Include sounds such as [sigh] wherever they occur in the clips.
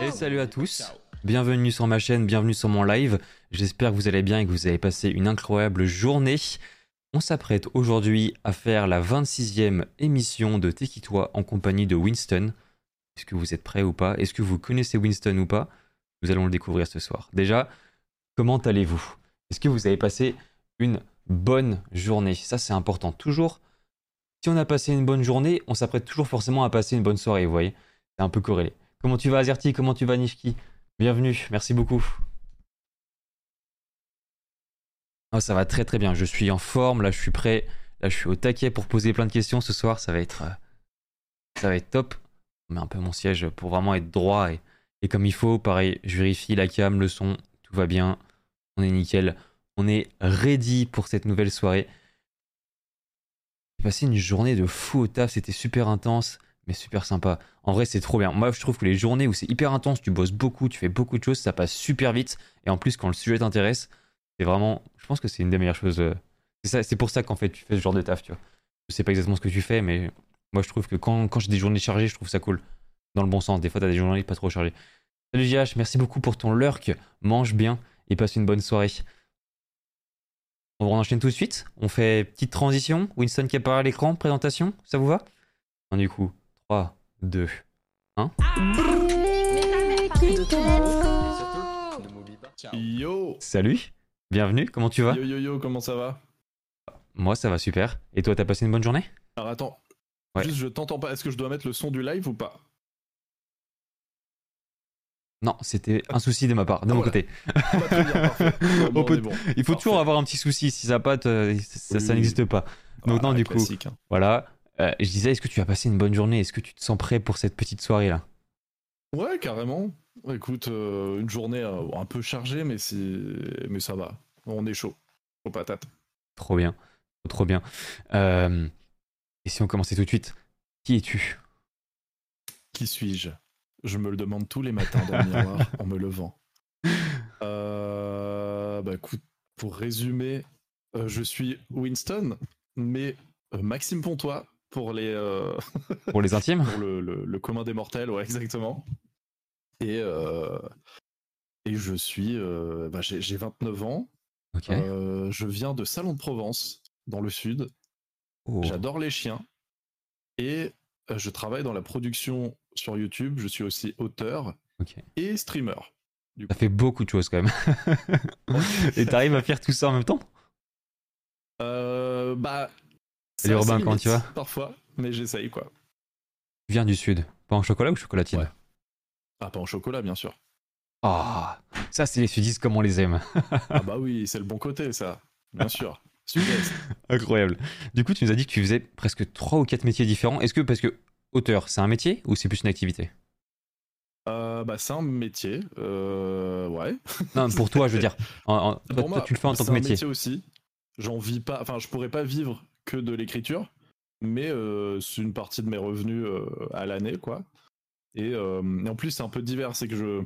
Et salut à tous, bienvenue sur ma chaîne, bienvenue sur mon live. J'espère que vous allez bien et que vous avez passé une incroyable journée. On s'apprête aujourd'hui à faire la 26e émission de Tekitoi en compagnie de Winston. Est-ce que vous êtes prêts ou pas? Est-ce que vous connaissez Winston ou pas? Nous allons le découvrir ce soir. Déjà, comment allez-vous? Est-ce que vous avez passé une bonne journée? Ça, c'est important. Toujours, si on a passé une bonne journée, on s'apprête toujours forcément à passer une bonne soirée, vous voyez Un peu corrélé. Comment tu vas, Azerty? Comment tu vas, Nifki Bienvenue, merci beaucoup. Oh, ça va très très bien, je suis en forme, là je suis prêt, là je suis au taquet pour poser plein de questions ce soir, ça va être, euh, ça va être top. On met un peu mon siège pour vraiment être droit et, et comme il faut. Pareil, je vérifie la cam, le son, tout va bien, on est nickel. On est ready pour cette nouvelle soirée. J'ai passé une journée de fou au taf, c'était super intense mais super sympa. En vrai, c'est trop bien. Moi, je trouve que les journées où c'est hyper intense, tu bosses beaucoup, tu fais beaucoup de choses, ça passe super vite. Et en plus, quand le sujet t'intéresse, c'est vraiment. Je pense que c'est une des meilleures choses. euh, C'est pour ça qu'en fait, tu fais ce genre de taf, tu vois. Je sais pas exactement ce que tu fais, mais moi, je trouve que quand, quand j'ai des journées chargées, je trouve ça cool. Dans le bon sens. Des fois, t'as des journées pas trop chargées. Salut JH, merci beaucoup pour ton lurk. Mange bien et passe une bonne soirée. On enchaîne tout de suite. On fait petite transition. Winston qui apparaît à l'écran, présentation, ça vous va? Du coup, 3, 2, 1. Yo Salut, bienvenue, comment tu vas? Yo yo yo, comment ça va? Moi ça va super. Et toi, t'as passé une bonne journée? Alors attends, Ouais. juste je t'entends pas, est-ce que je dois mettre le son du live ou pas? Non, c'était un souci de ma part, de Ah, mon voilà. côté. Très bien, parfait. [laughs] Bon, On on peut- est bon. Il faut Parfait. toujours avoir un petit souci, si ça pâte, euh, ça, ça Oui. n'existe pas. Donc non, Ah, du coup, hein. voilà. Euh, je disais, est-ce que tu as passé une bonne journée? Est-ce que tu te sens prêt pour cette petite soirée là Ouais, carrément. Écoute, euh, une journée euh, un peu chargée, mais, c'est... mais ça va. On est chaud. Aux patates. Trop bien, trop bien. Et si on commençait tout de suite, qui es-tu? Qui suis-je? Je me le demande tous les matins dans le [laughs] miroir en me levant. Bah écoute, pour résumer, je suis Winston, mais Maxime Pontois pour les, euh, [laughs] Pour les intimes pour le, le- le commun des mortels, ouais, exactement. Et, euh, et je suis. euh, bah, j'ai j'ai 29 ans. Ok. Euh, je viens de Salon de Provence, dans le sud. Oh. J'adore les chiens. Et je travaille dans la production sur YouTube. Je suis aussi auteur Ok. et streamer. Ça fait beaucoup de choses quand même. [laughs] et t'arrives à faire tout ça en même temps? Bah. C'est Robin, comment limite, tu vas Parfois, mais j'essaye quoi. Tu viens du sud. Pas en chocolat ou chocolatine Ouais. Ah, pas en chocolat, bien sûr. Ah, ça c'est les sudistes comme on les aime. ah, bah oui, c'est le bon côté, ça. Bien sûr. Sud-Est. [laughs] Incroyable. Du coup, tu nous as dit que tu faisais presque 3 ou 4 métiers différents. Est-ce que, parce que auteur, c'est un métier ou c'est plus une activité? Euh, bah, c'est un métier. Euh, ouais. Non, pour toi, je veux dire. en- en- toi, tu le fais en tant c'est que un métier. aussi. J'en vis pas. Enfin, je pourrais pas vivre que de l'écriture, mais euh, c'est une partie de mes revenus euh, à l'année, quoi. Et, euh, et en plus, c'est un peu divers. C'est que je,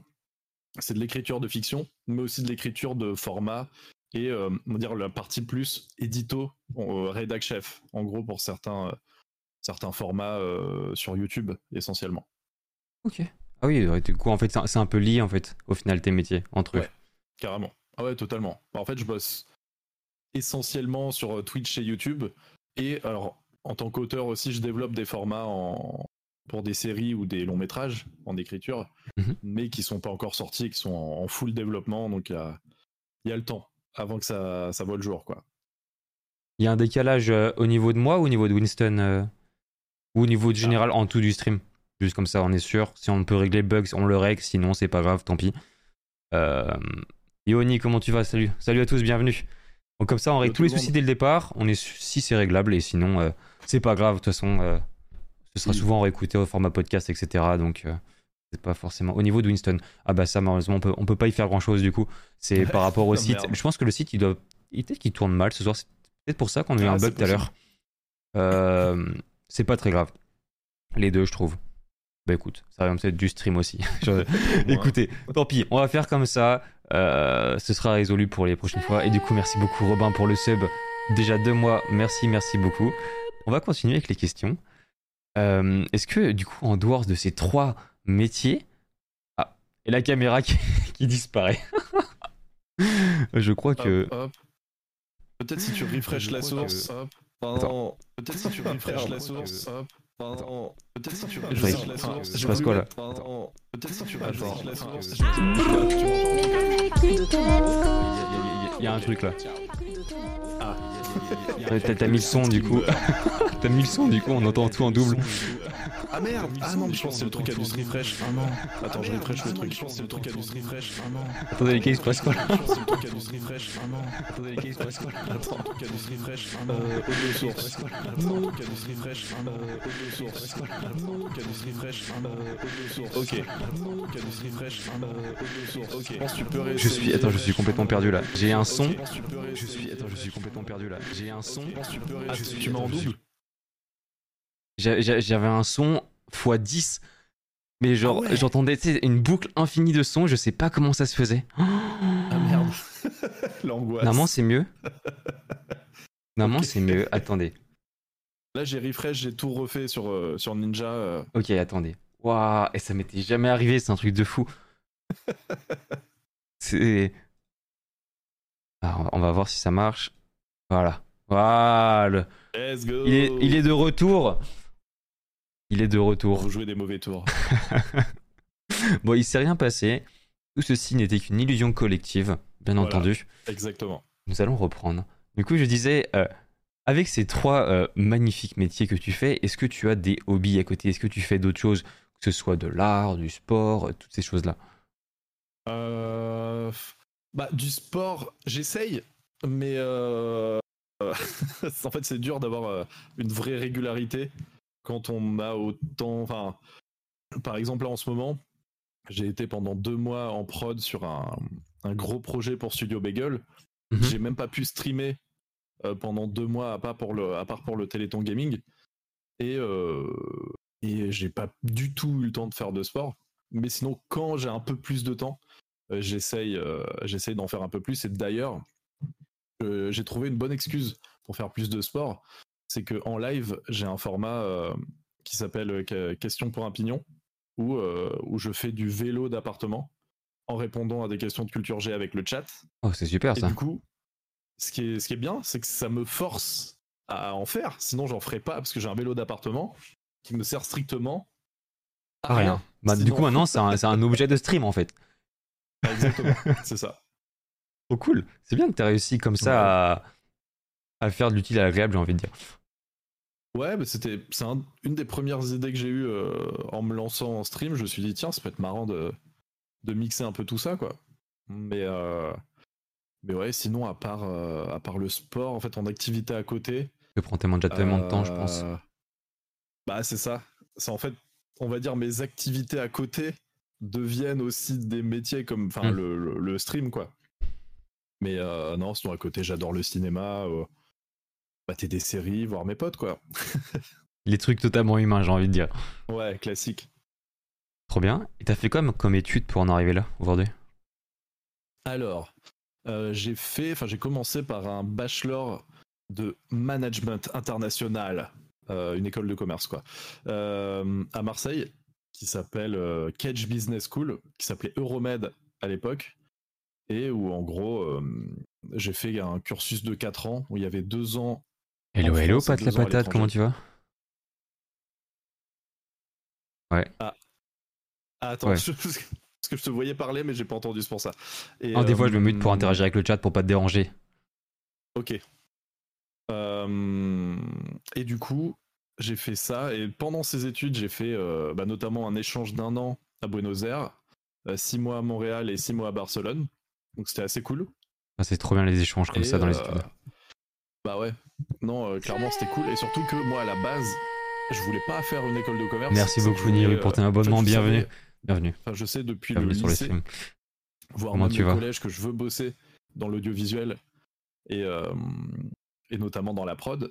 c'est de l'écriture de fiction, mais aussi de l'écriture de format et euh, on va dire la partie plus édito, euh, rédac chef, en gros pour certains euh, certains formats euh, sur YouTube essentiellement. Ok. Ah oui, du coup, en fait, c'est un- peu lié, en fait, au final, tes métiers, entre eux. Ouais. Carrément. Ah ouais, totalement. En fait, je bosse essentiellement sur Twitch et YouTube. Et alors, en tant qu'auteur aussi, je développe des formats en... pour des séries ou des longs métrages en écriture, Mhm. mais qui sont pas encore sortis, qui sont en, full développement. Donc, il y a... il y a le temps avant que ça, ça voit le jour, quoi. Il y a un décalage euh, au niveau de moi ou au niveau de Winston euh, Ou au niveau de général en tout du stream? Juste comme ça, on est sûr. Si on peut régler bugs, on le règle. Sinon, c'est pas grave, tant pis. Euh... Ioni, comment tu vas? Salut. Salut à tous, bienvenue. Donc, comme ça, on règle tous les soucis dès le départ. On est si c'est réglable et sinon, euh, c'est pas grave. De toute façon, euh, ce sera Oui. souvent réécouté au format podcast, etc. Donc, euh, c'est pas forcément. Au niveau de Winston, ah bah ça, malheureusement, on peut, on peut pas y faire grand chose du coup. C'est par rapport au Ah, site. merde. Je pense que le site, il doit. Peut-être qu'il tourne mal ce soir. C'est peut-être pour ça qu'on a eu Ah, un c'est bug tout à l'heure. Euh, c'est pas très grave. Les deux, je trouve. Bah écoute, ça va peut-être du stream aussi. [laughs] [laughs] Écoutez, tant pis, on va faire comme ça. Euh, ce sera résolu pour les prochaines fois. Et du coup, merci beaucoup Robin pour le sub. Déjà deux mois, merci, merci beaucoup. On va continuer avec les questions. Euh, Est-ce que du coup, en dehors de ces trois métier. Ah, et la caméra qui, [laughs] qui disparaît. [laughs] je crois que. Peut-être si tu refresh la source. Peut-être si tu refresh la source. Hop. Peut-être Je passe quoi, là. Peut-être. Euh, Il y, a- un truc là. Ah. T'as mis le son du coup. T'as mis le son du coup, on entend tout en double. Ah merde Ah non, mais je pense que c'est le truc à du refresh. Ah non. Attends, je refresh le truc. Je pense que c'est le truc à du refresh. Ah non. Attendez les gars, il se passe quoi là Je pense que c'est le truc à du refresh. Ah non. Attendez, les gars, il se passe quoi Attends, le truc refresh. Ah non. Audio source. Attends, le truc à du refresh. Ah non. Audio source. Attends, le truc à du refresh. Ah non. Audio source. Ok. Attends, le truc à du refresh. Ah non. Audio source. Ok. Je pense que tu peux Je réessayer. suis. Attends, je suis complètement perdu là. J'ai un son. Je pense que tu peux Je réessayer. suis. Attends, je suis complètement perdu là. J'ai un son. Je pense que tu peux Ah, mets en double J'avais un son x 10. Mais genre, Ah ouais. j'entendais une boucle infinie de sons, je sais pas comment ça se faisait. Ah merde. [laughs] L'angoisse. Normalement, c'est mieux. [laughs] Normalement, Ok. c'est mieux. Attendez. Là, j'ai refresh, j'ai tout refait sur, euh, sur Ninja. euh. Ok, attendez. Waouh, et ça m'était jamais arrivé, c'est un truc de fou. [laughs] c'est. Alors, on va voir si ça marche. Voilà. Voilà. Let's go. Il est, il est de retour. Il est de retour. Vous jouez des mauvais tours. [laughs] Bon, il s'est rien passé. Tout ceci n'était qu'une illusion collective, bien Voilà. entendu. Exactement. Nous allons reprendre. Du coup, je disais, euh, avec ces trois euh, magnifiques métiers que tu fais, est-ce que tu as des hobbies à côté? Est-ce que tu fais d'autres choses, que ce soit de l'art, du sport, euh, toutes ces choses-là? Bah, du sport, j'essaye, mais [laughs] en fait, c'est dur d'avoir une vraie régularité quand on a autant. Enfin, par exemple, là en ce moment, j'ai été pendant deux mois en prod sur un, un gros projet pour Studio Bagel. Mhm. J'ai même pas pu streamer euh, pendant deux mois à part pour le, à part pour le Téléthon Gaming. Et, euh, et j'ai pas du tout eu le temps de faire de sport. Mais sinon, quand j'ai un peu plus de temps, euh, j'essaye euh, j'essaye d'en faire un peu plus. Et d'ailleurs, j'ai trouvé une bonne excuse pour faire plus de sport. C'est que en live, j'ai un format euh, qui s'appelle euh, Que- Question pour un pignon, où, euh, où je fais du vélo d'appartement en répondant à des questions de culture G avec le chat. Oh, c'est super Et ça. du coup, ce qui est, ce qui est bien, c'est que ça me force à en faire. Sinon, j'en ferais pas parce que j'ai un vélo d'appartement qui me sert strictement à Ah, rien. Bah, du coup, maintenant, [laughs] c'est un, c'est un objet de stream en fait. Exactement, c'est ça. Trop cool. C'est bien que tu as réussi comme ça à, à faire de l'utile à l'agréable, j'ai envie de dire. Ouais, mais c'était c'est un- une des premières idées que j'ai eues euh, en me lançant en stream. Je me suis dit, tiens, ça peut être marrant de, de mixer un peu tout ça, quoi. Mais, euh, mais ouais, sinon, à part, euh, à part le sport, en fait, en activité à côté. Ça prend tellement déjà tellement de temps, je pense. Bah, c'est ça. C'est en fait, on va dire, mes activités à côté deviennent aussi des métiers comme enfin Mm. le, le- le stream, quoi. Mais non, sinon, à côté, j'adore le cinéma, mater des séries, voir mes potes, quoi. [laughs] Les trucs totalement humains, j'ai envie de dire. Ouais, classique. Trop bien. Et t'as fait quoi comme- étude pour en arriver là aujourd'hui? Alors, euh, j'ai fait, enfin j'ai commencé par un bachelor de management international, euh, une école de commerce quoi, euh, à Marseille, qui s'appelle Cage Business School, qui s'appelait Euromed à l'époque, et où en gros j'ai fait un cursus de 4 ans où il y avait 2 ans. Hello, hello, Pat la patate, comment tu vas? Ah, attends, Ouais. [laughs] je- parce que je te voyais parler, mais j'ai pas entendu, c'est pour ça. Et, Ah, Des fois, je me mute pour euh, interagir avec le chat pour pas te déranger. Ok. Euh, et du coup, j'ai fait ça. Et pendant ces études, j'ai fait euh, bah, notamment un échange d'un an à Buenos Aires, six mois à Montréal et six mois à Barcelone. Donc c'était assez cool. Ah, c'est trop bien les échanges comme Et, ça dans les euh, études. Bah ouais. Non, euh, clairement c'était cool. Et surtout que moi, à la base, je voulais pas faire une école de commerce. Merci beaucoup, Niro, pour ton euh, abonnement. enfin, Bienvenue. savais- Bienvenue. Enfin, je sais depuis Bienvenue le sur le lycée, stream. voire Comment même tu le vas collège que je veux bosser dans l'audiovisuel et, euh, et notamment dans la prod.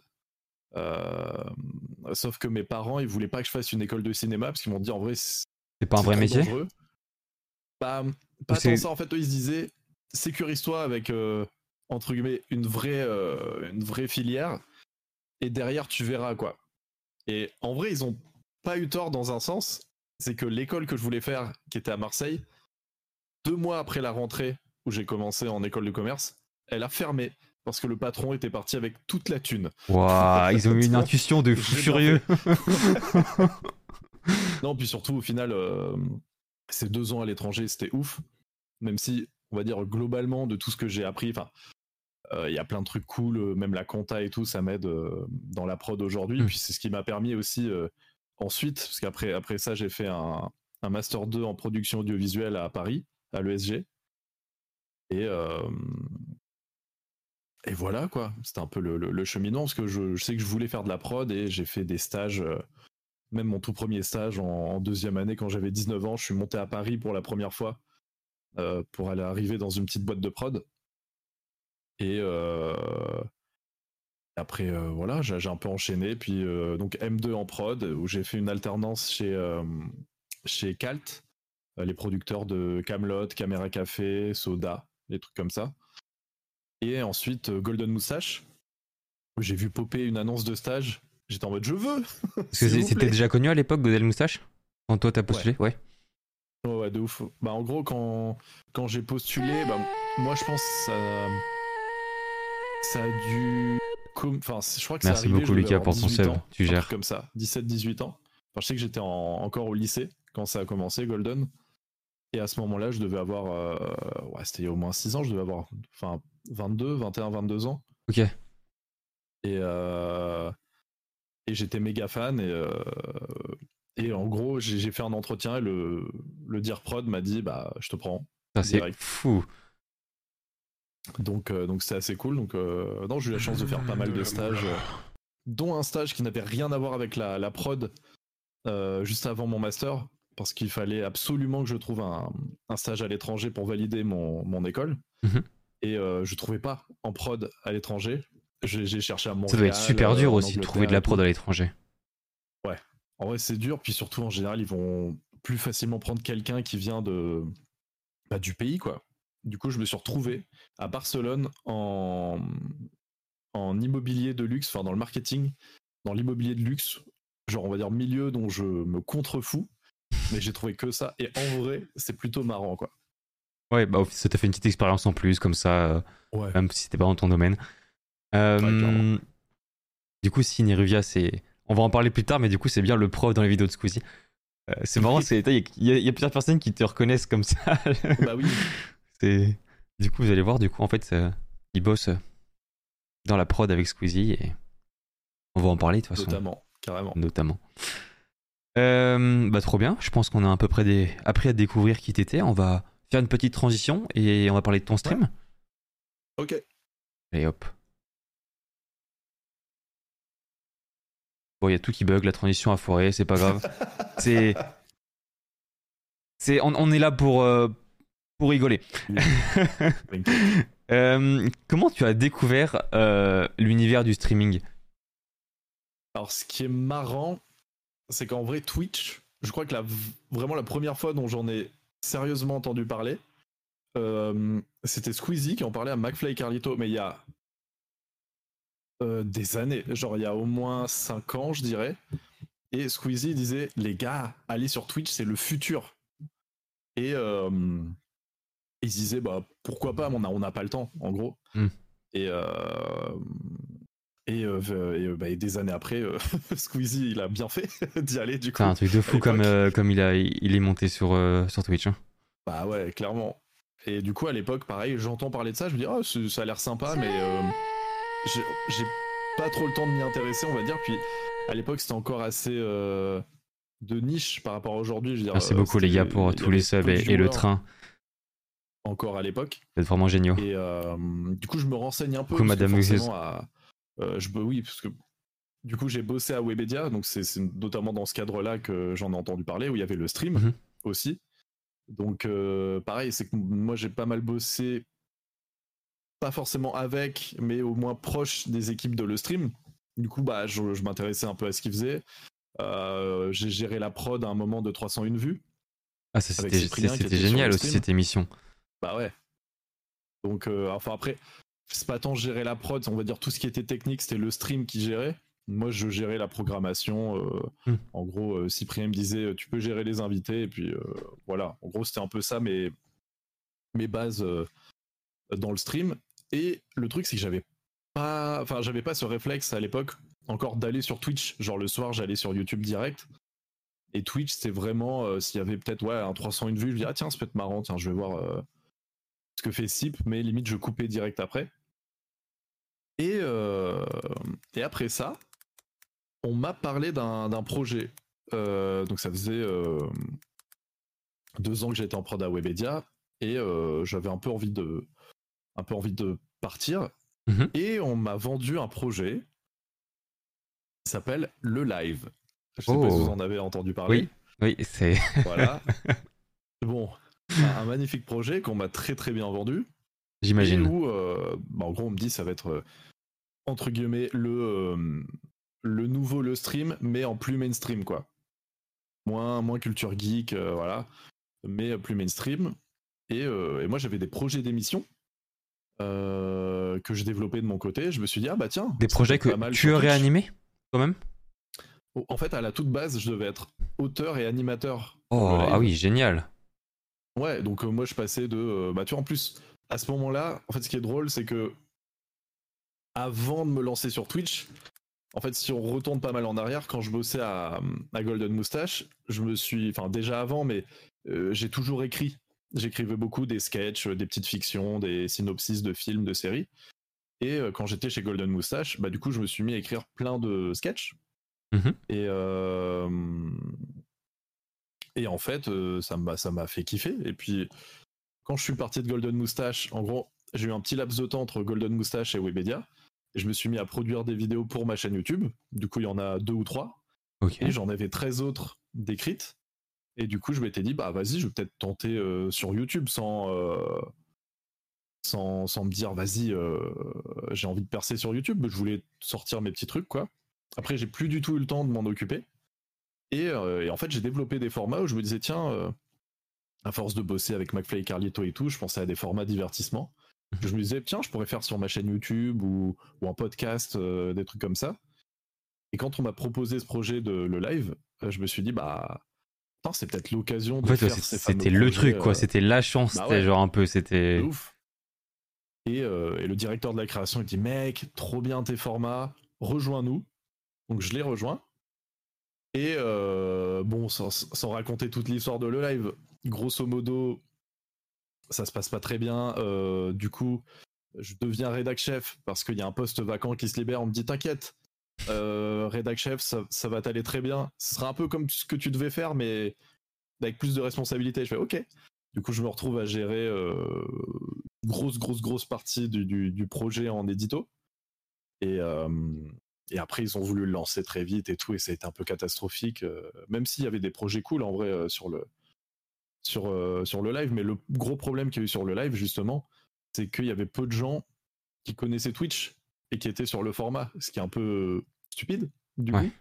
Euh, sauf que mes parents, ils voulaient pas que je fasse une école de cinéma parce qu'ils m'ont dit en vrai, c'est pas un vrai métier dangereux. Bah, pas tant ça. En fait, eux, ils se disaient sécurise-toi avec euh, entre guillemets une vraie, euh, une vraie filière et derrière tu verras quoi. Et en vrai, ils ont pas eu tort dans un sens. c'est que l'école que je voulais faire, qui était à Marseille, deux mois après la rentrée où j'ai commencé en école de commerce, elle a fermé parce que le patron était parti avec toute la thune. Waouh, ils ont eu une [laughs] intuition de fou furieux. [laughs] non, puis surtout, au final, euh, ces deux ans à l'étranger, c'était ouf. Même si, on va dire, globalement, de tout ce que j'ai appris, enfin, il y a plein de trucs cool, euh, même la compta et tout, ça m'aide dans la prod aujourd'hui. Mm. Puis c'est ce qui m'a permis aussi ensuite, parce qu'après après ça, j'ai fait un, un, Master 2 en production audiovisuelle à Paris, à l'ESG. Et, et voilà, quoi. C'était un peu le, le, cheminement, parce que je, sais que je voulais faire de la prod et j'ai fait des stages. Euh, même mon tout premier stage en, deuxième année, quand j'avais 19 ans, je suis monté à Paris pour la première fois euh, pour aller arriver dans une petite boîte de prod. Et euh, après, voilà, j'ai un peu enchaîné. Puis donc M2 en prod, où j'ai fait une alternance chez, chez Calt, les producteurs de Camelot, Caméra Café, Soda, des trucs comme ça. Et ensuite, euh, Golden Moustache. J'ai vu popper une annonce de stage. J'étais en mode je veux [laughs] C'était déjà connu à l'époque, Golden Moustache? Quand toi t'as postulé? Ouais. ouais. ouais. de ouf. Bah, en gros, quand, quand j'ai postulé, bah, moi je pense que ça a dû. Enfin, je crois que Merci arrivé, beaucoup, Lucas, pour ton sub. Tu gères. Comme ça, 17-18 ans. Enfin, je sais que j'étais encore au lycée quand ça a commencé, Golden. Et à ce moment-là, je devais avoir. Euh, ouais, c'était au moins 6 ans, je devais avoir. Enfin, 22, 21, 22 ans. Ok. Et, euh, et j'étais méga fan. Et, euh, et en gros, j'ai fait un entretien et le, le Dear Prod m'a dit bah, je te prends. c'est fou. Donc, donc c'est assez cool. Donc, non, j'ai eu la chance de faire pas mal de stages, dont un stage qui n'avait rien à voir avec la, la prod juste avant mon master parce qu'il fallait absolument que je trouve un, stage à l'étranger pour valider mon, mon école. Mhm. Et euh, je trouvais pas en prod à l'étranger. J'ai cherché à Montréal. Ça doit être super dur aussi de trouver de la prod à l'étranger. Ouais. En vrai, c'est dur. Puis surtout, en général, ils vont plus facilement prendre quelqu'un qui vient de bah, du pays, quoi. Du coup, je me suis retrouvé à Barcelone en, en immobilier de luxe, enfin dans le marketing, dans l'immobilier de luxe, genre on va dire milieu dont je me contrefous mais j'ai trouvé que ça. Et en vrai, c'est plutôt marrant, quoi. Ouais, bah, ça t'a fait une petite expérience en plus, comme ça, euh, même si c'était pas dans ton domaine. Euh, du coup, si Niruvia, c'est. On va en parler plus tard, mais du coup, c'est bien le prof dans les vidéos de Squeezie. Euh, c'est marrant, [laughs] il y, a plusieurs personnes qui te reconnaissent comme ça. bah oui. Du coup, vous allez voir, du coup, en fait, il bosse dans la prod avec Squeezie et on va en parler de toute façon. Notamment, carrément. Notamment. Euh, bah trop bien, je pense qu'on a à peu près des... appris à découvrir qui t'étais. On va faire une petite transition et on va parler de ton stream. Ok. Et hop. Bon, il y a tout qui bug, la transition a foiré, c'est pas grave. [laughs] c'est. C'est, on, est là pour, euh, pour rigoler. [laughs] Euh, comment tu as découvert l'univers du streaming? Alors, ce qui est marrant, c'est qu'en vrai, Twitch, je crois que la, vraiment la première fois dont j'en ai sérieusement entendu parler, euh, c'était Squeezie qui en parlait à McFly et Carlito, mais il y a euh, des années, genre il y a au moins 5 ans, je dirais. Et Squeezie disait Les gars, allez sur Twitch, c'est le futur. Et euh, ils disaient bah, Pourquoi pas, on n'a on a pas le temps, en gros. Hmm. Et, et, euh, euh, bah, et, des années après, euh, [laughs] Squeezie, il a bien fait [laughs] d'y aller du coup. C'est un truc de fou comme, comme il, a, il est monté sur, sur Twitch. Hein. Bah ouais, clairement. Et du coup, à l'époque, pareil, j'entends parler de ça, je me dis, oh, ça a l'air sympa, mais j'ai pas trop le temps de m'y intéresser, on va dire. Puis à l'époque, c'était encore assez de niche par rapport à aujourd'hui. Merci beaucoup, les gars, pour tous les subs et, le train. Encore à l'époque. Vous êtes vraiment géniaux. Et du coup, je me renseigne un peu. Coucou, Madame à euh, je, oui, parce que du coup, j'ai bossé à Webedia, donc c'est notamment dans ce cadre-là que j'en ai entendu parler, où il y avait le stream mhm. aussi. Donc, euh, pareil, c'est que moi, j'ai pas mal bossé, pas forcément avec, mais au moins proche des équipes de le stream. Du coup, bah, je, m'intéressais un peu à ce qu'ils faisaient. Euh, j'ai géré la prod à un moment de 301 vues. Ah, c'était génial aussi cette émission. Bah ouais. Donc, enfin après, c'est pas tant gérer la prod, on va dire tout ce qui était technique, c'était le stream qui gérait. Moi, je gérais la programmation. euh, Hmm. En gros, euh, Cyprien me disait euh, tu peux gérer les invités. Et puis euh, voilà. En gros, c'était un peu ça mes, mes bases euh, dans le stream. Et le truc, c'est que j'avais pas, enfin, j'avais pas ce réflexe à l'époque encore d'aller sur Twitch. Genre le soir, j'allais sur YouTube direct. Et Twitch, c'était vraiment euh, s'il y avait peut-être ouais un 301 vues, je dis ah tiens, ça peut être marrant. Tiens, je vais voir euh, ce que fait Sip. Mais limite, je coupais direct après. Et, euh, et après ça, on m'a parlé d'un projet. Euh, donc ça faisait euh, deux ans que j'étais en prod à Webedia et j'avais un peu envie de un peu envie de partir. Mhm. Et on m'a vendu un projet qui s'appelle Le Live. Je sais pas Oh. si vous en avez entendu parler. Oui, c'est. Voilà. [laughs] bon, un, magnifique projet qu'on m'a très très bien vendu. J'imagine. où, euh, bah, en gros, on me dit ça va être euh, entre guillemets le euh, le nouveau le stream, mais en plus mainstream quoi. Moins moins culture geek, euh, voilà, mais plus mainstream. Et, et moi j'avais des projets d'émissions que je développais de mon côté. Je me suis dit ah bah tiens. Des projets que tu aurais animés, quand même En fait, à la toute base, je devais être auteur et animateur. Oh, ah oui, génial. Ouais, donc euh, moi je passais de. euh, bah tu vois, en plus, à ce moment-là, en fait, ce qui est drôle, c'est que avant de me lancer sur Twitch, en fait, si on retourne pas mal en arrière, quand je bossais à, à Golden Moustache, je me suis. Enfin, déjà avant, mais euh, j'ai toujours écrit. J'écrivais beaucoup des sketchs, des petites fictions, des synopsis de films, de séries. Et euh, quand j'étais chez Golden Moustache, bah du coup, je me suis mis à écrire plein de sketchs. Mhm. Et, euh, et en fait, euh, ça m'a ça m'a fait kiffer. Et puis, quand je suis parti de Golden Moustache, en gros, j'ai eu un petit laps de temps entre Golden Moustache et Webedia. Et je me suis mis à produire des vidéos pour ma chaîne YouTube. Du coup, il y en a deux ou trois. Ok. Et j'en avais 13 autres d'écrites. Et du coup, je m'étais dit, bah vas-y, je vais peut-être tenter euh, sur YouTube sans, euh, sans, sans me dire, vas-y, euh, j'ai envie de percer sur YouTube. Je voulais sortir mes petits trucs, quoi. Après, j'ai plus du tout eu le temps de m'en occuper. Et, euh, et en fait, j'ai développé des formats où je me disais, tiens, euh, à force de bosser avec McFly et Carlito et tout, je pensais à des formats divertissement. Je me disais, tiens, je pourrais faire sur ma chaîne YouTube ou, ou un podcast, euh, des trucs comme ça. Et quand on m'a proposé ce projet de le live, je me suis dit, bah, c'est peut-être l'occasion En fait, faire ouais, ces c'était le projets, truc, quoi. C'était la chance. bah C'était genre un peu. C'était. ouf. Et, et le directeur de la création, il dit Mec, trop bien tes formats, rejoins-nous. Donc je l'ai rejoint. Et euh, bon, sans, sans raconter toute l'histoire de le live, grosso modo, ça se passe pas très bien. Euh, du coup, je deviens rédac chef parce qu'il y a un poste vacant qui se libère. On me dit T'inquiète, euh, rédac chef, ça, va t'aller très bien. Ce sera un peu comme ce que tu devais faire, mais avec plus de responsabilité. Je fais OK. Du coup, je me retrouve à gérer euh, grosse, grosse, grosse partie du, projet en édito. Et, et après, ils ont voulu le lancer très vite et tout, et ça a été un peu catastrophique. euh, même s'il y avait des projets cool en vrai euh, sur, le, sur, euh, sur le live, mais le gros problème qu'il y a eu sur le live, justement, c'est qu'il y avait peu de gens qui connaissaient Twitch et qui étaient sur le format, ce qui est un peu stupide, du Ouais. coup.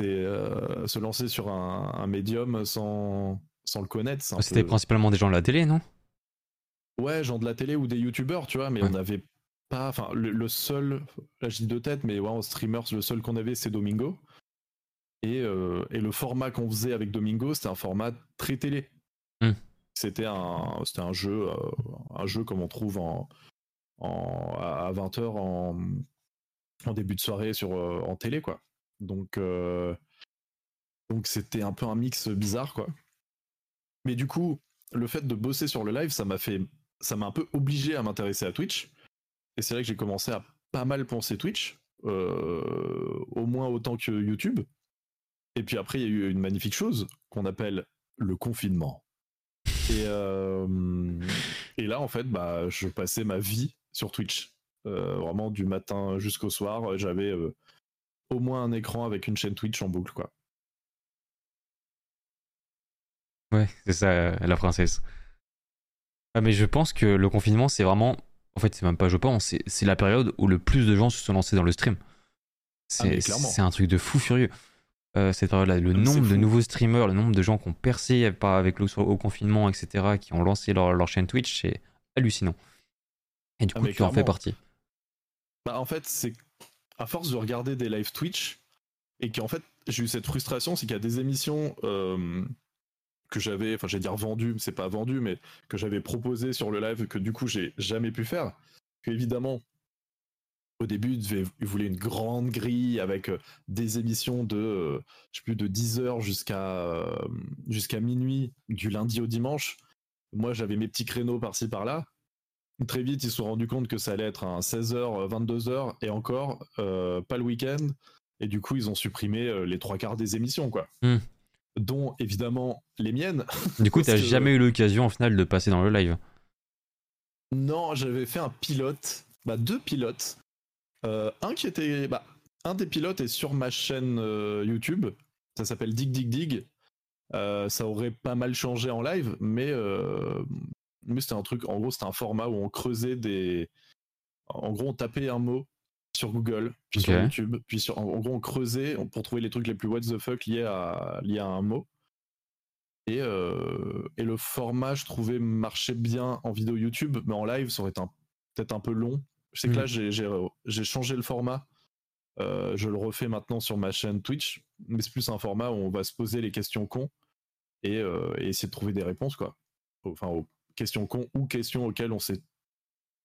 Et euh, se lancer sur un, un médium sans, sans le connaître, C'était peu- principalement des gens de la télé, non? Ouais, genre de la télé ou des youtubeurs, tu vois, mais Ouais. on n'avait pas. Enfin, le, le seul. Là, je dis de tête, mais ouais, en streamers, le seul qu'on avait, c'est Domingo. Et, euh, et le format qu'on faisait avec Domingo, c'était un format très télé. Hmm. C'était un, c'était un jeu, euh, un jeu comme on trouve en, en, à 20h en, en début de soirée sur, euh, en télé, quoi. Donc, donc c'était un peu un mix bizarre, quoi. Mais du coup, le fait de bosser sur le live, ça m'a fait, ça m'a un peu obligé à m'intéresser à Twitch. Et c'est là que j'ai commencé à pas mal penser Twitch, euh, au moins autant que YouTube. Et puis après, il y a eu une magnifique chose qu'on appelle le confinement. Et, euh, là, en fait, bah, je passais ma vie sur Twitch. Euh, vraiment du matin jusqu'au soir. J'avais au moins un écran avec une chaîne Twitch en boucle, quoi. Ouais, c'est ça, la princesse. Ah, mais je pense que le confinement, c'est vraiment. En fait, c'est même pas je pense, c'est- la période où le plus de gens se sont lancés dans le stream. Ah, C'est un truc de fou furieux. Euh, cette période-là, le nombre de fou. nouveaux streamers, le nombre de gens qui ont percé pas avec le au confinement, etc., qui ont lancé leur, leur chaîne Twitch, c'est hallucinant. Et du Ah, coup, tu en fais partie. Bah, en fait, c'est à force de regarder des live Twitch, et qu'en fait, j'ai eu cette frustration, c'est qu'il y a des émissions euh, que j'avais, enfin, j'allais dire vendues, c'est pas vendu, mais que j'avais proposé sur le live, que du coup, j'ai jamais pu faire. Évidemment, au début, il voulait une grande grille avec euh, des émissions de, euh, je sais plus, de 10h jusqu'à jusqu'à minuit, du lundi au dimanche. Moi, j'avais mes petits créneaux par-ci par-là. Très vite, ils se sont rendus compte que ça allait être un 16h, 22h et encore, pas le week-end. Et du coup, ils ont supprimé les trois quarts des émissions, quoi. Hmm. Dont évidemment les miennes. [laughs] Du coup, t'as jamais eu l'occasion en final de passer dans le live Non, j'avais fait un pilote, bah, deux pilotes. Euh, un qui était. Bah, un des pilotes est sur ma chaîne euh, YouTube. Ça s'appelle Dig Dig Dig. Euh, ça aurait pas mal changé en live, mais, mais c'était un truc. En gros, c'était un format où on creusait des. En gros, on tapait un mot sur Google, puis sur YouTube, puis sur, en, gros on creusait pour trouver les trucs les plus what the fuck liés à, liés à un mot. Et, et le format, je trouvais, marchait bien en vidéo YouTube, mais en live, ça aurait été peut-être un peu long. Je sais que là, mm. j'ai changé le format. Euh, je le refais maintenant sur ma chaîne Twitch, mais c'est plus un format où on va se poser les questions cons et, euh, essayer de trouver des réponses, quoi. Enfin, aux questions cons ou questions auxquelles on s'est.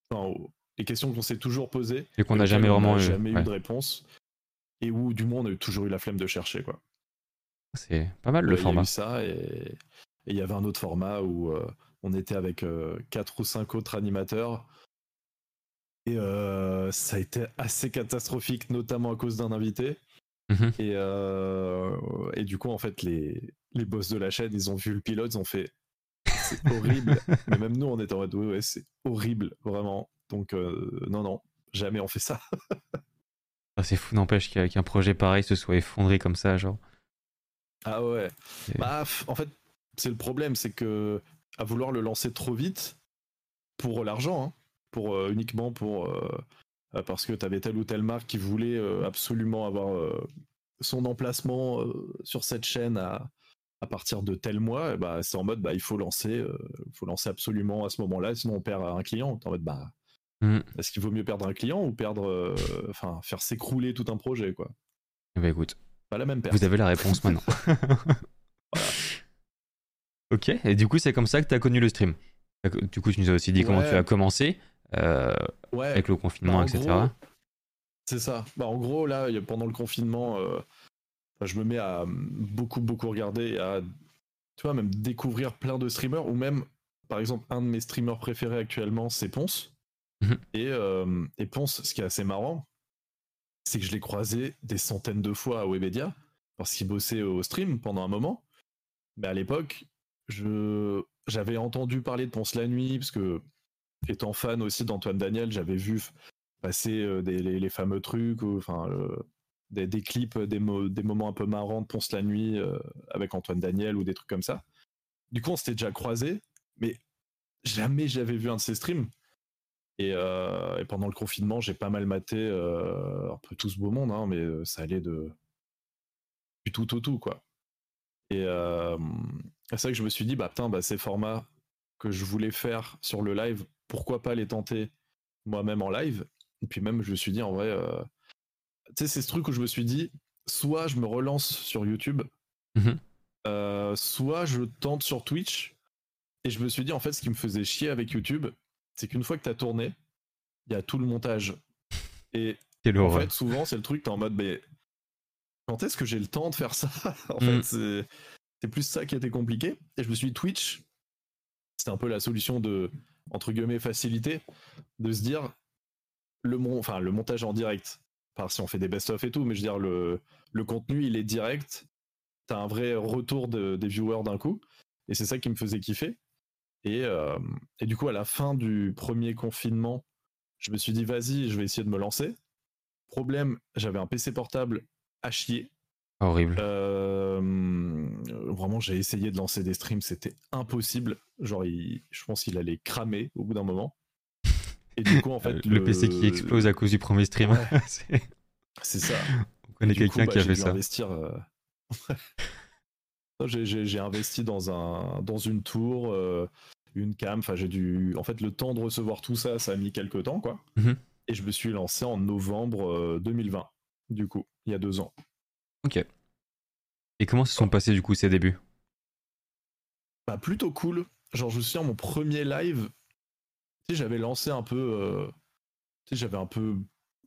Enfin, les questions qu'on s'est toujours posées. Et qu'on n'a jamais vraiment eu, de réponse. Et où, du moins, on a toujours eu la flemme de chercher, quoi. C'est pas mal le format. Il y a eu ça et il y avait un autre format où euh, on était avec quatre ou cinq autres animateurs et euh, ça a été assez catastrophique, notamment à cause d'un invité. Mhm. Et, euh, et, du coup, en fait, les, les boss de la chaîne, ils ont vu le pilote, ils ont fait c'est horrible. [laughs] Mais même nous, on était en mode ouais, c'est horrible, vraiment. Donc, euh, non, non, jamais on fait ça. [laughs] Ah, c'est fou, n'empêche qu'un projet pareil se soit effondré comme ça, genre. Ah ouais. Bah, en fait, c'est le problème, c'est que à vouloir le lancer trop vite, pour l'argent, hein, pour euh, uniquement pour euh, parce que tu avais telle ou telle marque qui voulait absolument avoir son emplacement sur cette chaîne à, à partir de tel mois, bah, c'est en mode bah, il faut lancer, faut lancer absolument à ce moment-là, sinon on perd un client. En mode bah, mm. est-ce qu'il vaut mieux perdre un client ou perdre, enfin faire s'écrouler tout un projet quoi? Bah écoute, pas la même perte. Vous avez la réponse [laughs] maintenant. Ok, et du coup c'est comme ça que tu as connu le stream? Du coup tu nous as aussi dit comment tu as commencé. Euh, avec le confinement, bah, etc. C'est ça. Bah, en gros, là, pendant le confinement, euh, je me mets à beaucoup, beaucoup regarder, à tu vois, même découvrir plein de streamers, ou même, par exemple, un de mes streamers préférés actuellement, c'est Ponce. Mhm. Et, euh, et, Ponce, ce qui est assez marrant, c'est que je l'ai croisé des centaines de fois à Webedia, parce qu'il bossait au stream pendant un moment. Mais à l'époque, j'avais entendu parler de Ponce la nuit, parce que étant fan aussi d'Antoine Daniel, j'avais vu passer euh, les, fameux trucs, enfin des, clips, des, des, moments un peu marrants de Ponce la nuit euh, avec Antoine Daniel ou des trucs comme ça. Du coup, on s'était déjà croisés, mais jamais j'avais vu un de ses streams. Et, euh, pendant le confinement, j'ai pas mal maté un peu tout ce beau monde, hein, mais ça allait de du tout au tout, quoi. Et c'est vrai que je me suis dit, bah putain, bah, ces formats que je voulais faire sur le live, pourquoi pas les tenter moi-même en live? Et puis même, je me suis dit, en vrai, euh, tu sais, c'est ce truc où je me suis dit, soit je me relance sur YouTube, euh, soit je tente sur Twitch. Et je me suis dit, en fait, ce qui me faisait chier avec YouTube, c'est qu'une fois que tu as tourné, il y a tout le montage. Et en fait, souvent, c'est le truc, t'es en mode, mais quand est-ce que j'ai le temps de faire ça [laughs] En fait, mm. c'est plus ça qui était compliqué. Et je me suis dit, Twitch, c'était un peu la solution de entre guillemets facilité de se dire le enfin le montage en direct par si on fait des best-of et tout mais je veux dire le, le contenu il est direct t'as un vrai retour des viewers d'un coup et c'est ça qui me faisait kiffer et, euh, et du coup à la fin du premier confinement je me suis dit vas-y je vais essayer de me lancer problème j'avais un PC portable à chier Horrible. Euh, vraiment, j'ai essayé de lancer des streams, c'était impossible. Genre, je pense qu'il allait cramer au bout d'un moment. Et du coup, en [laughs] fait, le, PC qui explose à cause du premier stream. [laughs] c'est ça. On connaît quelqu'un qui a fait ça. Investir, j'ai investi dans un dans une tour, euh, une cam. Enfin, j'ai dû. En fait, le temps de recevoir tout ça, ça a mis quelques temps, quoi. Mhm. Et je me suis lancé en novembre euh, 2020, du coup, il y a deux ans. Ok. Et comment se sont passés du coup ces débuts? Bah, plutôt cool. Genre, je me souviens, mon premier live, tu sais, j'avais lancé un peu. euh, tu sais, j'avais un peu.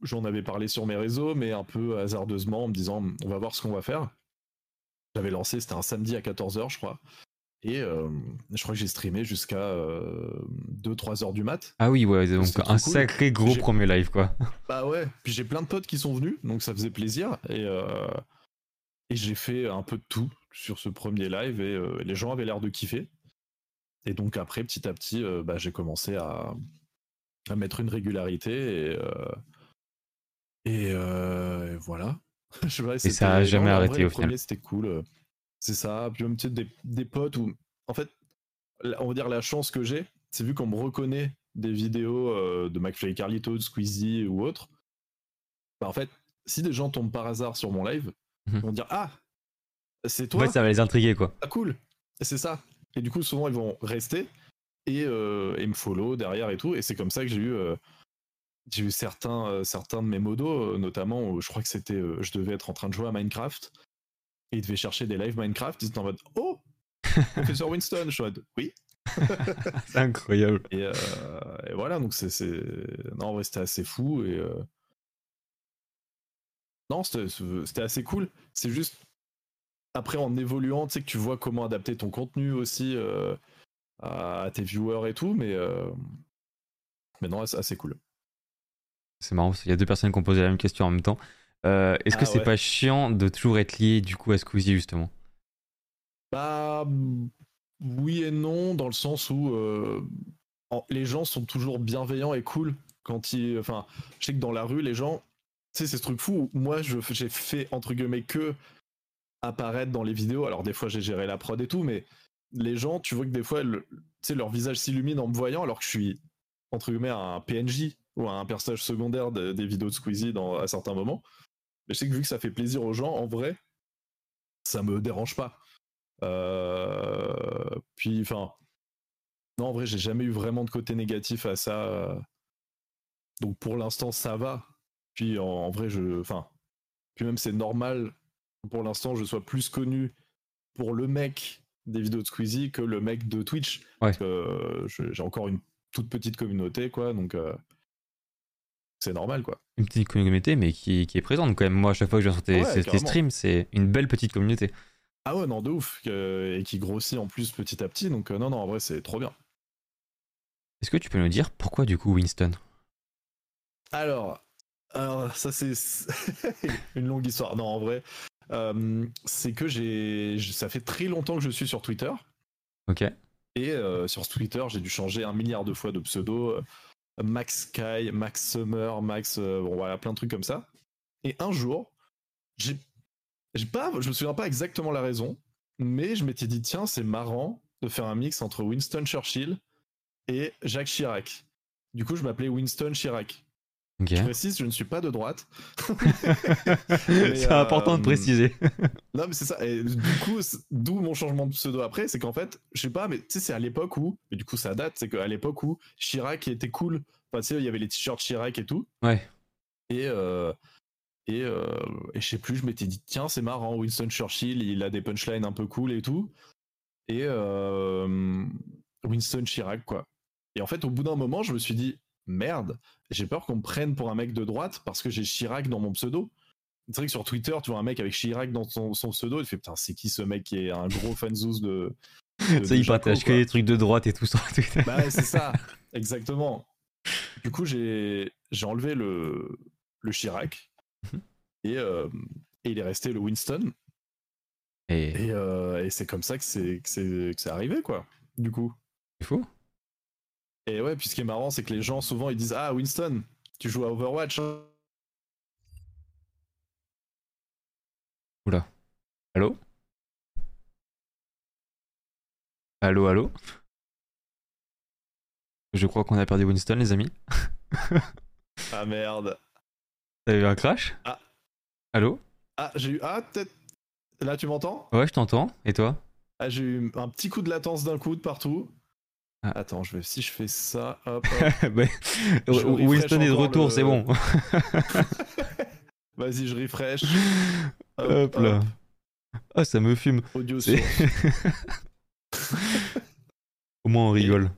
J'en avais parlé sur mes réseaux, mais un peu hasardeusement, en me disant, on va voir ce qu'on va faire. J'avais lancé, c'était un samedi à 14h, je crois. Et euh, je crois que j'ai streamé jusqu'à 2-3 heures du mat. Ah oui, ouais, donc un cool. sacré gros J'ai- premier live quoi. [laughs] Bah ouais, puis j'ai plein de potes qui sont venus, donc ça faisait plaisir. Et, euh, et j'ai fait un peu de tout sur ce premier live et euh, les gens avaient l'air de kiffer. Et donc après, petit à petit, euh, bah, j'ai commencé à, à mettre une régularité et, euh, euh, et voilà. [laughs] Je sais pas, ça a jamais non, en arrêté vrai, au final. C'était cool. euh, C'est ça. Puis même tu sais, des, des potes où, en fait, on va dire la chance que j'ai, c'est vu qu'on me reconnaît des vidéos euh, de McFly et Carlito, de Squeezie ou autre. Bah, en fait, si des gens tombent par hasard sur mon live, Mhm. ils vont dire Ah, c'est En toi fait, ça va les intriguer quoi. Ah, cool Et c'est ça. Et du coup, souvent, ils vont rester et, euh, et me follow derrière et tout. Et c'est comme ça que j'ai eu. euh, j'ai eu certains, euh, certains de mes modos, euh, notamment, où je crois que c'était. euh, je devais être en train de jouer à Minecraft. Et ils devaient chercher des lives Minecraft. Ils étaient en mode Oh Professeur Winston Je suis en mode Oui. [laughs] C'est incroyable. Et, et voilà, donc c'est. c'est- Non, en vrai, c'était assez fou. Et. Non, c'était assez cool. C'est juste. Après, en évoluant, tu sais que tu vois comment adapter ton contenu aussi euh, à à tes viewers et tout, mais. euh, Mais non, c'est assez cool. C'est marrant, qu'il y a deux personnes qui ont posé la même question en même temps. Euh, Est-ce que Ah c'est ouais. pas chiant de toujours être lié du coup à Squeezie justement? Bah. mm, Oui et non, dans le sens où euh, les gens sont toujours bienveillants et cool quand ils. Enfin, je sais que dans la rue, les gens. Tu sais, c'est ce truc fou où moi, j'ai fait, entre guillemets, que apparaître dans les vidéos. Alors, des fois, j'ai géré la prod et tout, mais les gens, tu vois que des fois, le- tu sais, leur visage s'illumine en me voyant alors que je suis, entre guillemets, un PNJ ou un personnage secondaire de- des vidéos de Squeezie dans, à certains moments. Mais je sais que vu que ça fait plaisir aux gens, en vrai, ça me dérange pas. Euh, puis, enfin, non, en vrai, j'ai jamais eu vraiment de côté négatif à ça. Donc, pour l'instant, ça va. Puis, en, en vrai, je, enfin, puis même c'est normal. Pour l'instant, je sois plus connu pour le mec des vidéos de Squeezie que le mec de Twitch. Parce que euh, j'ai encore une toute petite communauté, quoi. Donc, euh, c'est normal, quoi. Une petite communauté, mais qui, qui est présente quand même. Moi, à chaque fois que je viens sur tes, Ouais, streams, c'est une belle petite communauté. Ah ouais, non, de ouf. et qui grossit en plus petit à petit. Donc, euh, non, non, en vrai, c'est trop bien. Est-ce que tu peux nous dire pourquoi du coup Winston? Alors, alors ça c'est [laughs] une longue histoire. Non, en vrai, euh, c'est que j'ai, ça fait très longtemps que je suis sur Twitter Ok. et euh, sur Twitter j'ai dû changer un milliard de fois de pseudo. Max Sky, Max Summer, Max, euh, bon voilà, plein de trucs comme ça. Et un jour, j'ai, j'ai pas, je me souviens pas exactement la raison, mais je m'étais dit tiens c'est marrant de faire un mix entre Winston Churchill et Jacques Chirac. Du coup, je m'appelais Winston Chirac. Je précise, je ne suis pas de droite. [laughs] C'est euh, important de préciser. Non, mais c'est ça. Et du coup, d'où mon changement de pseudo après, c'est qu'en fait, je sais pas, mais tu sais, c'est à l'époque où, mais du coup, ça date, c'est qu'à l'époque où Chirac était cool. Enfin, tu sais, il y avait les t-shirts Chirac et tout. Ouais. Et, euh, et, euh, et je sais plus, je m'étais dit, tiens, c'est marrant, Winston Churchill, il a des punchlines un peu cool et tout. Et euh, Winston Chirac, quoi. Et en fait, au bout d'un moment, je me suis dit, merde, j'ai peur qu'on me prenne pour un mec de droite parce que j'ai Chirac dans mon pseudo. C'est vrai que sur Twitter, tu vois un mec avec Chirac dans son, son pseudo, il fait putain, c'est qui ce mec qui est un gros fanzouz de. de- Ça, de il partage que des trucs de droite et tout sur Twitter. Bah ouais, c'est ça, exactement. Du coup, j'ai enlevé le, le Chirac Mhm. et, euh, et il est resté le Winston. Et Et, euh, et c'est comme ça que c'est arrivé, quoi. Du coup. c'est fou. Et ouais, puis ce qui est marrant, c'est que les gens souvent ils disent Ah, Winston, tu joues à Overwatch hein Allô? Allô, allô? Je crois qu'on a perdu Winston, les amis. [laughs] Ah merde. T'as eu un crash? Ah. Allô? Ah, j'ai eu. Ah, peut-être. Là, tu m'entends? Ouais, je t'entends. Et toi? Ah, j'ai eu un petit coup de latence d'un coup de partout. Ah. Attends, je vais, si je fais ça, hop, [laughs] hop. Bah, Winston est de retour, le- c'est bon. [laughs] [laughs] Vas-y, je refresh. Hop là. Ah, ça me fume. Audio. Au moins, on rigole.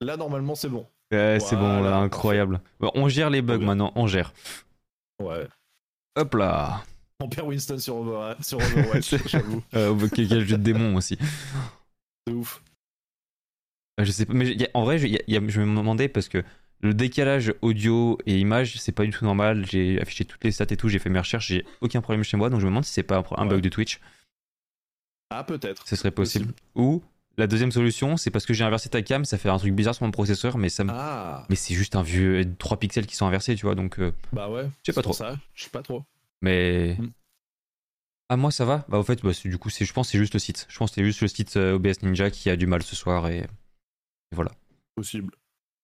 Là, normalement, c'est bon. Ouais, c'est bon, là, incroyable. Bon, on gère les bugs maintenant, on gère. Ouais. Hop là. On perd Winston sur, Over- sur Overwatch, j'avoue. Euh, quel jeu de démon aussi. C'est ouf. Euh, Je sais pas, mais il y a- en vrai, je, il y a- il y a- je me demandais parce que le décalage audio et image, c'est pas du tout normal. J'ai affiché toutes les stats et tout, j'ai fait mes recherches, j'ai aucun problème chez moi, donc je me demande si c'est pas un, Ouais. bug de Twitch. Ah, peut-être. Ce serait possible. Ou la deuxième solution, c'est parce que j'ai inversé ta cam, ça fait un truc bizarre sur mon processeur, mais ça me- Ah, mais c'est juste un vieux 3 pixels qui sont inversés, tu vois, donc. euh, bah ouais. Je sais pas trop. ça, je sais pas trop. Mais. Mm. Ah, moi ça va Bah, au fait, bah, du coup, c'est- je pense que c'est juste le site. Je pense que c'est juste le site euh, OBS Ninja qui a du mal ce soir et voilà. Possible.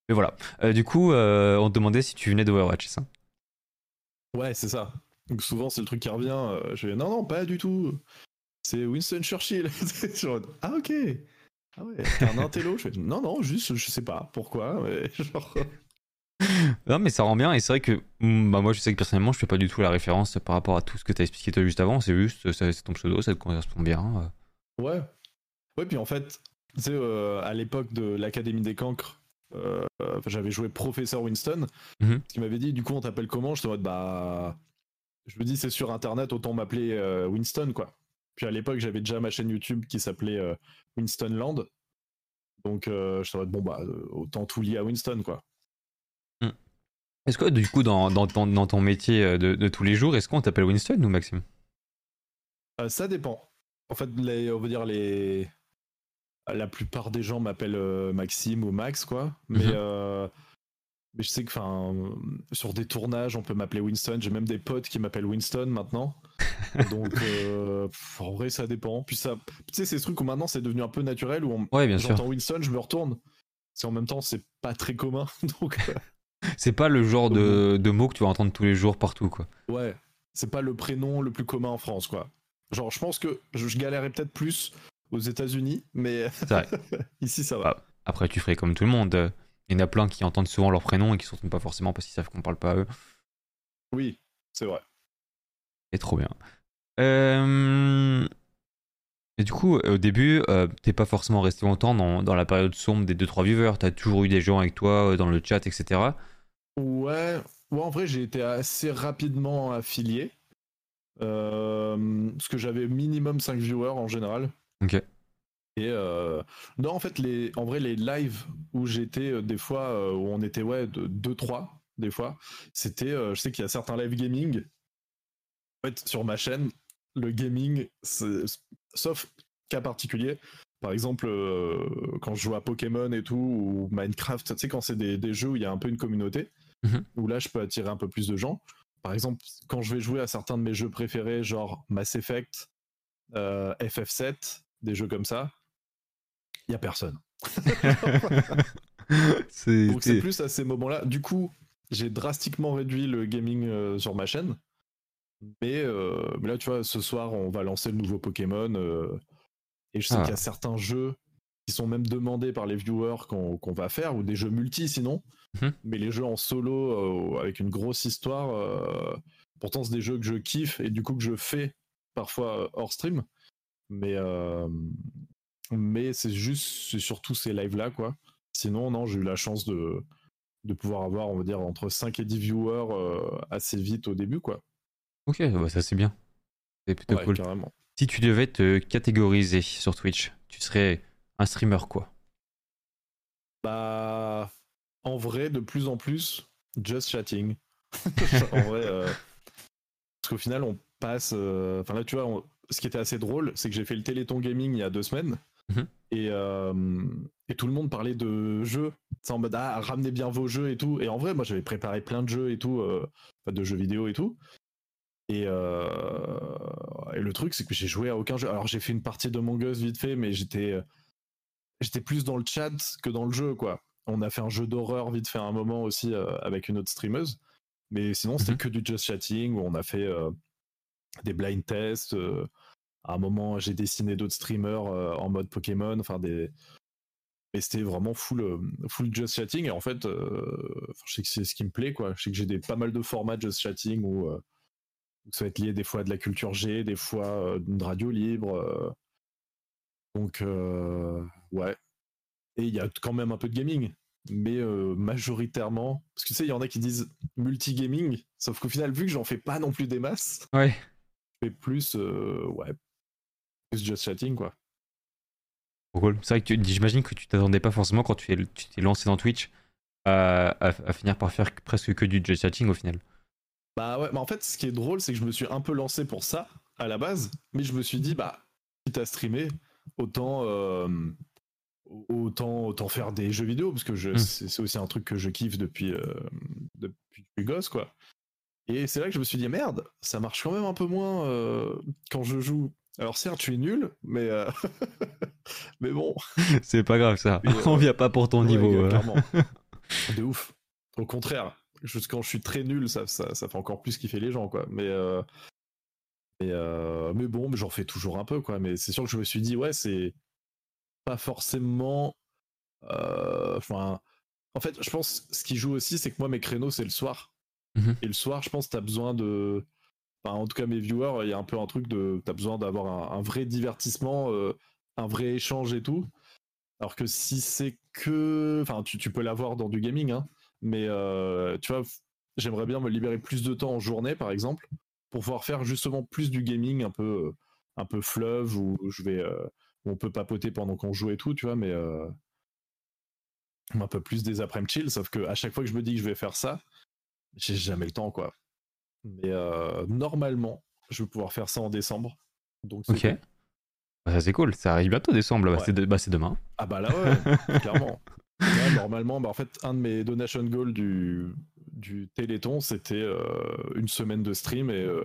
Mais voilà. Euh, du coup, euh, on te demandait si tu venais d'Overwatch, c'est ça? Ouais, c'est ça. Donc souvent, c'est le truc qui revient. euh, je vais, non, non, pas du tout. C'est Winston Churchill. [laughs] Ah, ok. Ah ouais, t'es un intello. Je fais, non, non, juste, je sais pas pourquoi. Mais [laughs] genre, Non, mais ça rend bien et c'est vrai que mm, bah, moi je sais que personnellement je fais pas du tout la référence par rapport à tout ce que t'as expliqué toi juste avant. C'est juste, c'est ton pseudo, ça te correspond bien. Ouais. Ouais, puis en fait, tu sais, euh, à l'époque de l'Académie des Cancres, euh, j'avais joué Professeur Winston. Mhm. Qui m'avait dit, du coup, on t'appelle comment? J'étais en mode, bah. Je me dis, c'est sur internet, autant m'appeler euh, Winston, quoi. Puis à l'époque, j'avais déjà ma chaîne YouTube qui s'appelait Winston Land. Donc, j'étais en mode, bon, bah, autant tout lier à Winston, quoi. Est-ce que du coup, dans, dans, ton, dans ton métier de, de tous les jours, est-ce qu'on t'appelle Winston ou Maxime? Ça dépend. En fait, les, on va dire les. La plupart des gens m'appellent euh, Maxime ou Max, quoi. Mais, Mhm. euh, mais je sais que, enfin, sur des tournages, on peut m'appeler Winston. J'ai même des potes qui m'appellent Winston maintenant. [laughs] Donc, euh, pff, en vrai, ça dépend. Puis ça, tu sais, c'est ce truc où maintenant c'est devenu un peu naturel où on, Ouais, bien sûr. j'entends Winston, je me retourne. C'est en même temps, c'est pas très commun. [laughs] Donc, euh, [laughs] C'est pas le genre de, de mot que tu vas entendre tous les jours partout, quoi. ouais, c'est pas le prénom le plus commun en France, quoi. Genre, je pense que je, je galérais peut-être plus aux États-Unis, mais vrai. [laughs] ici ça va. Après, tu ferais comme tout le monde. Il y en a plein qui entendent souvent leur prénom et qui ne s'entendent pas forcément parce qu'ils savent qu'on parle pas à eux. Oui, c'est vrai. C'est trop bien. Euh, Et du coup, au début, euh, t'es pas forcément resté longtemps dans, dans la période sombre des 2-3 viewers. T'as toujours eu des gens avec toi euh, dans le chat, etc. Ouais, ouais, en vrai, j'ai été assez rapidement affilié. Euh, parce que j'avais minimum 5 viewers en général. Ok. Et euh, non, en fait, les, en vrai, les lives où j'étais, euh, des fois, euh, où on était, ouais, de 2-3, des fois, c'était, je sais qu'il y a certains live gaming. En fait, sur ma chaîne, le gaming, sauf cas particulier, par exemple, quand je joue à Pokémon et tout, ou Minecraft, tu sais, quand c'est des, des jeux où il y a un peu une communauté, Mhm. où là, je peux attirer un peu plus de gens. Par exemple, quand je vais jouer à certains de mes jeux préférés, genre Mass Effect, euh, FF7, des jeux comme ça, il y a personne. [laughs] c'est Donc c'est plus à ces moments-là. Du coup, j'ai drastiquement réduit le gaming euh, sur ma chaîne. Mais, euh, mais là, tu vois, ce soir, on va lancer le nouveau Pokémon. euh, et je sais Ah. qu'il y a certains jeux qui sont même demandés par les viewers qu'on qu'on va faire, ou des jeux multi sinon. Mhm. Mais les jeux en solo, avec une grosse histoire, pourtant, c'est des jeux que je kiffe et du coup que je fais parfois hors stream. Mais, euh, mais c'est juste, c'est surtout ces lives-là, quoi. Sinon, non, j'ai eu la chance de, de pouvoir avoir, on va dire, entre 5 et 10 viewers euh, assez vite au début, quoi. Ok, bah ça c'est bien. C'est plutôt Ouais, cool. carrément. Si tu devais te catégoriser sur Twitch, tu serais un streamer quoi Bah, en vrai, de plus en plus, just chatting. [laughs] en vrai, euh, parce qu'au final, on passe. euh, Enfin, là, tu vois, on- ce qui était assez drôle, c'est que j'ai fait le Téléthon Gaming il y a deux semaines. Mhm. Et, euh, et tout le monde parlait de jeux. C'est en mode, ah, ramenez bien vos jeux et tout. Et en vrai, moi, j'avais préparé plein de jeux et tout, euh, de jeux vidéo et tout. Et, euh, et le truc, c'est que j'ai joué à aucun jeu. Alors, j'ai fait une partie de Among Us vite fait, mais j'étais j'étais plus dans le chat que dans le jeu, quoi. On a fait un jeu d'horreur vite fait à un moment aussi avec une autre streameuse. Mais sinon, c'était Mhm. que du just chatting où on a fait des blind tests. euh, à un moment, j'ai dessiné d'autres streamers euh, en mode Pokémon. Enfin, mais c'était vraiment full, euh, full just chatting. Et en fait, je sais que c'est ce qui me plaît, quoi. Je sais que j'ai des pas mal de formats just chatting où, ça va être lié des fois à de la culture G, des fois d'une radio libre. Donc, ouais. Et il y a quand même un peu de gaming, mais majoritairement. Parce que tu sais, il y en a qui disent multi-gaming, sauf qu'au final, vu que j'en fais pas non plus des masses, Ouais. Plus, euh, ouais, plus just chatting, quoi. Cool. C'est vrai que tu- j'imagine que tu t'attendais pas forcément quand tu t'es tu t'es lancé dans Twitch à, à- à finir par faire presque que du just chatting au final. Bah ouais, mais en fait, ce qui est drôle, c'est que je me suis un peu lancé pour ça à la base, mais je me suis dit, bah, quitte à streamer, autant, euh, autant, autant faire des jeux vidéo, parce que je, Mm. c'est c'est aussi un truc que je kiffe depuis, euh, depuis que je suis gosse, quoi. Et c'est là que je me suis dit, merde, ça marche quand même un peu moins euh, quand je joue. Alors certes, tu es nul, mais, euh, [laughs] mais bon. [laughs] C'est pas grave ça. Euh, On vient pas pour ton Ouais, niveau. euh. clairement. [laughs] de ouf. Au contraire, juste quand je suis très nul, ça, ça, ça fait encore plus kiffer les gens, quoi. Mais, mais, mais bon, j'en fais toujours un peu, quoi. Mais c'est sûr que je me suis dit, ouais, c'est pas forcément. Enfin, en fait, je pense ce qui joue aussi, c'est que moi, mes créneaux, c'est le soir. Mhm. Et le soir, je pense que t'as besoin de. En tout cas, mes viewers, il y a un peu un truc de. T'as besoin d'avoir un, vrai divertissement, euh, un vrai échange et tout. Alors que si c'est que. Enfin, tu, tu peux l'avoir dans du gaming, hein. Mais euh, tu vois, j'aimerais bien me libérer plus de temps en journée, par exemple, pour pouvoir faire justement plus du gaming un peu, euh, un peu fleuve où je vais. où on peut papoter pendant qu'on joue et tout, tu vois, mais. un peu plus des après-midi chill, sauf que à chaque fois que je me dis que je vais faire ça, j'ai jamais le temps, quoi. Mais euh, normalement, je vais pouvoir faire ça en décembre. Donc Ok. cool. Bah, ça c'est cool. Ça arrive bientôt décembre. Bah, Ouais. c'est de- bah, c'est demain. Ah bah là ouais, clairement. [laughs] Normalement, bah en fait, un de mes donation goals du, du Téléthon, c'était euh, une semaine de stream et, euh,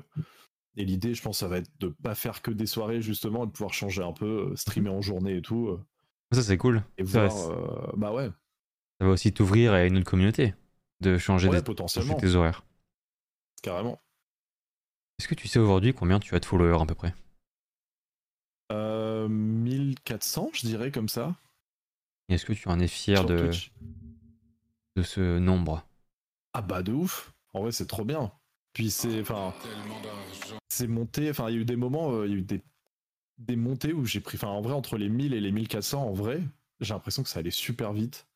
et l'idée, je pense, ça va être de pas faire que des soirées justement et de pouvoir changer un peu, streamer en journée et tout Ça c'est cool. et Ça, voir. bah ouais, Ça va aussi t'ouvrir à une autre communauté. De changer, ouais potentiellement, tes horaires. carrément. Est-ce que tu sais aujourd'hui combien tu as de followers à peu près? Euh, 1400, je dirais comme ça. Est-ce que tu en es fier sur de, Twitch. de ce nombre? Ah bah de ouf. En vrai, c'est trop bien. Puis c'est, enfin, c'est monté. Enfin, il y a eu des moments, euh, il y a eu des, des montées où j'ai pris. Enfin, en vrai, entre les 1000 et les 1400, en vrai, j'ai l'impression que ça allait super vite.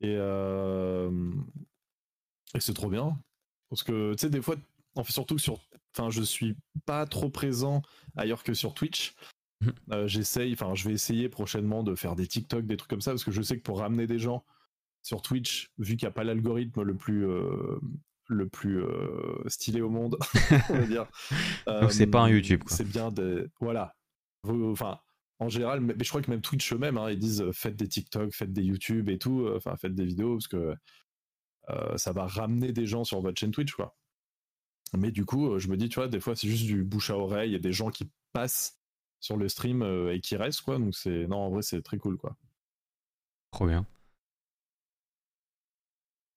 Et, euh, et c'est trop bien. Parce que, tu sais, des fois, en fait, surtout que sur. Enfin, je suis pas trop présent ailleurs que sur Twitch. Mhm. Euh, J'essaye, enfin, je vais essayer prochainement de faire des TikTok, des trucs comme ça, parce que je sais que pour ramener des gens sur Twitch, vu qu'il n'y a pas l'algorithme le plus. euh, le plus euh, stylé au monde, [laughs] on va dire. [laughs] Donc, c'est pas un YouTube. C'est bien de. Voilà. Enfin, en général, mais je crois que même Twitch eux-mêmes, hein, ils disent faites des TikTok, faites des YouTube et tout, enfin, faites des vidéos parce que ça va ramener des gens sur votre chaîne Twitch, quoi. Mais du coup, euh, je me dis, tu vois, des fois, c'est juste du bouche à oreille, il y a des gens qui passent sur le stream euh, et qui restent, quoi. Donc, c'est. Non, en vrai, c'est très cool, quoi. Trop bien.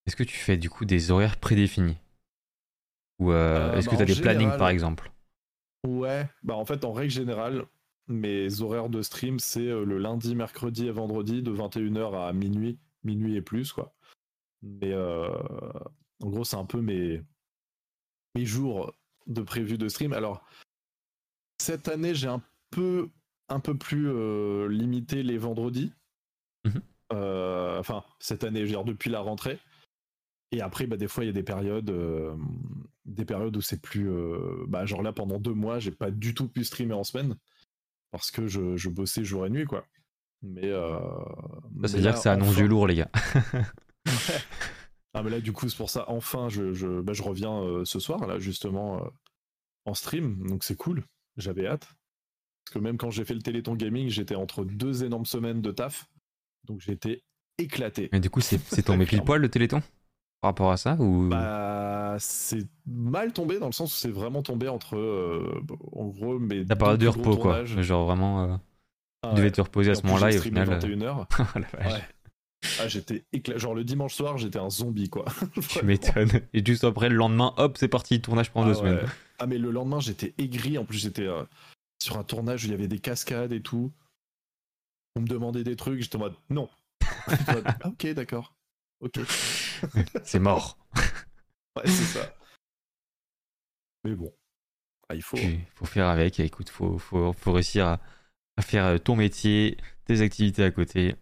Est-ce que tu fais du coup des horaires prédéfinis? Ou euh, Euh, est-ce que bah, tu as des plannings par exemple? Ouais, bah en fait, en règle générale, mes horaires de stream, c'est euh, le lundi, mercredi et vendredi de 21h à minuit, minuit et plus, quoi. Mais euh, en gros, c'est un peu mes, mes jours de prévu de stream. Alors, cette année, j'ai un peu, un peu plus euh, limité les vendredis. Mhm. Euh, enfin, cette année, je veux dire, depuis la rentrée. Et après, bah, des fois, il y a des périodes, euh, des périodes où c'est plus. bah, genre là, pendant deux mois, j'ai pas du tout pu streamer en semaine parce que je, je bossais jour et nuit, quoi. Mais. Euh, Ça, mais c'est-à-dire là, que ça annonce enfin- du lourd, les gars. [laughs] [laughs] Ah, mais là, du coup, c'est pour ça. Enfin, je, je, bah, je reviens euh, ce soir, là, justement, euh, en stream. Donc, c'est cool. J'avais hâte. Parce que même quand j'ai fait le Téléthon Gaming, j'étais entre deux énormes semaines de taf. Donc, j'étais éclaté. Mais du coup, c'est tombé [laughs] pile poil le téléthon? Par rapport à ça ou... Bah, c'est mal tombé dans le sens où c'est vraiment tombé entre, euh, en gros, mes Ta période de repos, quoi. Genre vraiment, euh, Ah tu devais ouais. te reposer à ce moment-là et au final. euh, 21h. [laughs] oh la vache, Ouais. Ah, j'étais éclaté. Genre le dimanche soir, j'étais un zombie, quoi. [laughs] Tu m'étonnes. Et juste après, le lendemain, hop, c'est parti, tournage pendant Ah deux semaines. ouais. Ah, mais le lendemain, j'étais aigri. En plus, j'étais euh, sur un tournage où il y avait des cascades et tout. On me demandait des trucs. J'étais en mode non. [laughs] ah, ok, d'accord. Ok. [laughs] c'est mort. ouais, c'est ça. Mais bon, ah, il faut. Il faut faire avec. Écoute, faut, faut, faut réussir à, à, faire ton métier, tes activités à côté.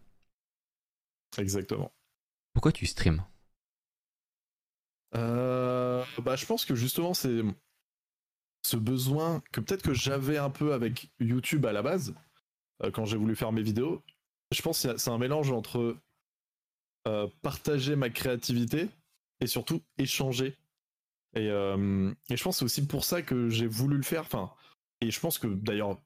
Exactement. Pourquoi tu streams euh, bah, je pense que justement, c'est ce besoin que peut-être que j'avais un peu avec YouTube à la base, euh, quand j'ai voulu faire mes vidéos. Je pense que c'est un mélange entre euh, partager ma créativité et surtout échanger. Et, et je pense que c'est aussi pour ça que j'ai voulu le faire. Enfin, et je pense que d'ailleurs,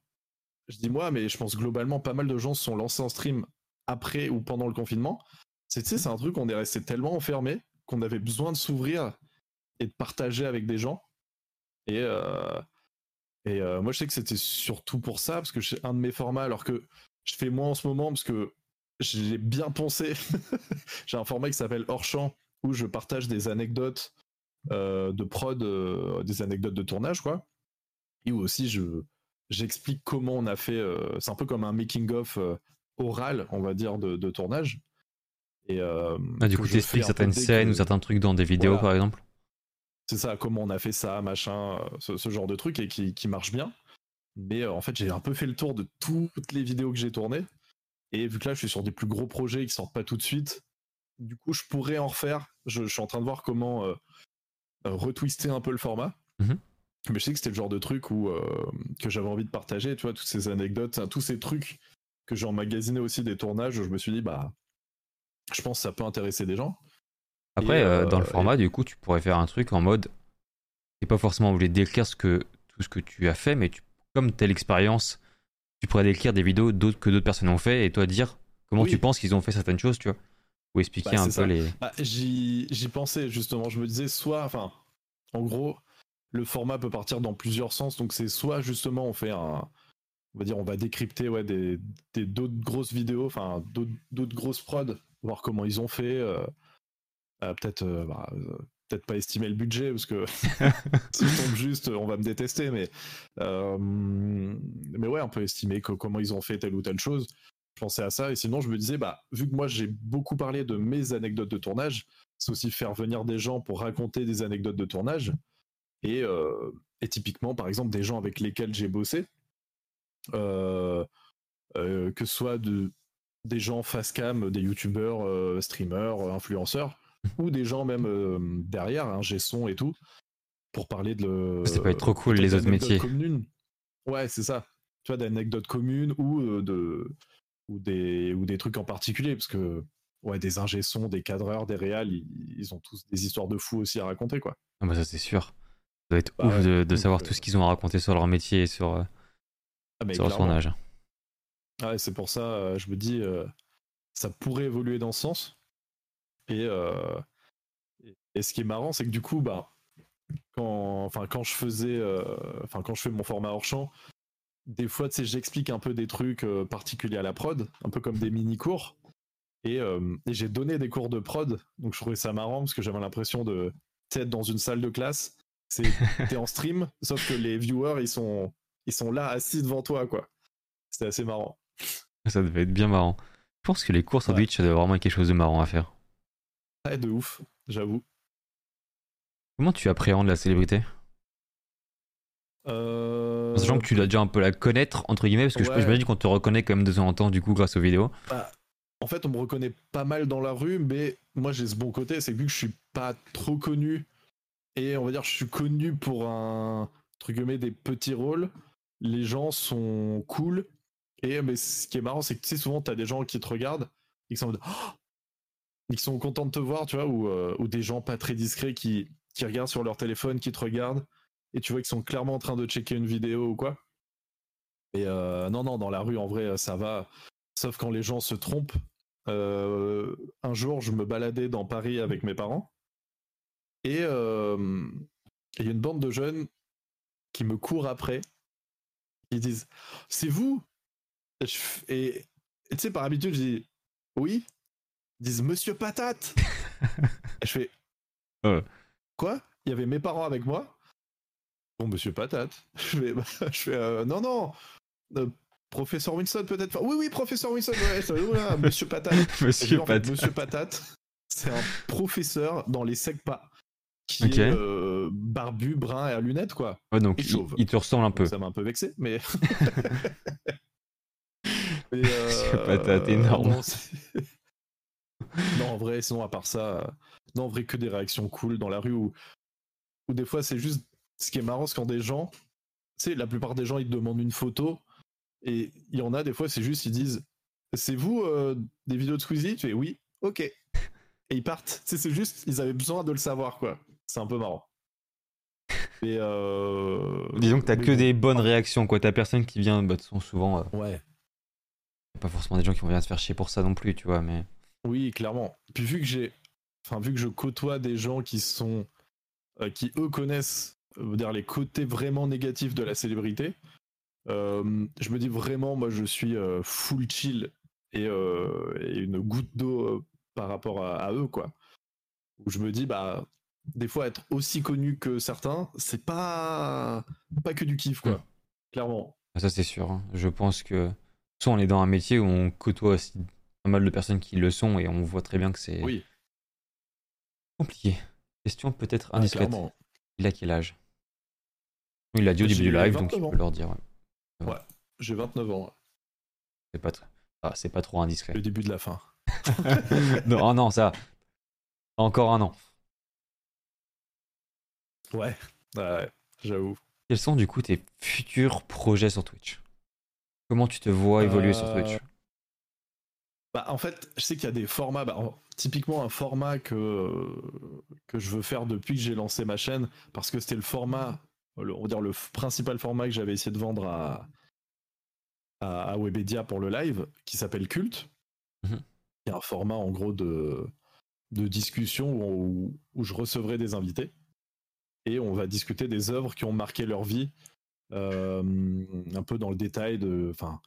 je dis moi, mais je pense globalement, pas mal de gens se sont lancés en stream après ou pendant le confinement. C'est, c'est un truc, on est resté tellement enfermé qu'on avait besoin de s'ouvrir et de partager avec des gens. Et, euh, et euh, moi, je sais que c'était surtout pour ça, parce que c'est un de mes formats, alors que je fais moins en ce moment, parce que j'ai bien pensé. [laughs] j'ai un format qui s'appelle Hors Champ, où je partage des anecdotes euh, de prod, des anecdotes de tournage, quoi. Et où aussi, je, j'explique comment on a fait. c'est un peu comme un making-of oral, on va dire, de tournage. Et, euh, ah, du coup, tu expliques certaines scènes ou certains trucs dans des vidéos, par exemple? C'est ça, comment on a fait ça, machin, euh, ce, genre de truc et qui, qui marche bien. Mais euh, en fait, j'ai un peu fait le tour de toutes les vidéos que j'ai tournées. Et vu que là, je suis sur des plus gros projets qui sortent pas tout de suite, du coup, je pourrais en refaire. Je, suis en train de voir comment retwister un peu le format. Mmh Mais je sais que c'était le genre de truc où, que j'avais envie de partager, tu vois, toutes ces anecdotes, tous ces trucs que j'ai emmagasiné aussi des tournages, où je me suis dit, bah, je pense que ça peut intéresser des gens. Après, euh, dans le euh, format, du coup, tu pourrais faire un truc en mode. T'es pas forcément obligé de décrire ce que, tout ce que tu as fait, mais tu, comme telle expérience, tu pourrais décrire des vidéos d'autres que d'autres personnes ont fait et toi dire comment tu penses qu'ils ont fait certaines choses, tu vois. Ou expliquer bah, un peu les. Bah, j'y pensais justement, je me disais soit, enfin, en gros, le format peut partir dans plusieurs sens, donc c'est soit justement on fait un. On va dire, on va décrypter ouais, des d'autres grosses vidéos, enfin d'autres grosses prods voir comment ils ont fait. Euh, euh, peut-être euh, bah, peut-être pas estimer le budget parce que [laughs] si je tombe juste, on va me détester, mais mais ouais, on peut estimer comment ils ont fait telle ou telle chose. Je pensais à ça et sinon je me disais bah vu que moi j'ai beaucoup parlé de mes anecdotes de tournage, c'est aussi faire venir des gens pour raconter des anecdotes de tournage et, et typiquement par exemple des gens avec lesquels j'ai bossé, que ce soit de des gens face cam, des youtubeurs, euh, streamers, euh, influenceurs, [laughs] ou des gens même euh, derrière, un hein, et tout, pour parler de le. Ça peut être trop cool les autres métiers. Ouais, c'est ça. Tu vois, d'anecdotes communes ou de ou des ou des trucs en particulier, parce que ouais, des ingé des cadreurs, des réals, ils, ont tous des histoires de fous aussi à raconter, quoi. Ah bah ça c'est sûr. Ça doit être bah ouf de, savoir tout ce qu'ils ont à raconter sur leur métier et sur, ah, sur leur tournage. Ouais, c'est pour ça, euh, je me dis, euh, ça pourrait évoluer dans ce sens. Euh, et, et, ce qui est marrant, c'est que du coup, bah, quand, enfin, quand je faisais, enfin, quand je fais mon format hors champ, des fois, tu sais, j'explique un peu des trucs particuliers à la prod, un peu comme des mini-cours. Et, et j'ai donné des cours de prod, donc je trouvais ça marrant parce que j'avais l'impression de être dans une salle de classe. C'est t'es en stream, sauf que les viewers ils sont ils sont là assis devant toi quoi. C'était assez marrant. Ça devait être bien marrant. Je pense que les courses en Twitch, ça devait vraiment être quelque chose de marrant à faire. Ouais, de ouf, j'avoue. Comment tu appréhendes la célébrité? Euh... Sachant que tu dois déjà un peu la connaître, entre guillemets, parce que je, me dis qu'on te reconnaît quand même de temps en temps, du coup, grâce aux vidéos. Bah, en fait, on me reconnaît pas mal dans la rue, mais moi j'ai ce bon côté, c'est que vu que je suis pas trop connu, et on va dire je suis connu pour un, truc des petits rôles, les gens sont cool, et mais ce qui est marrant, c'est que tu sais, souvent, tu as des gens qui te regardent qui sont, oh sont contents de te voir, tu vois, ou, euh, ou des gens pas très discrets qui, qui regardent sur leur téléphone, qui te regardent, et tu vois qu'ils sont clairement en train de checker une vidéo ou quoi. Et euh, non, non, dans la rue, en vrai, ça va. Sauf quand les gens se trompent. Euh, un jour, je me baladais dans Paris avec mes parents. Et il y a une bande de jeunes qui me courent après. Ils disent C'est vous? Et tu sais, par habitude, je dis oui. Ils disent Monsieur Patate. [laughs] et je fais quoi? Il y avait mes parents avec moi? Bon, Monsieur Patate. [laughs] Je fais, bah, je fais euh, non, non. Euh, Professeur Winston, peut-être? Oui, oui, professeur Winston, ouais, Monsieur Patate. [laughs] Monsieur En fait, Patate. Monsieur Patate, c'est un professeur dans les SECPA qui Ok. est euh, barbu, brun et à lunettes, quoi. Ouais, donc il, te ressemble un peu. Ça m'a un peu vexé, mais. [laughs] mais [laughs] Monsieur Patate, énorme. [laughs] Non, en vrai, sinon, à part ça, euh, non, en vrai, que des réactions cool dans la rue où, où des fois, c'est juste. Ce qui est marrant, c'est quand des gens. Tu sais, la plupart des gens, ils te demandent une photo et il y en a des fois, c'est juste, ils disent C'est vous euh, des vidéos de Squeezie? Tu fais oui, ok. Et ils partent. Tu sais, c'est juste, ils avaient besoin de le savoir, quoi. C'est un peu marrant. Mais euh... Disons que t'as que des bonnes réactions, quoi. T'as personne qui vient, bah, façon, souvent, euh, Ouais. pas forcément des gens qui vont venir se faire chier pour ça non plus, tu vois, mais. Oui, clairement. Puis vu que j'ai, enfin vu que je côtoie des gens qui sont, euh, qui eux connaissent, dire les côtés vraiment négatifs de la célébrité, je me dis vraiment, moi je suis full chill et, et une goutte d'eau par rapport à, à eux quoi. Où je me dis bah des fois être aussi connu que certains, c'est pas pas que du kiff quoi. Clairement. Ah, Ça, c'est sûr. hein. Je pense que. Soit on est dans un métier où on côtoie aussi pas mal de personnes qui le sont et on voit très bien que c'est Oui. compliqué. Question peut-être Ah, indiscrète. il a quel âge? Il l'a dit au début du live, donc 29 il peut leur dire. ouais. J'ai 29 ans. C'est pas, tr- ah, c'est pas trop indiscret. Le début de la fin. [laughs] non, ah non, ça. Encore un an. Ouais. Ouais. J'avoue. Quels sont du coup tes futurs projets sur Twitch? Comment tu te vois évoluer sur Euh, Twitch Bah, en fait, je sais qu'il y a des formats. Bah, en- typiquement, un format que, que je veux faire depuis que j'ai lancé ma chaîne, parce que c'était le format, le- on va dire le principal format que j'avais essayé de vendre à, à, à Webedia pour le live, qui s'appelle Culte. Mhm. qui est un format en gros de, de discussion où, où- où je recevrai des invités et on va discuter des œuvres qui ont marqué leur vie, euh, un peu dans le détail de. Enfin,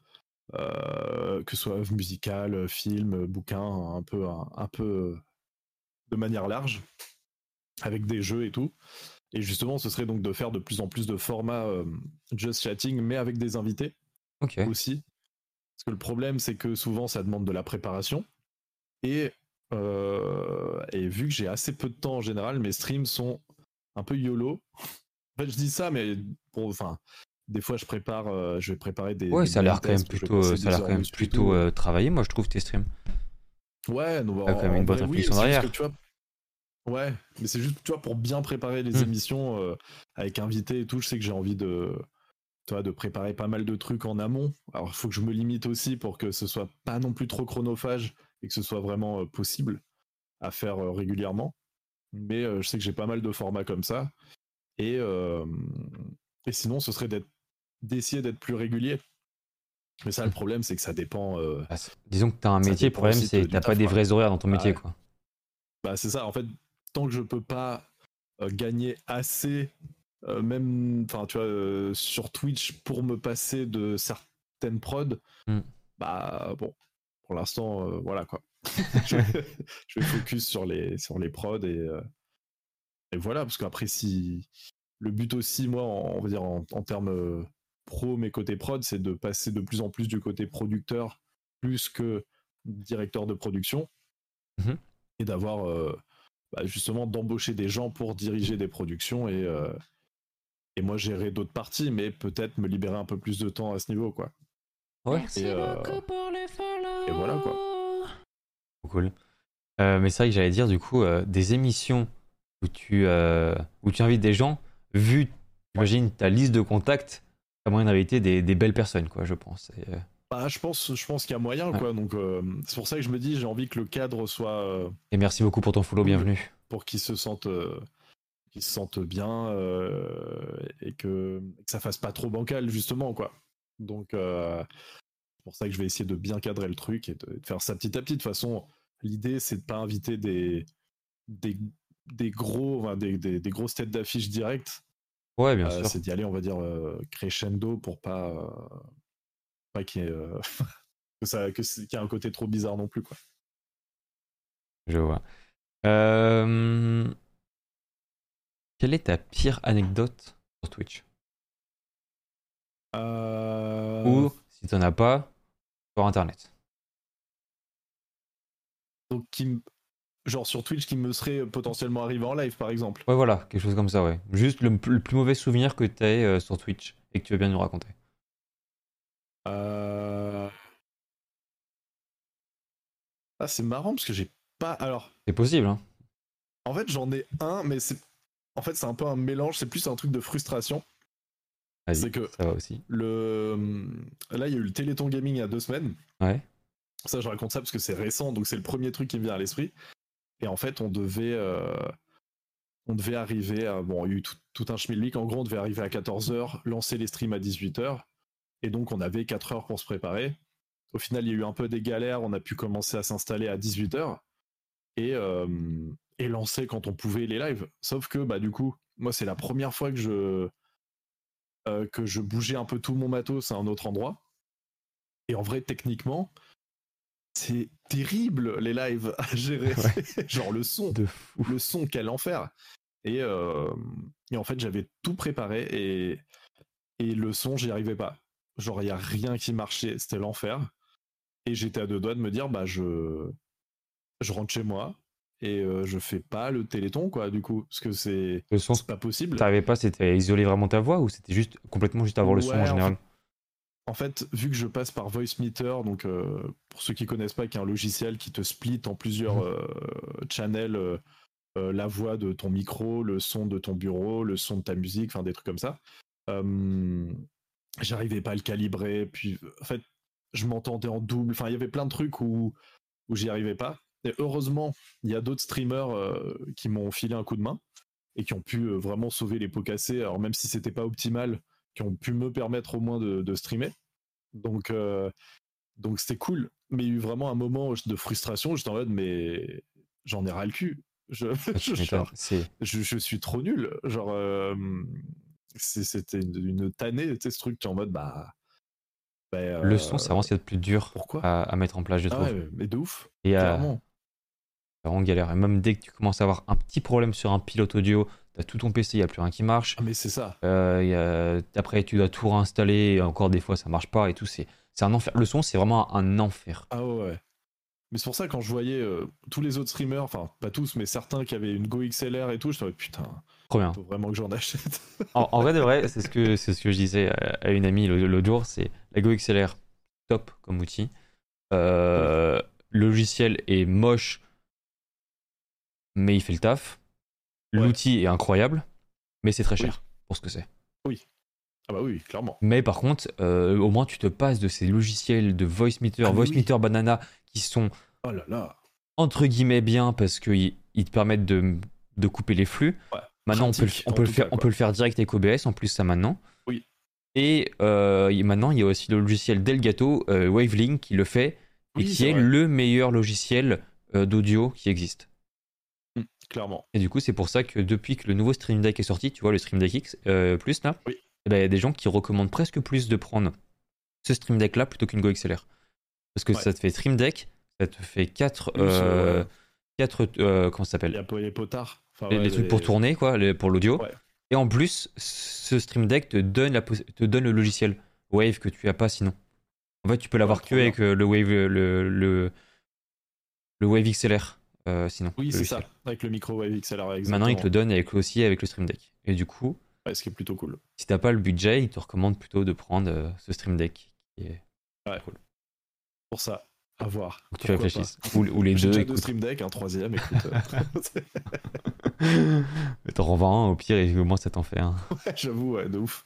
euh, que ce soit œuvre musicale, film, bouquin, un peu, un, un peu de manière large, avec des jeux et tout. Et justement, ce serait donc de faire de plus en plus de formats euh, just chatting, mais avec des invités aussi. Parce que le problème, c'est que souvent, ça demande de la préparation. Et, et vu que j'ai assez peu de temps en général, mes streams sont un peu YOLO. En fait, je dis ça, mais enfin, des fois, je prépare, euh, je vais préparer des. Ouais, des ça a l'air quand même plutôt, ça a l'air quand même plutôt euh, travaillé, moi je trouve tes streams. Ouais, quand même une bonne oui, réflexion derrière. que, tu vois, ouais, mais c'est juste tu vois, pour bien préparer les Hmm. émissions euh, avec invités et tout. Je sais que j'ai envie de, tu vois, de préparer pas mal de trucs en amont. Alors, il faut que je me limite aussi pour que ce soit pas non plus trop chronophage et que ce soit vraiment possible à faire régulièrement. Mais euh, je sais que j'ai pas mal de formats comme ça. Et, euh, et sinon, ce serait d'essayer d'être plus régulier. Mais ça, le problème, c'est que ça dépend. euh, Bah, disons que t'as un Ça métier, le problème c'est que t'as pas des vrais horaires dans ton Ah métier, quoi. Bah, c'est ça. En fait, tant que je peux pas gagner assez, même, enfin, tu vois, sur Twitch pour me passer de certaines prods, Hmm. bah bon, pour l'instant, voilà quoi. [laughs] je, je vais focus sur les sur les prods et euh, et voilà parce qu'après si le but aussi, moi, en- on va dire en, en termes euh, pro, mais côté prod, c'est de passer de plus en plus du côté producteur plus que directeur de production Mhm. et d'avoir euh, bah, justement d'embaucher des gens pour diriger des productions et, euh, et moi gérer d'autres parties, mais peut-être me libérer un peu plus de temps à ce niveau, quoi. Ouais. Merci Et, euh, beaucoup pour les follow. et voilà, quoi. Cool. Euh, mais c'est vrai que j'allais dire, du coup, euh, des émissions où tu, euh, où tu invites des gens, vu, j'imagine, ta liste de contacts, t'as moyen d'inviter des, des belles personnes, quoi, je pense. Et, Bah, je pense, je pense qu'il y a moyen, Ouais. quoi. Donc c'est pour ça que je me dis, j'ai envie que le cadre soit et merci beaucoup pour ton follow, bienvenue. pour qu'ils se sentent, qu'ils se sentent bien et que, que ça fasse pas trop bancal, justement, quoi. Donc c'est pour ça que je vais essayer de bien cadrer le truc et de, de faire ça petit à petit. De toute façon, l'idée c'est de pas inviter des des, des gros, enfin, des, des, des grosses têtes d'affiche directes. Ouais, bien Euh, sûr. c'est d'y aller, on va dire, euh, crescendo pour pas, euh, pas qu'il y ait, [laughs] que ça, que c'est- qu'il y ait un côté trop bizarre non plus, quoi. Je vois. Quelle est ta pire anecdote sur Twitch? Ou Si t'en as pas, sur internet. Donc, qui genre sur Twitch, qui me serait potentiellement arrivé en live, par exemple. Ouais, voilà, quelque chose comme ça, ouais. Juste le, le plus mauvais souvenir que t'aies euh, sur Twitch et que tu veux bien nous raconter. Euh... Ah, c'est marrant parce que j'ai pas. Alors, C'est possible, hein. en fait, j'en ai un, mais c'est. En fait, c'est un peu un mélange, c'est plus un truc de frustration. Vas-y, C'est que ça va aussi. le. Là, il y a eu le Téléthon Gaming il y a deux semaines. Ouais. Ça, je raconte ça parce que c'est récent, donc c'est le premier truc qui me vient à l'esprit. Et en fait, on devait. euh, On devait arriver à. Bon, il y a eu tout, tout un schmilblick. En gros, on devait arriver à 14h, lancer les streams à 18h. Et donc, on avait 4 heures pour se préparer. Au final, il y a eu un peu des galères. On a pu commencer à s'installer à 18h. Et, euh, et lancer quand on pouvait les lives. Sauf que, bah, du coup, moi, c'est la première fois que je. euh, que je bougeais un peu tout mon matos à un autre endroit. Et en vrai, techniquement, c'est terrible les lives à gérer. [laughs] Genre le son, De fou. le son, quel enfer. Et, euh, et en fait, j'avais tout préparé et, et le son, j'y arrivais pas. Genre, il n'y a rien qui marchait, c'était l'enfer. Et j'étais à deux doigts de me dire, bah, je, je rentre chez moi et euh, je fais pas le téléthon, quoi, du coup, parce que c'est pas possible. t'arrivais pas, c'était isoler vraiment ta voix ou c'était juste complètement juste avoir le son Ouais, en en général? En fait, vu que je passe par VoiceMeter, donc euh, pour ceux qui connaissent pas, qui est un logiciel qui te split en plusieurs Mhm. euh, channels, euh, la voix de ton micro, le son de ton bureau, le son de ta musique, enfin des trucs comme ça. J'arrivais pas à le calibrer, puis en fait, je m'entendais en double. Enfin, il y avait plein de trucs où, où j'y arrivais pas. Et heureusement, il y a d'autres streamers qui m'ont filé un coup de main et qui ont pu vraiment sauver les pots cassés. Alors même si c'était pas optimal, qui ont pu me permettre au moins de, de streamer. Donc, euh, donc c'était cool. Mais il y a eu vraiment un moment de frustration. J'étais en mode, mais j'en ai ras le cul. Je, [laughs] je- m'étonnes. genre, C'est je, je suis trop nul. Genre, euh, c'était une, une tannée, tu sais, ce truc qui est en mode, bah. bah, le euh, son, c'est vraiment ce qu'il y a de plus dur Pourquoi? à, à mettre en place, je Ah trouve. ouais, mais de ouf, Et clairement. vraiment galère. Et même dès que tu commences à avoir un petit problème sur un pilote audio, t'as tout ton PC, il n'y a plus rien qui marche. Ah, mais c'est ça. Euh, il y a- Après, tu dois tout réinstaller, et encore des fois ça marche pas et tout. C'est un enfer. Le son, c'est vraiment un enfer. Ah ouais. Mais c'est pour ça, quand je voyais euh, tous les autres streamers, enfin, pas tous, mais certains qui avaient une Go XLR et tout, je me putain, Trop bien. faut vraiment que j'en achète. [laughs] En, en vrai de vrai, c'est ce que c'est ce que je disais à, une amie l'autre jour, c'est la Go XLR top comme outil. Euh, Le logiciel est moche, mais il fait le taf. Ouais. L'outil est incroyable, mais c'est très Oui. cher pour ce que c'est. Ah bah oui, clairement. Mais par contre, euh, au moins tu te passes de ces logiciels de voice meter, Ah, voice oui. meter banana qui sont Oh là là. entre guillemets bien parce qu'ils ils te permettent de, de couper les flux. Ouais, Maintenant, on peut, le, on, peut faire, cas, on peut le faire direct avec OBS en plus, ça maintenant. Oui. Et euh, maintenant, il y a aussi le logiciel Delgato, euh, Wavelink, qui le fait et Oui, qui est le meilleur logiciel euh, d'audio qui existe. Clairement. Et du coup, c'est pour ça que depuis que le nouveau Stream Deck est sorti, tu vois, le Stream Deck X euh, Plus là, Oui. eh ben, il y a des gens qui recommandent presque plus de prendre ce Stream Deck là plutôt qu'une Go XLR. Parce que Ouais. ça te fait Stream Deck, ça te fait 4 Plus, euh, quatre, euh, comment ça s'appelle les potards. Enfin, les, ouais, les trucs pour tourner quoi les- pour l'audio Ouais. et en plus ce stream deck te donne la te donne le logiciel Wave que tu as pas sinon en fait tu peux l'avoir Ouais, que avec euh, le Wave le le, le Wave XLR euh, sinon Oui, c'est ça. Avec le micro Wave XLR. Exactement. maintenant il te le donne avec aussi avec le stream deck et du coup Ouais, ce qui est plutôt cool. si t'as pas le budget il te recommande plutôt de prendre euh, ce stream deck qui est Ouais. cool Pour ça, à voir. Tu réfléchisses ou, ou les. J'ai deux deux. Stream Deck, un troisième, écoute. euh, [laughs] [laughs] t'en revends un au pire et au moins ça t'en fait un [laughs] ouais, J'avoue, ouais, de ouf.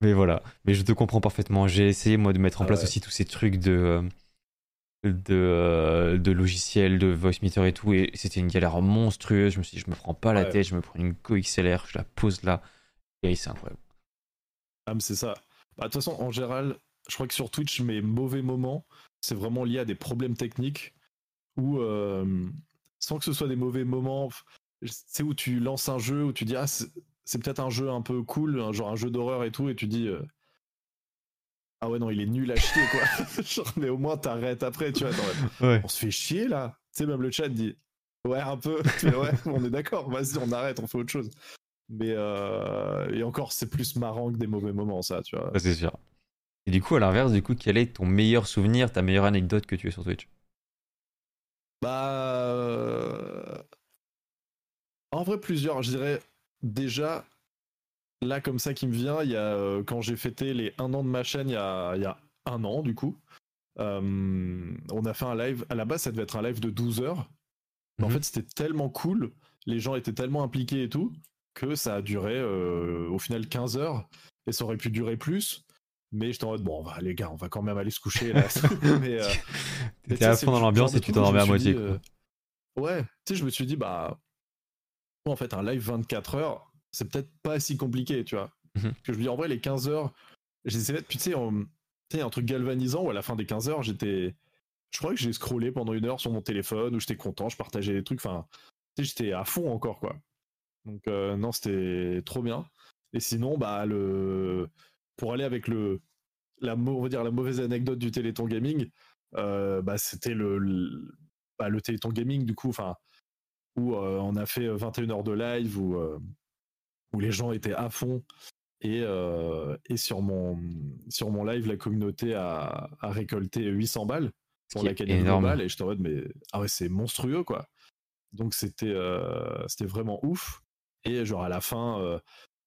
Mais voilà, mais je te comprends parfaitement. J'ai essayé moi de mettre en Ah place ouais. aussi tous ces trucs de euh, de, euh, de logiciels, de voice meter et tout, et c'était une galère monstrueuse. Je me suis dit, je me prends pas la Ouais. tête, je me prends une Go XLR, je la pose là, et c'est incroyable. Ah, mais c'est ça. Bah, De toute façon, en général, je crois que sur Twitch, mes mauvais moments, c'est vraiment lié à des problèmes techniques où, euh, sans que ce soit des mauvais moments, c'est où tu lances un jeu, où tu dis, ah, c'est peut-être un jeu un peu cool, un- genre un jeu d'horreur et tout, et tu dis, euh, ah ouais, non, il est nul à chier, quoi. [laughs] genre, mais au moins, t'arrêtes après, tu vois. Ouais. on se fait chier là. Tu sais, même le chat dit, ouais, un peu. [laughs] Ouais, on est d'accord, vas-y, on arrête, on fait autre chose. Mais, euh, et encore, c'est plus marrant que des mauvais moments, ça, tu vois. c'est sûr. Et du coup, à l'inverse, du coup, quel est ton meilleur souvenir, ta meilleure anecdote que tu as sur Twitch? Bah. euh, En vrai, plusieurs. Je dirais déjà, là, comme ça qui me vient, il y a euh, quand j'ai fêté les un an de ma chaîne, il y a, il y a un an, du coup. euh, on a fait un live. À la base, ça devait être un live de 12 heures. Mais en Mhm. fait, c'était tellement cool. Les gens étaient tellement impliqués et tout que ça a duré euh, au final 15 heures. Et ça aurait pu durer plus. Mais j'étais en mode, bon, les gars, on va quand même aller se coucher là. [laughs] [laughs] mais, T'étais à fond dans l'ambiance et tu je t'endormais à moitié. dit, Ouais, tu sais, je me suis dit, bah, en fait, un live 24 heures, c'est peut-être pas si compliqué, tu vois. Mhm. Que je me dis, en vrai, les 15 heures, j'essayais, tu sais, un truc galvanisant où à la fin des 15 heures, j'étais. Je crois que j'ai scrollé pendant une heure sur mon téléphone où j'étais content, je partageais des trucs, enfin, tu sais, j'étais à fond encore, quoi. Donc, euh, non, c'était trop bien. Et sinon, bah, le. Pour aller avec le. La, on va dire la mauvaise anecdote du Téléthon Gaming, euh, bah, c'était le, le, bah, le Téléthon Gaming, du coup, enfin, où euh, on a fait 21 heures de live, où, où les gens étaient à fond. Et, euh, et sur, mon, sur mon live, la communauté a, a récolté 800 balles pour l'Académie. Globale. Et j'étais en mode, mais ah ouais, c'est monstrueux, quoi. Donc c'était euh, c'était vraiment ouf. Et genre à la fin, euh,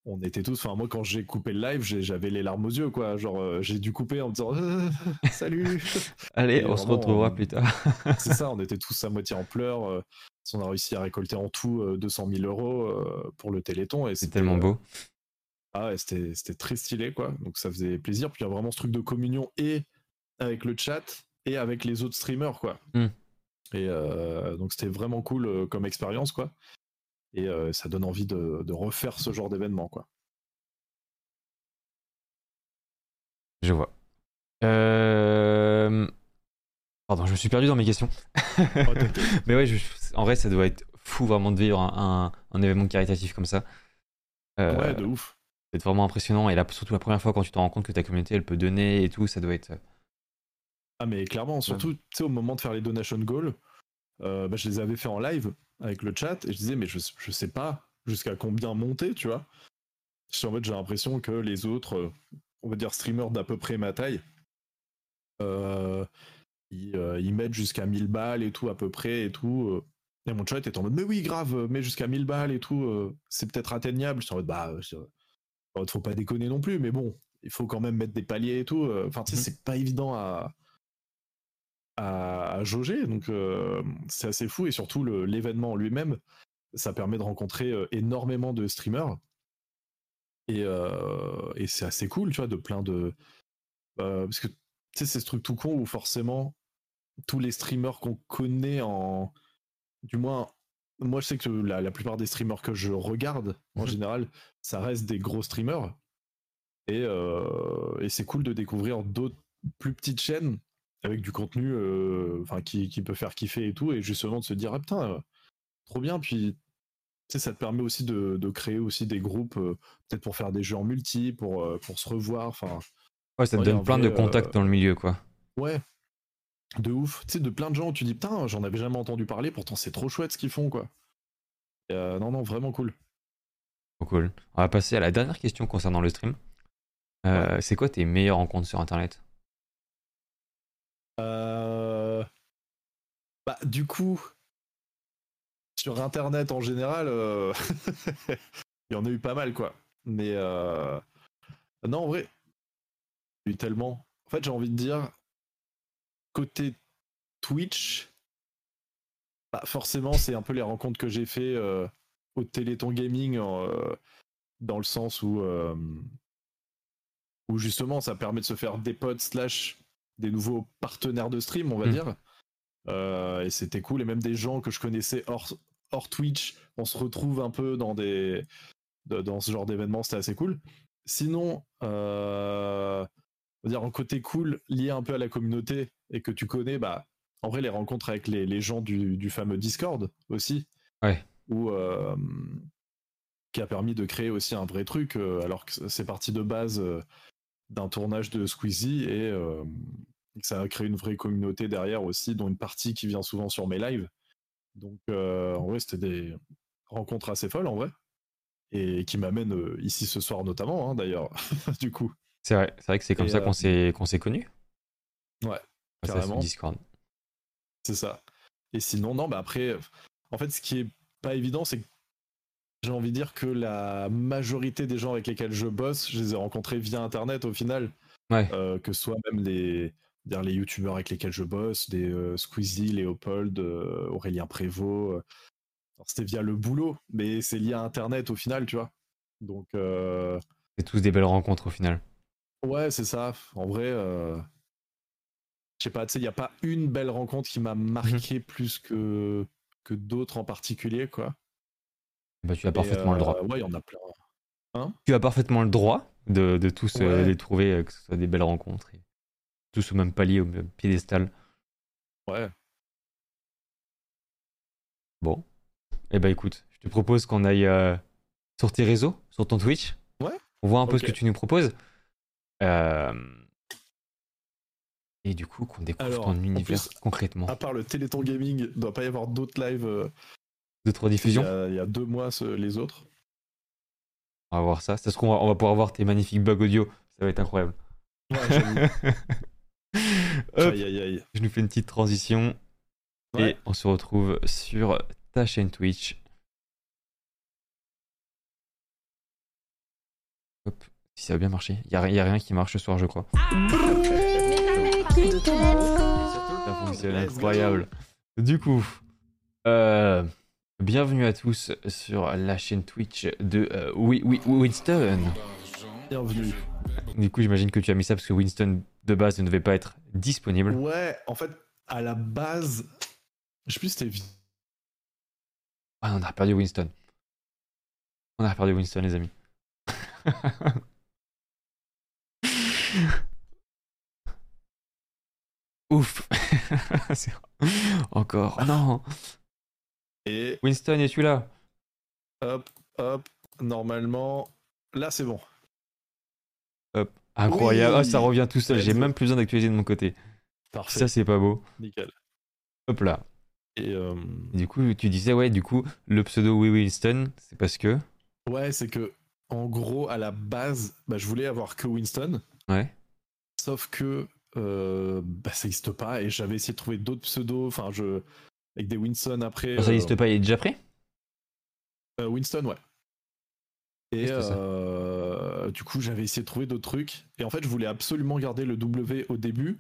on était tous. Enfin, moi, quand j'ai coupé le live, j'avais les larmes aux yeux, quoi. Genre, euh, j'ai dû couper en me disant [laughs] salut. [laughs] Allez, Et on se retrouvera on- plus tard. [laughs] C'est ça, on était tous à moitié en pleurs. euh, on a réussi à récolter en tout euh, 200 000 euros euh, pour le Téléthon. Et C'est c'était, tellement euh, beau. Ah c'était très stylé, quoi. Donc ça faisait plaisir. Puis il y a vraiment ce truc de communion et avec le chat et avec les autres streamers, quoi. Hmm. Et euh, donc c'était vraiment cool euh, comme expérience, quoi. Et euh, ça donne envie de, de refaire ce genre d'événement, quoi. Je vois. Euh... Pardon, je me suis perdu dans mes questions. [laughs] Oh. [laughs] Mais ouais, je- en vrai, ça doit être fou vraiment de vivre un, un- un événement caritatif comme ça. Euh, ouais, de ouf. C'est vraiment impressionnant. Et là, surtout la première fois quand tu te rends compte que ta communauté, elle peut donner et tout, ça doit être. Ah mais clairement, surtout tu sais au moment de faire les donation goals, euh, bah, je les avais fait en live avec le chat et je disais mais je, je sais pas jusqu'à combien monter, tu vois. En fait j'ai l'impression que les autres, euh, on va dire streamers d'à peu près ma taille, euh, ils, euh, ils mettent jusqu'à 1000 balles et tout à peu près et tout. Et mon chat était en mode mais oui grave, mets jusqu'à 1000 balles et tout, c'est peut-être atteignable. Je suis en mode bah faut pas déconner non plus, mais bon, il faut quand même mettre des paliers et tout. Enfin tu sais Mhm. c'est pas évident à à, à jauger. Donc euh, c'est assez fou et surtout l'événement en lui-même, ça permet de rencontrer euh, énormément de streamers. Et, euh, et c'est assez cool, tu vois, de plein de. euh, parce que tu sais, c'est ce truc tout con où forcément tous les streamers qu'on connaît en. Du moins, moi je sais que la, la plupart des streamers que je regarde en Mhm. général, ça reste des gros streamers. Et, euh, et c'est cool de découvrir d'autres plus petites chaînes avec du contenu euh, enfin qui, qui peut faire kiffer et tout, et justement de se dire, ah putain, euh, trop bien, puis tu sais, ça te permet aussi de, de créer aussi des groupes, euh, peut-être pour faire des jeux en multi, pour, euh, pour se revoir, enfin, Ouais, ça te donne plein vrai, de contacts euh, dans le milieu, quoi. ouais, de ouf, tu sais, de plein de gens où tu dis, putain, j'en avais jamais entendu parler, pourtant c'est trop chouette ce qu'ils font, quoi. Et, non, non, vraiment cool. Trop cool. On va passer à la dernière question concernant le stream. C'est quoi tes meilleures rencontres sur internet? Euh, Bah, du coup, sur Internet en général, euh, [laughs] il y en a eu pas mal, quoi. Mais euh, non, en vrai, eu tellement. En fait, j'ai envie de dire, côté Twitch, bah, forcément, c'est un peu les rencontres que j'ai fait au Téléthon Gaming, dans le sens où, où justement, ça permet de se faire des potes slash des nouveaux partenaires de stream, on va Mm. dire. Euh, et c'était cool. Et même des gens que je connaissais hors, hors Twitch, on se retrouve un peu dans, des, de- dans ce genre d'événements, c'était assez cool. Sinon, euh, on va dire en côté cool, lié un peu à la communauté et que tu connais, bah, en vrai, les rencontres avec les, les gens du, du fameux Discord aussi. Ouais. Où, euh, qui a permis de créer aussi un vrai truc, alors que c'est parti de base d'un tournage de Squeezie et, et que ça a créé une vraie communauté derrière aussi, dont une partie qui vient souvent sur mes lives. Donc euh, en vrai, c'était des rencontres assez folles en vrai, et qui m'amènent euh, ici ce soir notamment, hein, d'ailleurs, [laughs] du coup. C'est vrai, c'est vrai que c'est comme Et, ça euh, qu'on s'est qu'on s'est connus. Ouais, carrément. Discord. C'est ça. Et sinon, non, bah après, en fait, ce qui est pas évident, c'est que j'ai envie de dire que la majorité des gens avec lesquels je bosse, je les ai rencontrés via Internet au final. Ouais. Euh, que ce soit même les, dire les youtubeurs avec lesquels je bosse, des euh, Squeezie, Léopold, euh, Aurélien Prévost. euh. C'était via le boulot, mais c'est lié à Internet au final, tu vois. Donc, C'est tous des belles rencontres au final. ouais, c'est ça. En vrai, je sais pas, tu sais, il n'y a pas une belle rencontre qui m'a marqué plus que, que d'autres en particulier, quoi. Bah, tu as Et, parfaitement le droit. Ouais, il y en a plein. Tu as parfaitement le droit de, de tous Ouais. les trouver, que ce soit des belles rencontres. et tous au même palier, au même piédestal. Ouais. Bon. Eh ben écoute, je te propose qu'on aille euh, sur tes réseaux, sur ton Twitch. Ouais. On voit un peu ce que tu nous proposes. Euh, Et du coup, qu'on découvre Alors, ton univers plus, concrètement. À part le Téléthon Gaming, il doit pas y avoir d'autres lives. euh, D'autres diffusions il y a deux mois, ce- les autres. On va voir ça. Ça se trouve, on va, on va pouvoir voir tes magnifiques bugs audio. Ça va être incroyable. Ouais, [laughs] aïe, aïe, aïe. je nous fais une petite transition. Ouais. Et on se retrouve sur ta chaîne Twitch. Hop, si ça a bien marché. Il n'y a, y a rien qui marche ce soir, je crois. Ça fonctionne incroyable. Du coup, euh, bienvenue à tous sur la chaîne Twitch de euh, Wi- Wi- Winston. Bienvenue. Du coup, j'imagine que tu as mis ça parce que Winston de base ne devait pas être disponible. Ouais, en fait, à la base, je sais plus c'était Ah, on a perdu Winston. On a perdu Winston, les amis. [laughs] Ouf. [laughs] Encore. Ah non. Et Winston, es-tu là? Hop, hop, normalement, là c'est bon. Incroyable. Oui. Ah, ça revient tout seul. J'ai même plus besoin d'actualiser de mon côté. Parfait. Ça, c'est pas beau. Nickel. Hop là. Et euh, du coup, tu disais, ouais, du coup, le pseudo Oui Winston, c'est parce que. ouais, c'est que en gros, à la base, bah, je voulais avoir que Winston, Ouais. sauf que euh, bah, ça n'existe pas et j'avais essayé de trouver d'autres pseudos, enfin, je avec des Winston après. Ça euh, n'existe pas, il est déjà prêt? Euh, Winston, ouais. Et euh, du coup, j'avais essayé de trouver d'autres trucs. Et en fait, je voulais absolument garder le W au début,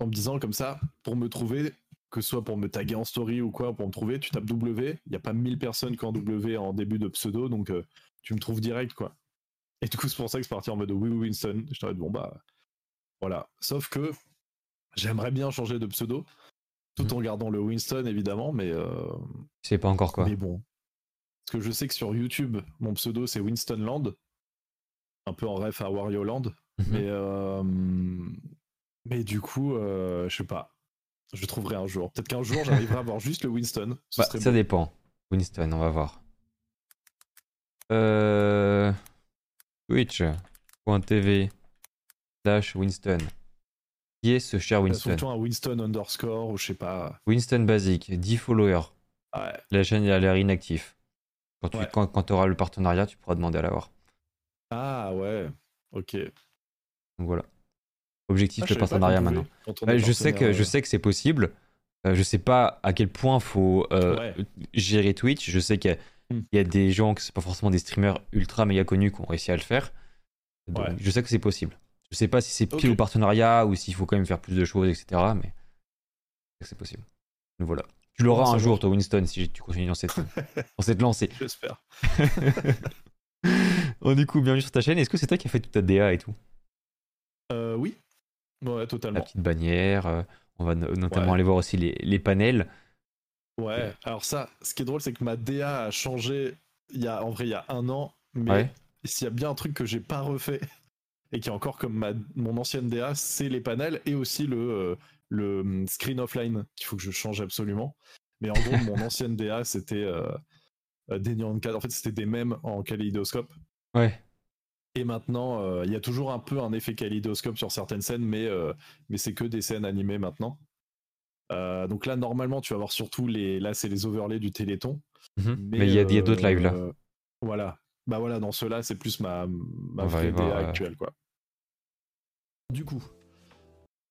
en me disant comme ça, pour me trouver, que ce soit pour me taguer en story ou quoi, pour me trouver, tu tapes W. Il n'y a pas 1000 personnes qui ont W en début de pseudo, donc euh, tu me trouves direct, quoi. Et du coup, c'est pour ça que c'est parti en mode oui, oui, Winston. Je t'arrête, bon, bah, voilà. Sauf que j'aimerais bien changer de pseudo, tout Mhm. en gardant le Winston, évidemment, mais. euh, sais pas encore quoi. mais bon. Parce que je sais que sur YouTube, mon pseudo c'est Winston Land. Un peu en ref à Wario Land. Mhm. Mais, euh, mais du coup, euh, je sais pas. Je trouverai un jour. Peut-être qu'un jour j'arriverai à avoir juste le Winston. Bah, ça dépend. Winston, on va voir. Euh... Twitch.tv slash Winston. Qui est ce cher Euh, Winston Surtout un Winston underscore ou je sais pas. Winston Basic, 10 followers. Ouais. La chaîne a l'air inactif. Quand tu Ouais. quand, quand auras le partenariat, tu pourras demander à l'avoir. Ah ouais. Ok. Donc voilà. Objectif Ah, je le partenariat maintenant. Bah, je sais que je sais que c'est possible. Euh, je sais pas à quel point faut euh, Ouais. gérer Twitch. Je sais qu'il y, a- Hmm. il y a des gens que c'est pas forcément des streamers ultra méga connus qui ont réussi à le faire. Donc, Ouais. Je sais que c'est possible. Je sais pas si c'est pile au partenariat ou s'il faut quand même faire plus de choses, etc. Mais je sais que c'est possible. Donc voilà. Tu l'auras un jour, toi, Winston, si tu continues dans cette, [laughs] dans cette lancée. J'espère. [laughs] Bon, du coup, bienvenue sur ta chaîne. Est-ce que c'est toi qui as fait toute ta DA et tout Euh, oui. Ouais, La totalement. petite bannière. euh, on va no- notamment Ouais. aller voir aussi les, les panels. Ouais, alors ça, ce qui est drôle, c'est que ma DA a changé il y a, en vrai, il y a un an, mais Ouais. s'il y a bien un truc que j'ai pas refait [laughs] et qui est encore comme ma, mon ancienne DA, c'est les panels et aussi le, euh, le hum, screen offline qu'il faut que je change absolument. Mais en gros, [laughs] mon ancienne DA, c'était euh, euh, des nuances En fait, c'était des mèmes en kaléidoscope. Ouais. Et maintenant, euh, il y a toujours un peu un effet kaléidoscope sur certaines scènes, mais, euh, mais c'est que des scènes animées maintenant. Euh, donc là, normalement, tu vas voir surtout les. Là, c'est les overlays du Téléthon. Mhm. Mais il y a, d'autres lives là. Voilà. Bah voilà, dans ceux-là, c'est plus ma, ma vraie euh, actuelle, quoi. du coup.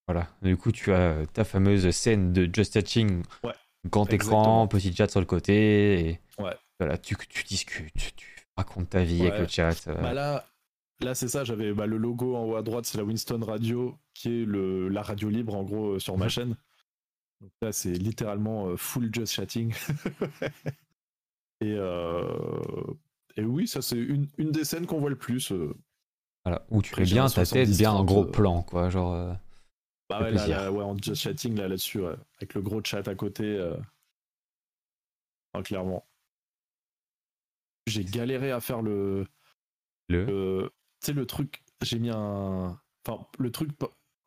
Voilà. Du coup, tu as ta fameuse scène de Just Chatting. Ouais, Grand exactement. écran, petit chat sur le côté. Et Ouais. voilà, tu, tu discutes, tu racontes ta vie avec le chat. euh, Bah là, là c'est ça, j'avais bah, le logo en haut à droite, c'est la Winston Radio, qui est le, la radio libre en gros euh, sur ma Mhm. chaîne. Donc là, c'est littéralement euh, full just chatting. [laughs] et, et oui, ça c'est une, une des scènes qu'on voit le plus. voilà, où tu fais bien ta tête, bien un 70-30, gros plan, quoi. Genre. Bah ouais, là, plaisir. là, ouais, en just chatting là, là-dessus, ouais, avec le gros chat à côté. euh. Enfin, clairement. J'ai galéré à faire le, le. le- tu sais le truc j'ai mis un enfin le truc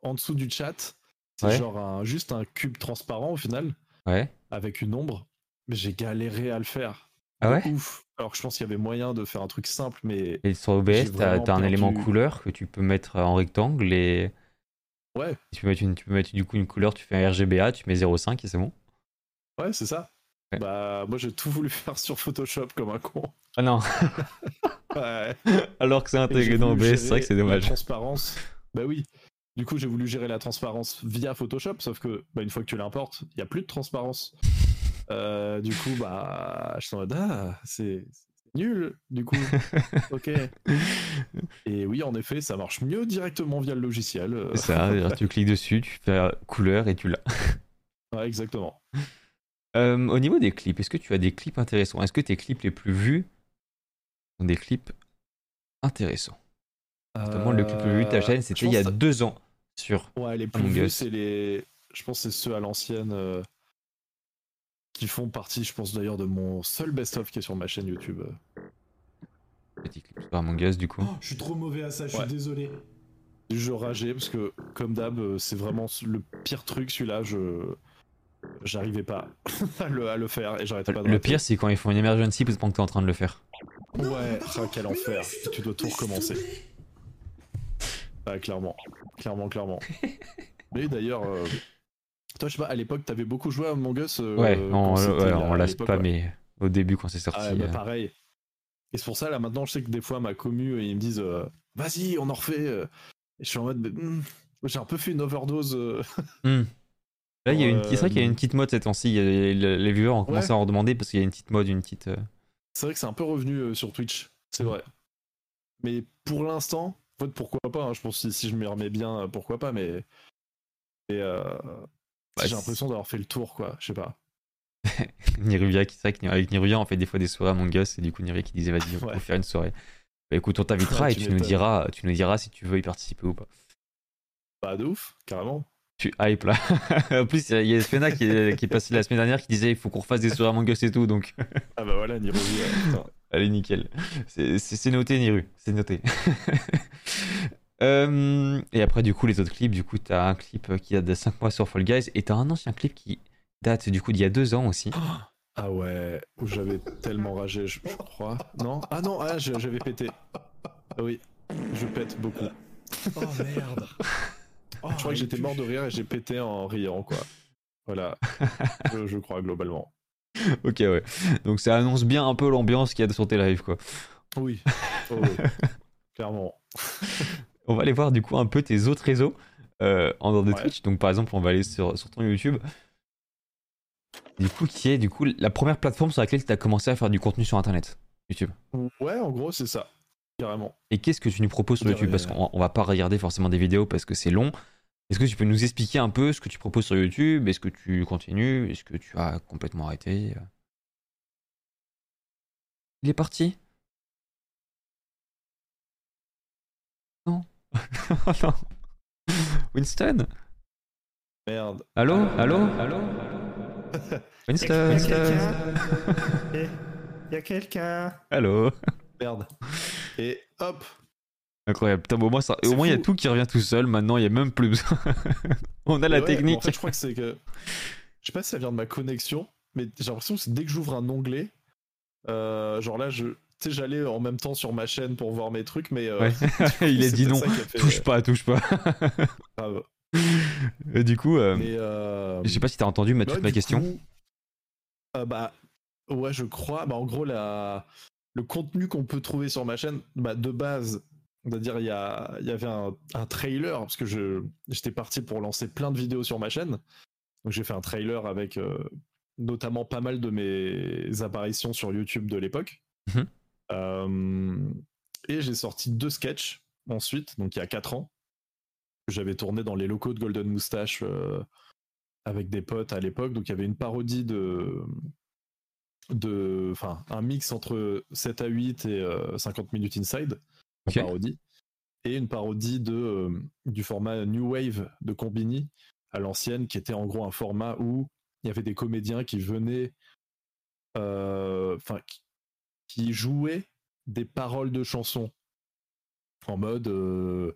en dessous du chat c'est Ouais. genre un, juste un cube transparent au final Ouais. avec une ombre mais j'ai galéré à le faire Ah ouais ouf alors que je pense qu'il y avait moyen de faire un truc simple mais Et sur OBS, t'as un élément couleur que tu peux mettre en rectangle et ouais tu peux mettre, une, tu peux mettre du coup une couleur, tu fais un RGBA, tu mets 0,5 et c'est bon. ouais c'est ça Ouais. bah moi j'ai tout voulu faire sur Photoshop comme un con. Ah non, [laughs] ouais. Alors que c'est intégré dans OBS, c'est vrai que c'est La dommage. transparence. Bah oui. Du coup j'ai voulu gérer la transparence via Photoshop sauf que bah, une fois que tu l'importes il y a plus de transparence. [laughs] Euh, du coup bah je suis en mode ah c'est nul du coup. [laughs] Ok. Et oui en effet ça marche mieux directement via le logiciel euh, C'est ça, tu cliques dessus, tu fais couleur et tu l'as. ouais, exactement Euh, au niveau des clips, est-ce que tu as des clips intéressants? Est-ce que tes clips les plus vus sont des clips intéressants? Notamment le clip le plus vu de ta Euh, chaîne, c'était il y a deux ans sur. ouais les plus vus Us. c'est les je pense que c'est ceux à l'ancienne euh, qui font partie je pense d'ailleurs de mon seul best-of qui est sur ma chaîne YouTube Petit clip sur Among Us, du coup. Oh, je suis trop mauvais à ça, je Ouais. suis désolé. Je rageais parce que, comme d'hab, c'est vraiment le pire truc celui-là. Je j'arrivais pas [laughs] à le, à le faire et j'arrêtais pas de Le rater. pire, c'est quand ils font une emergency pendant que t'es en train de le faire. Ouais, ah, quel enfer. Tu dois tout recommencer. Ah, clairement, clairement, clairement. [laughs] Mais d'ailleurs, euh, toi, je sais pas, à l'époque, t'avais beaucoup joué à Among Us. euh, ouais, on, ouais, la- on pas, ouais. mais au début, quand c'est sorti. Ah, bah, euh, pareil. Et c'est pour ça, là, maintenant, je sais que des fois, ma commu, ils me disent Vas-y, on en refait. Et je suis en mode hmm, J'ai un peu fait une overdose. euh. Là, il y a une... Euh, c'est vrai qu'il y a une petite mode cette temps-ci. Les, viewers ont commencé Ouais. à en demander parce qu'il y a une petite mode, une petite. euh, C'est vrai que c'est un peu revenu euh, sur Twitch, c'est vrai. Mais pour l'instant, en fait, pourquoi pas hein, Je pense que si, je m'y remets bien, pourquoi pas, mais. Euh, Bah, j'ai l'impression d'avoir fait le tour, quoi. Je sais pas. [laughs] Niruvia qui c'est vrai qu'avec Niruvia on fait des fois des soirées Among Us et du coup Niruvia qui disait vas-y on Ouais. peut faire une soirée. Bah écoute on t'invitera Ouais, [laughs] et tu tu nous diras tu nous diras si tu veux y participer ou pas. Pas de ouf, carrément. Tu hype là. [laughs] en plus il y a Spena qui est, qui est passé la semaine dernière qui disait il faut qu'on refasse des soirées Among Us et tout donc [laughs] Ah bah voilà, putain. allez nickel. C'est- noté Niru, c'est noté. [laughs] Euh, et après du coup les autres clips, du coup t'as un clip qui a de 5 mois sur Fall Guys et t'as un ancien clip qui date du coup d'il y a 2 ans aussi. [gasps] Ah ouais, où j'avais tellement ragé, je, je crois. Non? Ah non, ah, j'avais pété. Ah oui, je pète beaucoup. Oh merde. Oh, Je crois que j'étais mort de rire et j'ai pété en riant, quoi. Voilà, [laughs] je, je crois globalement. ok ouais. Donc ça annonce bien un peu l'ambiance qu'il y a sur tes lives quoi. Oui, [laughs] Oh, oui. clairement. On va aller voir du coup un peu tes autres réseaux euh, en dehors de Ouais. Twitch. Donc par exemple, on va aller sur, sur ton YouTube. Du coup, qui est du coup la première plateforme sur laquelle tu as commencé à faire du contenu sur Internet, YouTube? Ouais, en gros, c'est ça. Carrément. Et qu'est-ce que tu nous proposes sur YouTube Parce qu'on on va pas regarder forcément des vidéos parce que c'est long. Est-ce que tu peux nous expliquer un peu ce que tu proposes sur YouTube? Est-ce que tu continues? Est-ce que tu as complètement arrêté? Il est parti. Non. [laughs] Non. Winston? Merde. Allô? Allô? Allô? Winston? [laughs] Il y a quelqu'un? Allô? Merde. Et hop. Incroyable. Putain, au moins, ça- au moins il y a tout qui revient tout seul. Maintenant, il y a même plus besoin. [laughs] On a la ouais, technique. En fait, je crois que c'est que. Je sais pas si ça vient de ma connexion, mais j'ai l'impression que dès que j'ouvre un onglet, euh, genre là, je. Tu sais, j'allais en même temps sur ma chaîne pour voir mes trucs, mais. euh, Ouais. [laughs] [laughs] il a c'est dit non. fait, Touche pas, touche pas. euh, grave. Et du coup, euh, Mais. euh, je sais pas si t'as entendu ma, ouais, question. coup, bah. Ouais, je crois. Bah, en gros, la... le contenu qu'on peut trouver sur ma chaîne, bah, de base, C'est-à-dire, il y, a- il y avait un, un trailer, parce que je, j'étais parti pour lancer plein de vidéos sur ma chaîne. Donc, j'ai fait un trailer avec euh, notamment pas mal de mes apparitions sur YouTube de l'époque. Mhm. Euh, et j'ai sorti deux sketchs ensuite, donc il y a 4 ans, que j'avais tourné dans les locaux de Golden Moustache euh, avec des potes à l'époque. Donc, il y avait une parodie de. De enfin, un mix entre 7 à 8 et euh, 50 minutes inside parodie, et une parodie de, euh, du format New Wave de Combini à l'ancienne, qui était en gros un format où il y avait des comédiens qui venaient, euh, enfin, qui, qui jouaient des paroles de chansons. En mode, euh,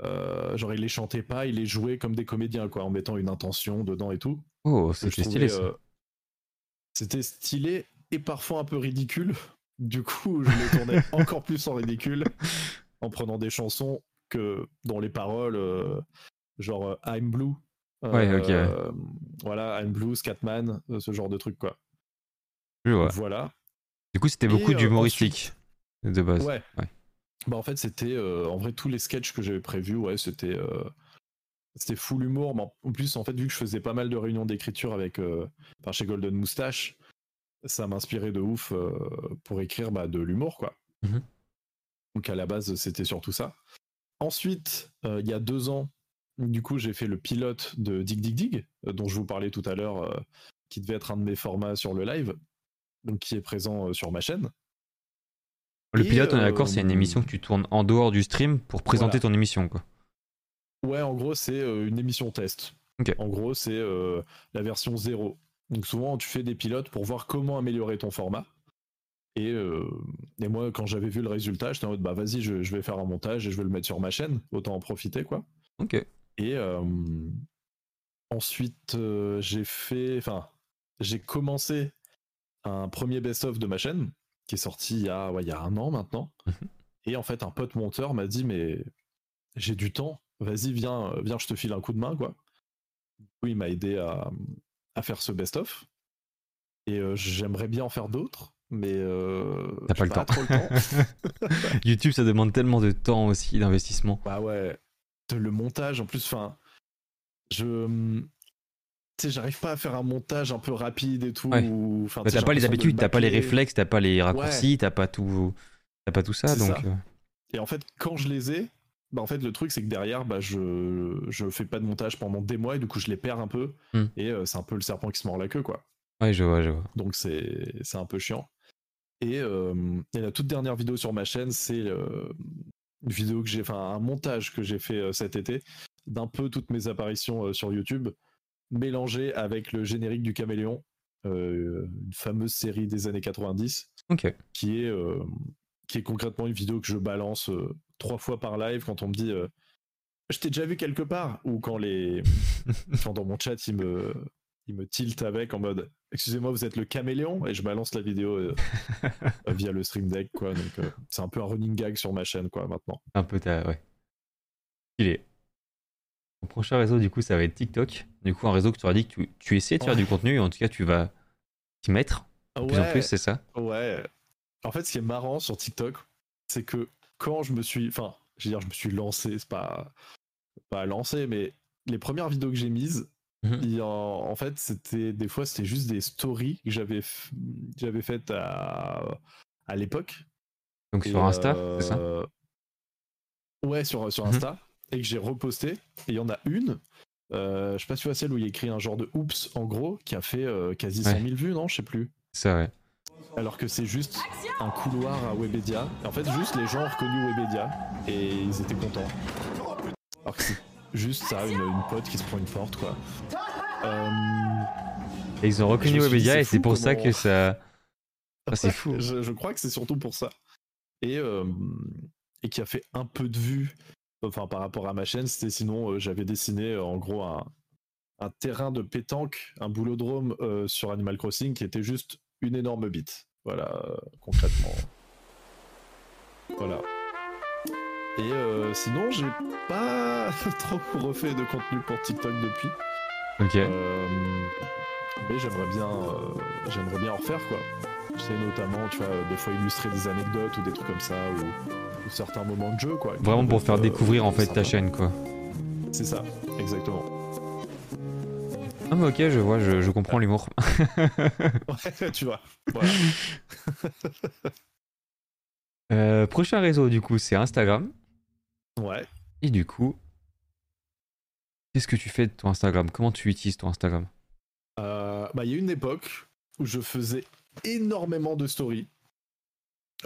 euh, genre ils les chantaient pas, ils les jouaient comme des comédiens, quoi, en mettant une intention dedans et tout. Oh, c'était stylé euh, C'était stylé et parfois un peu ridicule. Du coup, je le tournais [laughs] encore plus en ridicule en prenant des chansons que dont les paroles, euh, genre euh, I'm Blue. Ouais, ok, ouais. euh, Voilà, I'm Blue, Scatman, euh, ce genre de truc quoi. Je vois. Voilà. Du coup, c'était beaucoup euh, d'humoristique de base. Ouais. Ouais. Bah en fait, c'était euh, en vrai tous les sketchs que j'avais prévus, ouais, c'était euh, c'était full humour. Mais en- plus, en fait, vu que je faisais pas mal de réunions d'écriture avec, euh, enfin, chez Golden Moustache, ça m'inspirait de ouf euh, pour écrire bah, de l'humour, quoi. Mhm. Donc à la base, c'était surtout ça. Ensuite, euh, il y a deux ans, du coup, j'ai fait le pilote de Dig Dig Dig, dont je vous parlais tout à l'heure, qui devait être un de mes formats sur le live, donc qui est présent sur ma chaîne. Le Et, pilote, on est d'accord, c'est une émission que tu tournes en dehors du stream pour présenter Voilà. ton émission, quoi. Ouais, en gros, c'est euh, une émission test. En gros, c'est euh, la version 0. Donc souvent, tu fais des pilotes pour voir comment améliorer ton format. Et, euh, et moi, quand j'avais vu le résultat, j'étais en mode, bah vas-y, je, je vais faire un montage et je vais le mettre sur ma chaîne. Autant en profiter, quoi. Ok. Et euh, ensuite, j'ai fait, enfin, j'ai commencé un premier best-of de ma chaîne qui est sorti il y a, ouais, il y a un an maintenant. Mhm. Et en fait, un pote monteur m'a dit, mais j'ai du temps, vas-y, viens, viens, je te file un coup de main, quoi. Du coup, il m'a aidé à, à faire ce best-of. Et euh, j'aimerais bien en faire d'autres, mais euh, T'as pas le temps. trop le temps. [laughs] YouTube, ça demande tellement de temps aussi, d'investissement. Bah ouais, le montage en plus, enfin, je. Tu sais, j'arrive pas à faire un montage un peu rapide et tout. Ouais. enfin, Bah, t'as pas les habitudes, t'as pas les réflexes, t'as pas les raccourcis, t'as pas tout, t'as pas tout ça, donc. ça. euh, Et en fait, quand je les ai, bah en fait, le truc, c'est que derrière, bah, je, je fais pas de montage pendant des mois et du coup, je les perds un peu. Hmm. Et euh, c'est un peu le serpent qui se mord la queue, quoi. Ouais, je vois, je vois. Donc, c'est c'est un peu chiant. Et, euh, et la toute dernière vidéo sur ma chaîne, c'est euh, une vidéo que j'ai, enfin, un montage que j'ai fait cet été d'un peu toutes mes apparitions sur YouTube, mélangé avec le générique du Caméléon, une fameuse série des années 90 Ok. qui est, qui est concrètement une vidéo que je balance trois fois par live quand on me dit euh, je t'ai déjà vu quelque part ou quand les [laughs] quand dans mon chat il me il me tilt avec en mode excusez-moi vous êtes le caméléon? Et je balance la vidéo euh, [laughs] via le stream deck quoi donc euh, c'est un peu un running gag sur ma chaîne quoi maintenant Un peu ta. Ouais. Il est. Mon prochain réseau, du coup, ça va être TikTok. Du coup, un réseau que tu auras dit que tu, tu essaies de faire Ouais. du contenu, et en tout cas, tu vas t'y mettre de plus en plus, c'est ça? Ouais. En fait, ce qui est marrant sur TikTok, c'est que quand je me suis, enfin, je veux dire, je me suis lancé, c'est pas pas lancé, mais les premières vidéos que j'ai mises, Mhm. en, en fait, c'était des fois, c'était juste des stories que j'avais faites à à l'époque. Donc Et, sur Insta, euh, c'est ça? Ouais, sur sur Mhm. Insta et que j'ai reposté. Et il y en a une. euh, je sais pas si tu vois celle où il y a écrit un genre de oups en gros qui a fait euh, quasi 100 Ouais. 000 vues, non? Je sais plus C'est ouais. Alors que c'est juste un couloir à Webedia. En fait, juste les gens ont reconnu Webedia et ils étaient contents. Alors que c'est juste ça, une, une pote qui se prend une porte, quoi. Euh, Et ils ont reconnu Webedia et c'est pour ça que ça. [laughs] Ah, c'est fou. je, je crois que c'est surtout pour ça. Et, euh, et qui a fait un peu de vues, enfin par rapport à ma chaîne, c'était sinon euh, j'avais dessiné en gros un, un terrain de pétanque, un boulodrome euh, sur Animal Crossing qui était juste une énorme bite. Voilà, euh, concrètement. Voilà. Et euh, sinon, j'ai pas [laughs] trop refait de contenu pour TikTok depuis. Ok. Euh, mais j'aimerais bien, euh, j'aimerais bien en refaire quoi. Sais notamment, tu vois, des fois illustrer des anecdotes ou des trucs comme ça, ou certains moments de jeu, quoi. Vraiment pour faire découvrir en fait ta chaîne quoi. C'est ça, exactement. Ah mais ok, je vois, je, je comprends l'humour. Ouais, tu vois. Voilà. [laughs] Euh, prochain réseau du coup c'est Instagram. Ouais. Et du coup, qu'est-ce que tu fais de ton Instagram? Comment tu utilises ton Instagram? Euh, bah, il y a une époque où je faisais énormément de stories.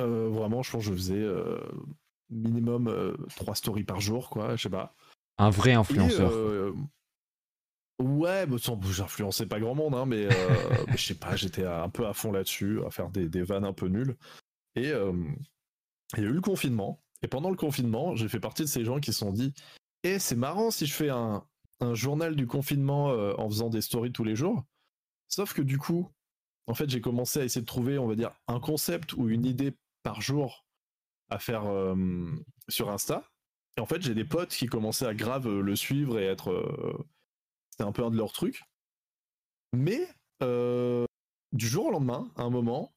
Euh, vraiment, je pense que je faisais minimum euh, 3 stories par jour, quoi, je sais pas. Un vrai influenceur. Ouais, bah, sans- j'influençais pas grand monde, hein, mais, euh, [laughs] mais je sais pas, j'étais un peu à fond là-dessus, à faire des, des vannes un peu nulles. Et euh, il y a eu le confinement. Et pendant le confinement, j'ai fait partie de ces gens qui se sont dit Eh, c'est marrant si je fais un, un journal du confinement euh, en faisant des stories tous les jours. Sauf que du coup, en fait, j'ai commencé à essayer de trouver, on va dire, un concept ou une idée par jour à faire euh, sur Insta. Et en fait, j'ai des potes qui commençaient à grave le suivre et être. euh, C'était un peu un de leurs trucs. Mais euh, du jour au lendemain, à un moment,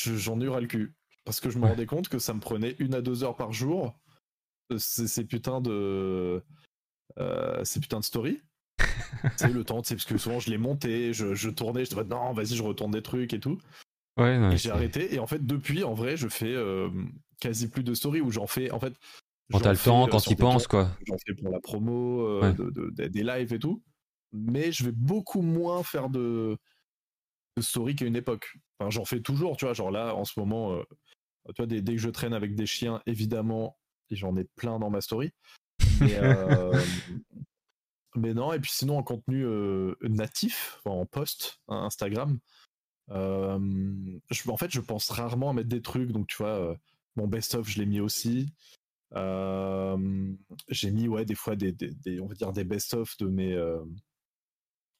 je- j'en ai eu ras le cul. Parce que je me Ouais. rendais compte que ça me prenait une à deux heures par jour. euh, Ces, putains de. euh, ces putains de stories. [laughs] c'est le temps, sais, parce que souvent je les montais, je, je tournais, je disais non, vas-y, je retourne des trucs et tout. Ouais, non, Et j'ai c'est- arrêté. Et en fait, depuis, en vrai, je fais euh, quasi plus de stories où j'en fais. En fait, Quand t'as le temps, euh, quand des penses quoi. J'en fais pour la promo, euh, Ouais. de- de- de- des lives et tout. Mais je vais beaucoup moins faire de, stories qu'à une époque. Enfin, j'en fais toujours, tu vois. Genre là, en ce moment, euh, tu vois, dès, dès que je traîne avec des chiens, évidemment, j'en ai plein dans ma story. Mais, euh, [laughs] mais non, et puis sinon, en contenu euh, natif, enfin, en post, hein, Instagram, je- en fait, je pense rarement à mettre des trucs. Donc, tu vois, mon best-of, je l'ai mis aussi. Euh, j'ai mis, ouais, des fois, des, des- des- on va dire des best-of de mes, euh,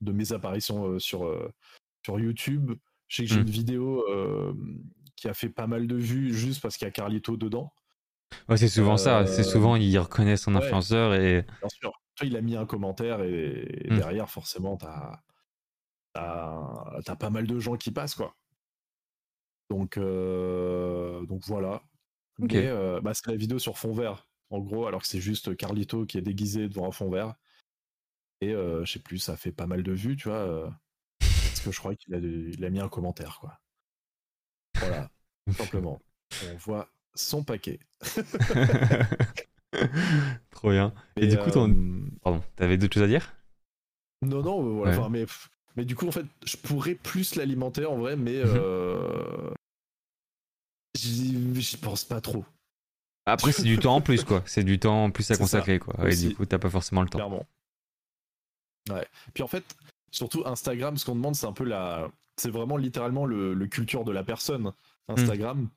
de mes apparitions euh, sur, sur YouTube. Je sais que j'ai Mm. une vidéo qui a fait pas mal de vues juste parce qu'il y a Carlito dedans. Ouais, c'est souvent ça. C'est souvent ils reconnaissent un ouais. influenceur et Bien sûr. Toi, il a mis un commentaire et, et Mm. derrière, forcément, t'as as, pas mal de gens qui passent, quoi. Donc, euh, donc voilà. Mais euh, bah, c'est la vidéo sur fond vert, en gros, alors que c'est juste Carlito qui est déguisé devant un fond vert. Et euh, je sais plus, ça fait pas mal de vues, tu vois. euh, parce que je crois qu'il a, il a mis un commentaire, quoi. Voilà, tout simplement. [laughs] On voit son paquet. [laughs] Trop bien. Et du coup, ton- Pardon, t'avais d'autres choses à dire? Non, non, voilà, Ouais. mais, mais du coup, en fait, je pourrais plus l'alimenter en vrai, mais J'y j'y pense pas trop, Après, c'est du temps en plus, quoi. C'est du temps en plus à C'est ça, consacrer, quoi. Et aussi. du coup, t'as pas forcément le temps. clairement. Ouais. Puis en fait, surtout Instagram, ce qu'on demande, c'est un peu la. C'est vraiment littéralement le, le culture de la personne, Instagram.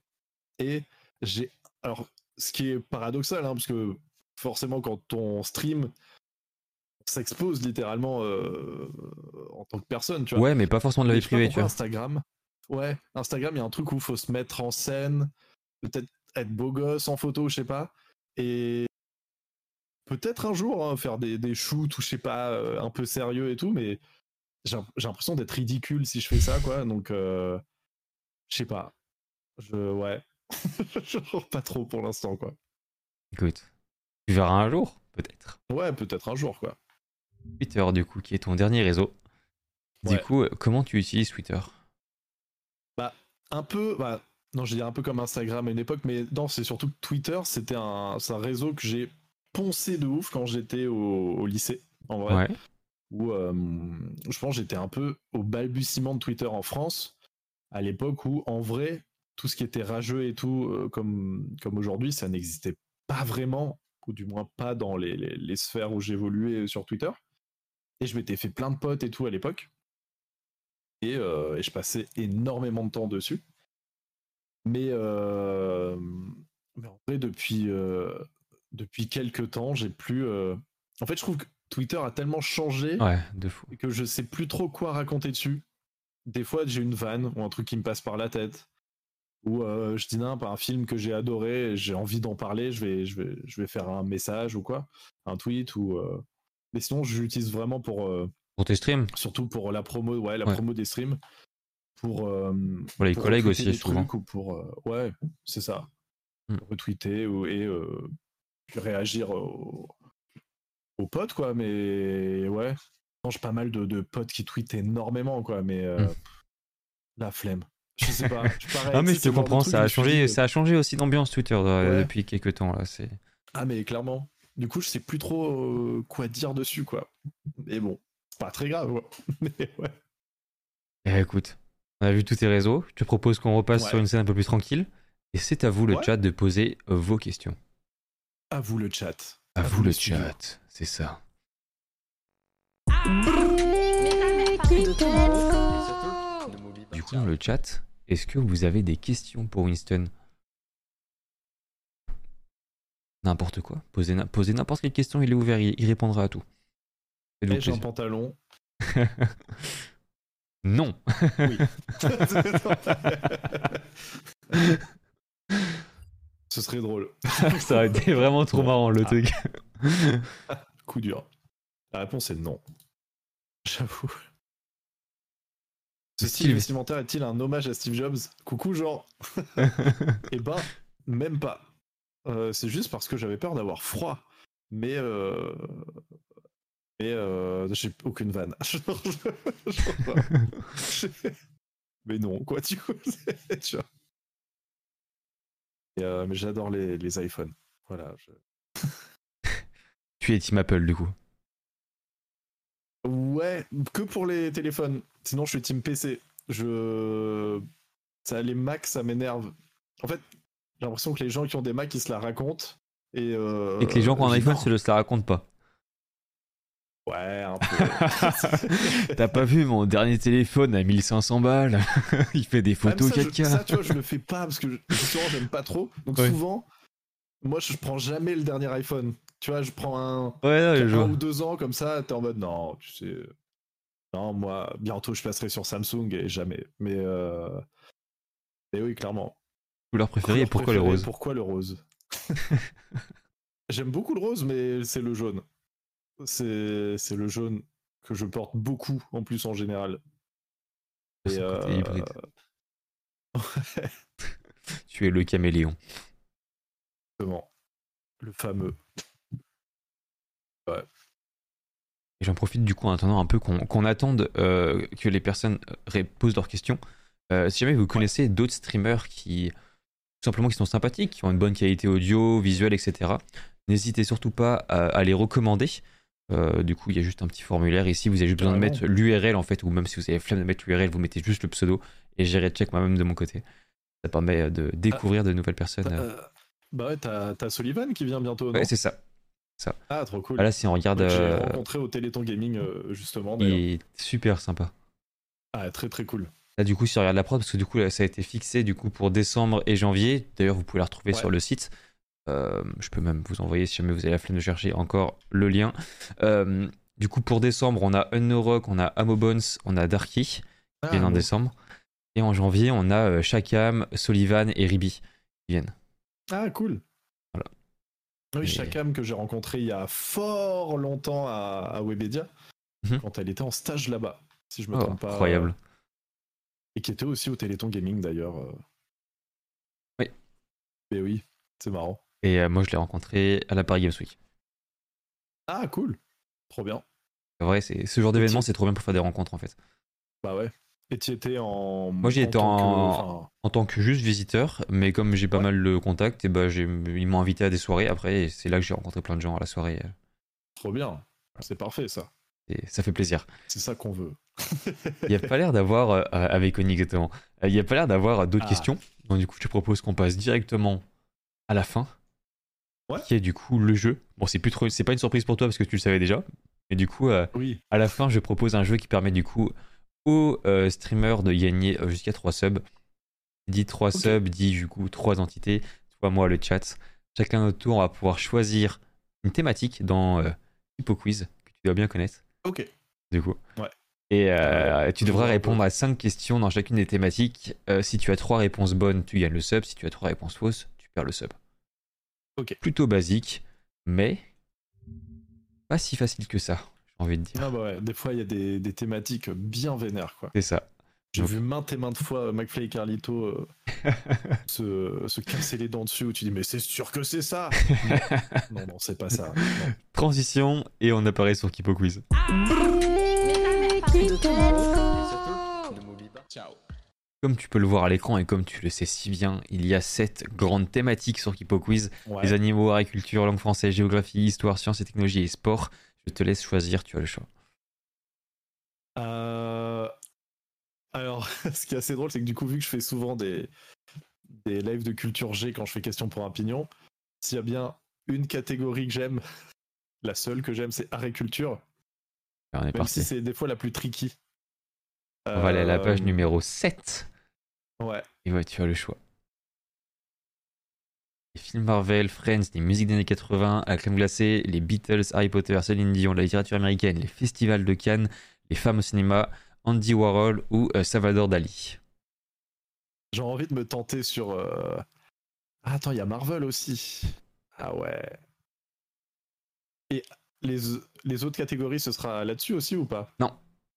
Et j'ai. Alors, ce qui est paradoxal, hein, parce que forcément, quand on stream, on s'expose littéralement euh, en tant que personne, tu vois. Ouais, mais pas forcément de la vie je privée, tu vois. Instagram. Ouais, Instagram, il y a un truc où il faut se mettre en scène, peut-être être beau gosse en photo, je sais pas. Et peut-être un jour hein, faire des, des shoots ou je sais pas, euh, un peu sérieux et tout, mais j'ai l'impression d'être ridicule si je fais ça, quoi. Donc, euh, je sais pas. Je, ouais. [laughs] je pas trop pour l'instant, quoi. Écoute, tu verras un jour, peut-être. Ouais, peut-être un jour, quoi. Twitter, du coup, qui est ton dernier réseau. Du coup, euh, comment tu utilises Twitter? Un peu, bah, non, je dirais un peu comme Instagram à une époque, mais non, c'est surtout que Twitter, c'était un, réseau que j'ai poncé de ouf quand j'étais au, au lycée, en vrai. Ouais. Où euh, je pense que j'étais un peu au balbutiement de Twitter en France, à l'époque où, en vrai, tout ce qui était rageux et tout, euh, comme, comme aujourd'hui, ça n'existait pas vraiment, ou du moins pas dans les, les- les sphères où j'évoluais sur Twitter. Et je m'étais fait plein de potes et tout à l'époque. Et, euh, et je passais énormément de temps dessus. Mais, euh, mais en vrai, depuis, euh, depuis quelques temps, j'ai plus. En fait, je trouve que Twitter a tellement changé Ouais, de fou. que je sais plus trop quoi raconter dessus. Des fois, j'ai une vanne ou un truc qui me passe par la tête. Ou je dis n'importe un film que j'ai adoré, j'ai envie d'en parler, je vais, je, vais, je vais faire un message ou quoi, un tweet ou. Mais sinon, je l'utilise vraiment pour. Pour tes streams surtout pour la promo, ouais, la Ouais. promo des streams. Pour, euh, Pour les pour collègues aussi, souvent. ou pour. euh, ouais, c'est ça. Mm. retweeter ou, et euh, réagir aux, aux potes, quoi. Mais ouais, j'ai pas mal de, de potes qui tweetent énormément, quoi. Mais euh, Mm. la flemme. Je sais pas. je- [laughs] Ah mais je te comprends, ça a changé, ça a changé aussi d'ambiance Twitter Ouais. depuis quelques temps là. C'est Ah mais clairement. Du coup, je sais plus trop quoi dire dessus, quoi. Mais bon, c'est pas très grave. [laughs] Mais ouais. Eh, écoute, on a vu tous tes réseaux. Je te propose qu'on repasse Ouais. sur une scène un peu plus tranquille. Et c'est à vous le Ouais. chat de poser euh, vos questions. À vous le chat. À, vous le studio. chat, c'est ça. Du coup, dans le chat, est-ce que vous avez des questions pour Winston? N'importe quoi. Posez, n'importe quelle question, il est ouvert, il, il répondra à tout. Un pantalon. [laughs] non. Oui. [laughs] Ce serait drôle. Ça aurait été vraiment trop marrant le Ah. truc. [laughs] Coup dur. La réponse est non. J'avoue. Ce Le style style vestimentaire est-il un hommage à Steve Jobs? Coucou, genre. Eh ben, même pas. Euh, c'est juste parce que j'avais peur d'avoir froid. Mais. Euh... Mais euh... j'ai aucune vanne. Genre, [laughs] je- [laughs] Mais non, quoi, tu vois. Et, euh, mais j'adore les, les iPhones. Voilà. je- [laughs] tu es Team Apple du coup. Ouais, que pour les téléphones. Sinon, je suis team PC. Je. Ça, les Macs, ça m'énerve. En fait, j'ai l'impression que les gens qui ont des Macs, ils se la racontent. Et, euh, Et que les gens qui ont un iPhone le se la racontent pas. Ouais, un peu. [laughs] T'as pas vu mon dernier téléphone à 1500 balles? [laughs] Il fait des mais photos ça, je- 4K. ça, tu vois, je le fais pas parce que je- justement, j'aime pas trop. Donc Ouais. souvent, moi, je prends jamais le dernier iPhone. Tu vois, je prends un. Ouais, non, je un vois. ou deux ans comme ça, t'es en mode non, tu sais. Non, moi, bientôt je passerai sur Samsung et jamais. Mais, euh... mais oui, clairement. Couleur préférée et pourquoi le rose? Pourquoi le rose? [laughs] J'aime beaucoup le rose, mais c'est le jaune. C'est le jaune que je porte beaucoup en plus en général. Et, euh, hybride. [laughs] Tu es le caméléon. Exactement. Le fameux. Et j'en profite du coup en attendant un peu qu'on attende euh, que les personnes euh, posent leurs questions. Euh, si jamais vous connaissez d'autres streamers qui tout simplement qui sont sympathiques, qui ont une bonne qualité audio, visuelle, etc. N'hésitez surtout pas à, à les recommander. Euh, du coup, il y a juste un petit formulaire ici. Vous avez juste besoin de mettre l'URL en fait, ou même si vous avez flemme de mettre l'URL, vous mettez juste le pseudo et j'irai check moi-même de mon côté. Ça permet de découvrir de nouvelles personnes. T'as- euh. euh, Bah ouais, t'as Sullivan qui vient bientôt, Ouais, c'est ça. Ah, trop cool. Ah, là, si on regarde, Que J'ai euh, rencontré au Téléthon Gaming, euh, justement, il est super sympa. Ah, très très cool. Là, du coup, si on regarde la prod, parce que du coup, là, ça a été fixé du coup pour décembre et janvier. D'ailleurs, vous pouvez la retrouver Ouais. sur le site. Euh, je peux même vous envoyer, si jamais vous avez la flemme de chercher, encore le lien. Euh, du coup, pour décembre, on a Unorock, on a Amobones, on a Darky, qui Ah, viennent en bon. décembre. Et en janvier, on a euh, Shakam, Sullivan et Ribi qui viennent. Ah, cool. Voilà. Oui, Et- Chakam que j'ai rencontré il y a fort longtemps à, à Webedia, Mhm. quand elle était en stage là-bas, si je me Oh, trompe pas. incroyable. Et qui était aussi au Téléthon Gaming d'ailleurs. Oui. Mais oui, c'est marrant. Et euh, moi, je l'ai rencontré à la Paris Games Week. Ah, cool. Trop bien. C'est vrai, c'est ce genre d'événement, c'est trop bien pour faire des rencontres en fait. Bah ouais. Et tu étais en. Moi, j'y étais en- enfin, En tant que juste visiteur, mais comme j'ai pas Ouais. mal de contacts, et bah, j'ai- ils m'ont invité à des soirées après, et c'est là que j'ai rencontré plein de gens à la soirée. euh, Trop bien. C'est parfait ça. Et ça fait plaisir. C'est ça qu'on veut. Il n'y a pas l'air d'avoir, euh, avec Oni exactement, il n'y a pas l'air d'avoir d'autres Ah. questions. Donc du coup, je te propose qu'on passe directement à la fin. Ouais. Qui est du coup le jeu. Bon, c'est plus trop, c'est pas une surprise pour toi parce que tu le savais déjà. Mais du coup, euh, Oui. à la fin, je propose un jeu qui permet du coup aux euh, streamers de gagner euh, jusqu'à 3 subs. Dit 3 Ok. subs, dit du coup 3 entités. Toi, moi, le chat. Chacun notre tour, on va pouvoir choisir une thématique dans Hippo Quiz que tu dois bien connaître Ok. du coup. Ouais. Et euh, tu devras répondre à 5 questions dans chacune des thématiques. Euh, si tu as 3 réponses bonnes, tu gagnes le sub. Si tu as 3 réponses fausses, tu perds le sub. Ok. Plutôt basique, mais pas si facile que ça, j'ai envie de dire. Ah bah ouais, des fois il y a des, des thématiques bien vénères quoi. C'est ça. J'ai Donc- vu maintes et maintes fois McFly et Carlito euh, [laughs] se, se casser les dents dessus où tu dis mais c'est sûr que c'est ça Non, [laughs] non, non, c'est pas ça. Non. Transition et on apparaît sur Kipo Quiz. Comme tu peux le voir à l'écran et comme tu le sais si bien, il y a sept grandes thématiques sur Kipo Quiz. Ouais. Les animaux, agriculture, langue française, géographie, histoire, sciences et technologies et sport. Je te laisse choisir, tu as le choix. Euh, Alors, [laughs] ce qui est assez drôle, c'est que du coup, vu que je fais souvent des, des lives de culture G quand je fais question pour un pignon, s'il y a bien une catégorie que j'aime, la seule que j'aime, c'est agriculture, On est même parti. si c'est des fois la plus tricky. On va aller à la page Euh, numéro 7. Ouais. Et ouais, tu as le choix. Les films Marvel, Friends, les musiques des années 80, la crème glacée, les Beatles, Harry Potter, Céline Dion, la littérature américaine, les festivals de Cannes, les femmes au cinéma, Andy Warhol ou euh, Salvador Dali. J'ai envie de me tenter sur. euh, Ah, attends, il y a Marvel aussi. Ah ouais. Et les, les autres catégories, ce sera là-dessus aussi ou pas?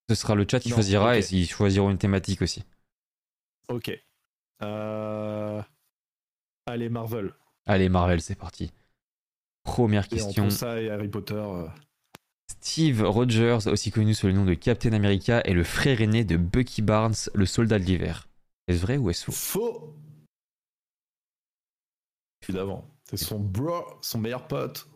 Ce sera le chat qui Non, choisira et ils choisiront une thématique aussi. Ok. Euh... Allez, Marvel. Allez, Marvel, c'est parti. Première Et question. ça et Harry Potter. euh, Steve Rogers, aussi connu sous le nom de Captain America, est le frère aîné de Bucky Barnes, le soldat de l'hiver. Est-ce vrai ou est-ce faux? Faux Évidemment. C'est son bro, son meilleur pote.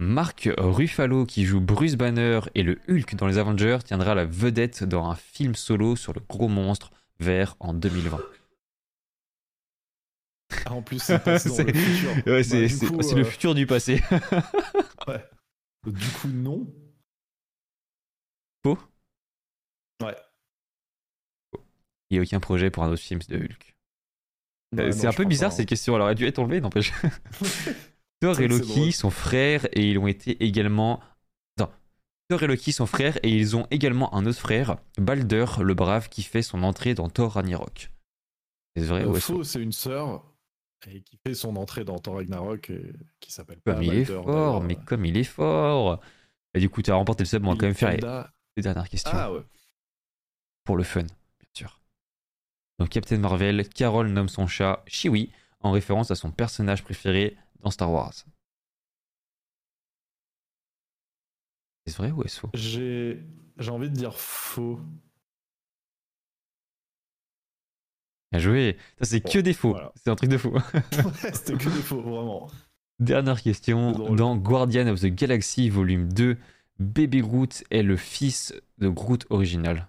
Mark Ruffalo, qui joue Bruce Banner et le Hulk dans les Avengers, tiendra la vedette dans un film solo sur le gros monstre vert en 2020. Ah, en plus, c'est [laughs] le futur. Ouais, c'est du le futur passé. [laughs] Du coup, non. Faux Ouais. Il n'y a aucun projet pour un autre film de Hulk. Ouais, Euh, c'est un peu bizarre pas, cette question, elle aurait dû être enlevée, n'empêche. [laughs] Thor et Loki sont frères et ils ont été également. Attends. Thor et Loki sont frères et ils ont également un autre frère, Balder le Brave, qui fait son entrée dans Thor Ragnarok. C'est vrai Euh, ou est-ce faux c'est une sœur et qui fait son entrée dans Thor Ragnarok et qui s'appelle Comme pas il est Balder, fort, d'ailleurs. mais comme il est fort Et du coup, tu as remporté le sub, on va quand même faire les, dernières questions. Ah ouais. Pour le fun, bien sûr. Donc, Captain Marvel, Carol nomme son chat Chiwi, en référence à son personnage préféré dans Star Wars. Est-ce vrai ou est-ce faux? J'ai j'ai envie de dire faux. Bien joué Ça, c'est que des faux. voilà. C'est un truc de fou. [laughs] Ouais, C'était que des faux, vraiment. Dernière question. Dans Guardian of the Galaxy volume 2, Baby Groot est le fils de Groot original.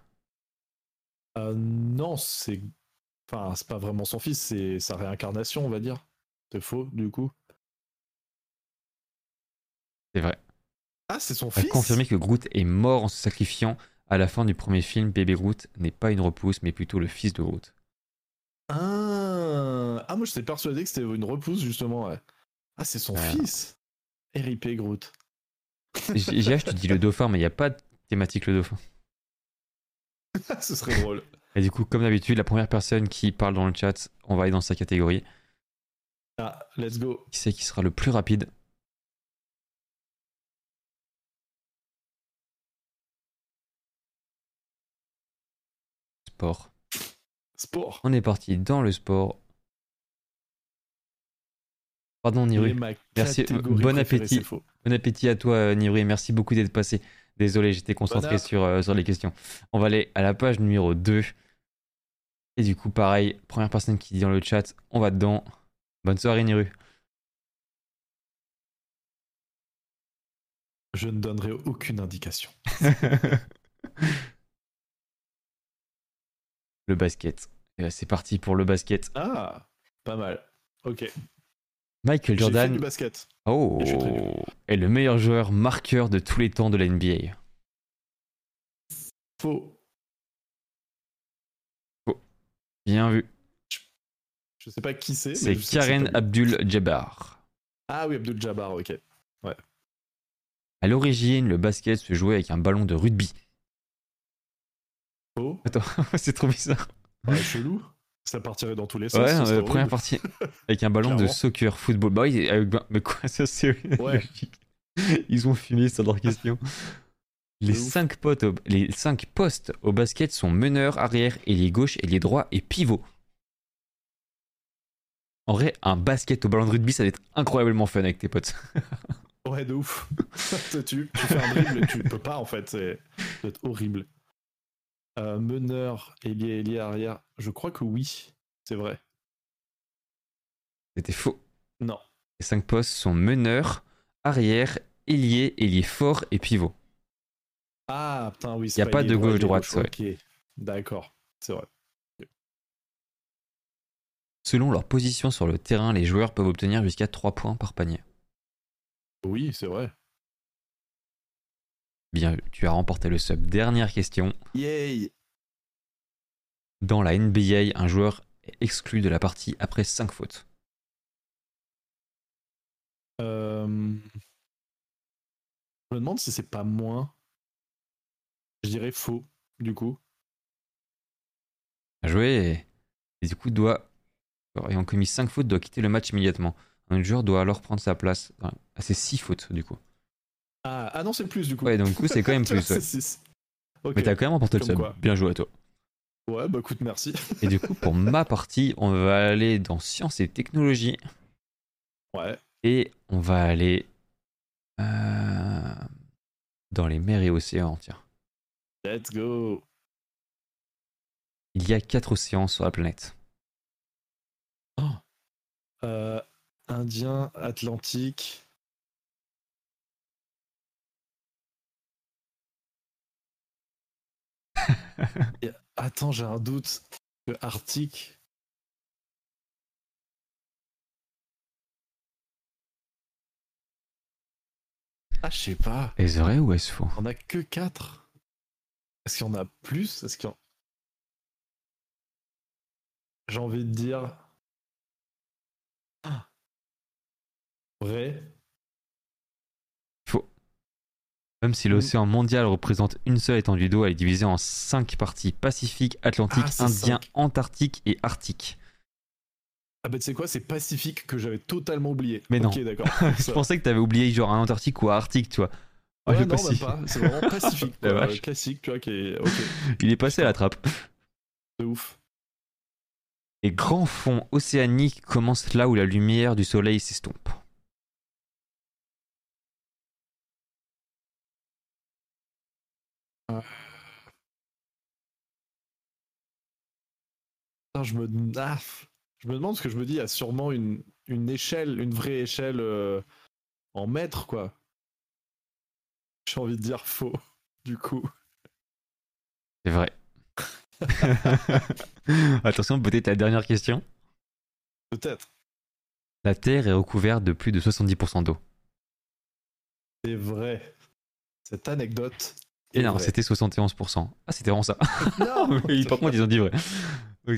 Euh, non, c'est. Enfin, c'est pas vraiment son fils, c'est sa réincarnation, on va dire. C'est faux, du coup. C'est vrai. Ah, c'est son a fils confirmé que Groot est mort en se sacrifiant à la fin du premier film. Baby Groot n'est pas une repousse, mais plutôt le fils de Groot. Ah, ah moi, j'étais persuadé que c'était une repousse, justement. ouais. Ah, c'est son Ah. fils R.I.P. Groot. JH, tu dis le dauphin, mais il n'y a pas de thématique le dauphin. [laughs] Ce serait drôle. Et du coup, comme d'habitude, la première personne qui parle dans le chat, on va aller dans sa catégorie. Ah, let's go. Qui c'est qui sera le plus rapide Sport. Sport. On est parti dans le sport. Pardon ma Merci, bon appétit. Bon appétit à toi euh, Niru et merci beaucoup d'être passé. Désolé, j'étais concentré Bon sur, euh, sur les questions. On va aller à la page numéro 2. Et du coup, pareil, première personne qui dit dans le chat, on va dedans. Bonne soirée Niru. Je ne donnerai aucune indication. [laughs] le basket. C'est parti pour le basket. Ah, pas mal. Ok. Michael fait Jordan du basket. oh, Et est le meilleur joueur marqueur de tous les temps de la NBA. Faux. Bien vu. Je sais pas qui c'est. C'est Karen pas lui. Abdul-Jabbar. Ah oui, Abdul Jabbar, ok. À l'origine, le basket se jouait avec un ballon de rugby. Faux. Attends, [laughs] c'est trop bizarre. Ouais, chelou. Ça partirait dans tous les sens. Ouais, euh, première partie. Avec un ballon de soccer, football. Bah oui, avec- mais quoi, ça c'est Ouais. Ils ont fumé ça dans leur question. [laughs] Les De ouf. 5 potes au- les cinq postes au basket sont meneur, arrière, ailier gauche, ailier droit et pivot. En vrai, un basket au ballon de rugby, ça va être incroyablement fun avec tes potes. [laughs] Ouais, de ouf. tu, tu fais un dribble et tu peux pas en fait, c'est ça doit être horrible. Euh, meneur, ailier, ailier, arrière. Je crois que oui, c'est vrai. C'était faux. Non. Les 5 postes sont meneur, arrière, ailier, ailier fort et pivot. Ah putain, oui, c'est a pas de gauche-droite, gauche, Ok, d'accord, c'est vrai. Selon leur position sur le terrain, les joueurs peuvent obtenir jusqu'à 3 points par panier. Oui, c'est vrai. Bien, tu as remporté le sub. Dernière question. Yay Dans la NBA, un joueur est exclu de la partie après 5 fautes. Euh, Je me demande si c'est pas moins. Je dirais faux, du coup. et, et du coup doit ayant commis 5 fautes doit quitter le match immédiatement. Un joueur doit alors prendre sa place. Enfin, ah, c'est 6 fautes du coup. Ah, ah non, c'est plus, du coup. Ouais, donc du coup c'est quand même [laughs] plus. Ouais. Mais t'as quand même remporté le sub. Bien joué à toi. Ouais, bah écoute, merci. Et du [laughs] coup pour ma partie, on va aller dans sciences et technologies Ouais. et on va aller euh, dans les mers et océans. Tiens, Let's go. il y a 4 océans sur la planète. Euh, Indien, Atlantique. Et- Attends, j'ai un doute. Le Arctique. Ah, je sais pas. Est-ce vrai ou est-ce faux? On a que 4. Est-ce qu'il y en a plus? Est-ce qu'il y en... J'ai envie de dire. Ah. Vrai Même si Mm. l'océan mondial représente une seule étendue d'eau, elle est divisée en 5 parties Pacifique, Atlantique, Ah, Indien, cinq. Antarctique et Arctique. Ah bah tu sais quoi, c'est Pacifique que j'avais totalement oublié. Mais non. D'accord. [laughs] Je pensais que t'avais oublié genre un Antarctique ou un Arctique, tu vois. Ah, Ouais, non, même pas. C'est vraiment [laughs] Pacifique. Quoi. vache. Classique, tu vois, qui est. Ok, Il est passé à la trappe. de ouf. Les grands fonds océaniques commencent là où la lumière du soleil s'estompe. Putain, je me. Ah, je me demande ce que je me dis, il y a sûrement une, une échelle, une vraie échelle euh, en mètres, quoi. J'ai envie de dire faux, [laughs] du coup. C'est vrai. [laughs] Attention, peut-être la dernière question. Peut-être. La Terre est recouverte de plus de 70% d'eau. C'est vrai. Cette anecdote. Et non, c'était 71%. Ah, c'était vraiment ça. Non [laughs] Oui, Par contre, ils ont dit vrai. Ok.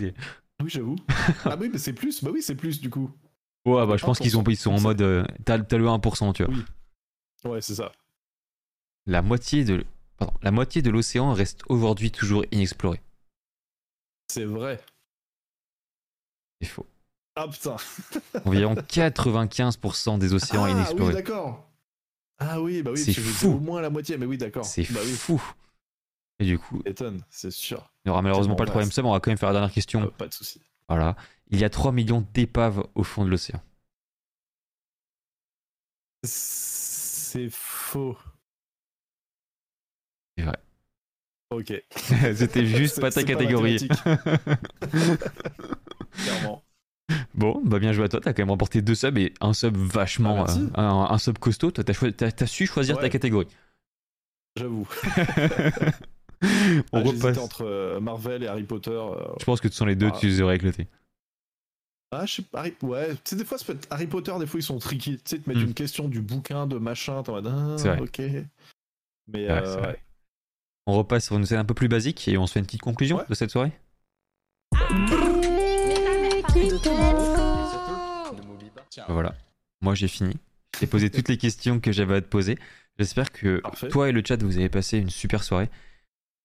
Oui, j'avoue. [laughs] Ah oui, mais c'est plus. Bah oui, c'est plus, du coup. Ouais, bah je pense qu'ils ont- 1%, ils sont en mode. euh, T'as t'as le 1%, tu vois. Oui. Ouais, c'est ça. La moitié de. pardon, la moitié de l'océan reste aujourd'hui toujours inexplorée. C'est vrai. C'est faux. Ah putain. Environ [laughs] 95% des océans ah, oui, inexplorés. d'accord. Ah oui, bah oui, C'est fou. au moins la moitié, mais oui, d'accord. C'est bah oui, fou. Et du coup, étonne, c'est sûr. il n'y aura malheureusement pas le troisième sub, on va quand même faire la dernière question. Euh, pas de souci. Voilà. Il y a 3 millions d'épaves au fond de l'océan. C'est faux. C'est vrai. Ok. [laughs] C'était juste [laughs] pas ta catégorie. [laughs] Clairement. [laughs] bon, bah bien joué à toi, t'as quand même remporté deux subs et un sub vachement. Ah, euh, un, un sub costaud, toi t'as, choi- t'as- t'as su choisir ta catégorie. J'avoue. [laughs] on Ah, repasse. entre euh, Marvel et Harry Potter. euh, Je pense que ce sont les deux, Ah. tu les aurais éclatés. Ah, je sais pas. Harry... Ouais, tu sais, des fois, ça peut être- Harry Potter, des fois, ils sont tricky. Tu sais, te mettre Hmm. une question du bouquin, de machin, t'es en mode. Ah, C'est vrai. ok. Mais Ouais, euh, c'est vrai. On repasse sur une scène un peu plus basique et on se fait une petite conclusion Ouais. de cette soirée. Voilà. Moi j'ai fini. J'ai posé toutes les questions que j'avais à te poser. J'espère que Parfait. toi et le chat vous avez passé une super soirée.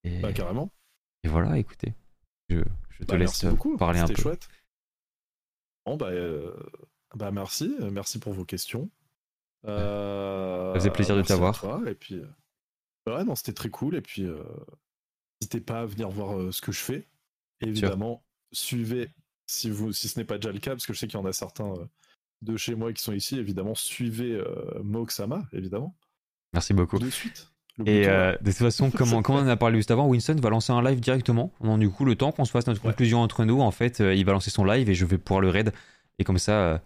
Et, Bah, carrément. et voilà, écoutez. Je, je te Bah, laisse parler un C'était peu. chouette. Bon, bah, euh, bah merci. Merci pour vos questions. Euh, Ça faisait plaisir de merci t'avoir. Et puis, euh, Ouais, non, c'était très cool. Et puis, euh, n'hésitez pas à venir voir euh, ce que je fais. Et évidemment, suivez, si, vous, si ce n'est pas déjà le cas, parce que je sais qu'il y en a certains euh, de chez moi qui sont ici, évidemment, suivez euh, Moxama, évidemment. Merci beaucoup. De suite. Et euh, de toute façon, comme, on- comme on en a parlé juste avant, Winston va lancer un live directement. Donc, du coup, le temps qu'on se fasse notre Ouais. conclusion entre nous, en fait, euh, il va lancer son live et je vais pouvoir le raid. Et comme ça, euh,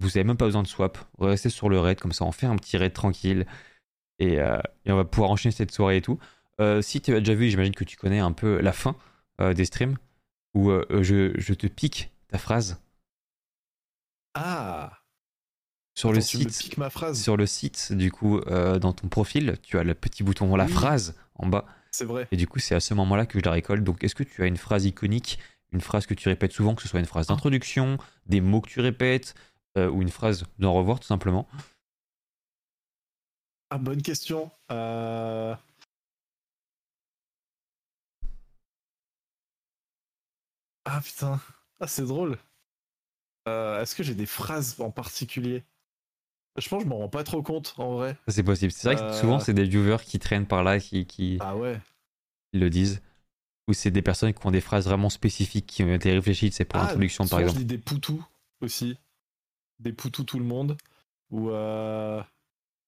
vous n'avez même pas besoin de swap. Restez sur le raid, comme ça, on fait un petit raid tranquille. Et, et on va pouvoir enchaîner cette soirée et tout. Si tu as déjà vu, j'imagine que tu connais un peu la fin des streams, où euh, je, je te pique ta phrase Ah sur le Attends, tu me site. piques ma phrase. Sur le site, du coup, euh, dans ton profil, tu as le petit bouton, la Oui. phrase en bas. C'est vrai. Et du coup, c'est à ce moment-là que je la récolte. Donc, est-ce que tu as une phrase iconique, une phrase que tu répètes souvent, que ce soit une phrase d'introduction, des mots que tu répètes, euh, ou une phrase d'en revoir, tout simplement? Ah, bonne question. Euh, Ah putain. Ah, c'est drôle. Euh, Est-ce que j'ai des phrases en particulier? Je pense que je m'en rends pas trop compte en vrai. C'est possible. C'est vrai que Euh. souvent, c'est des viewers qui traînent par là, qui, qui Ah ouais. le disent. Ou c'est des personnes qui ont des phrases vraiment spécifiques, qui ont été réfléchies, c'est pour Ah, l'introduction, par exemple. Je dis des poutous aussi. Des poutous tout le monde. Ou euh...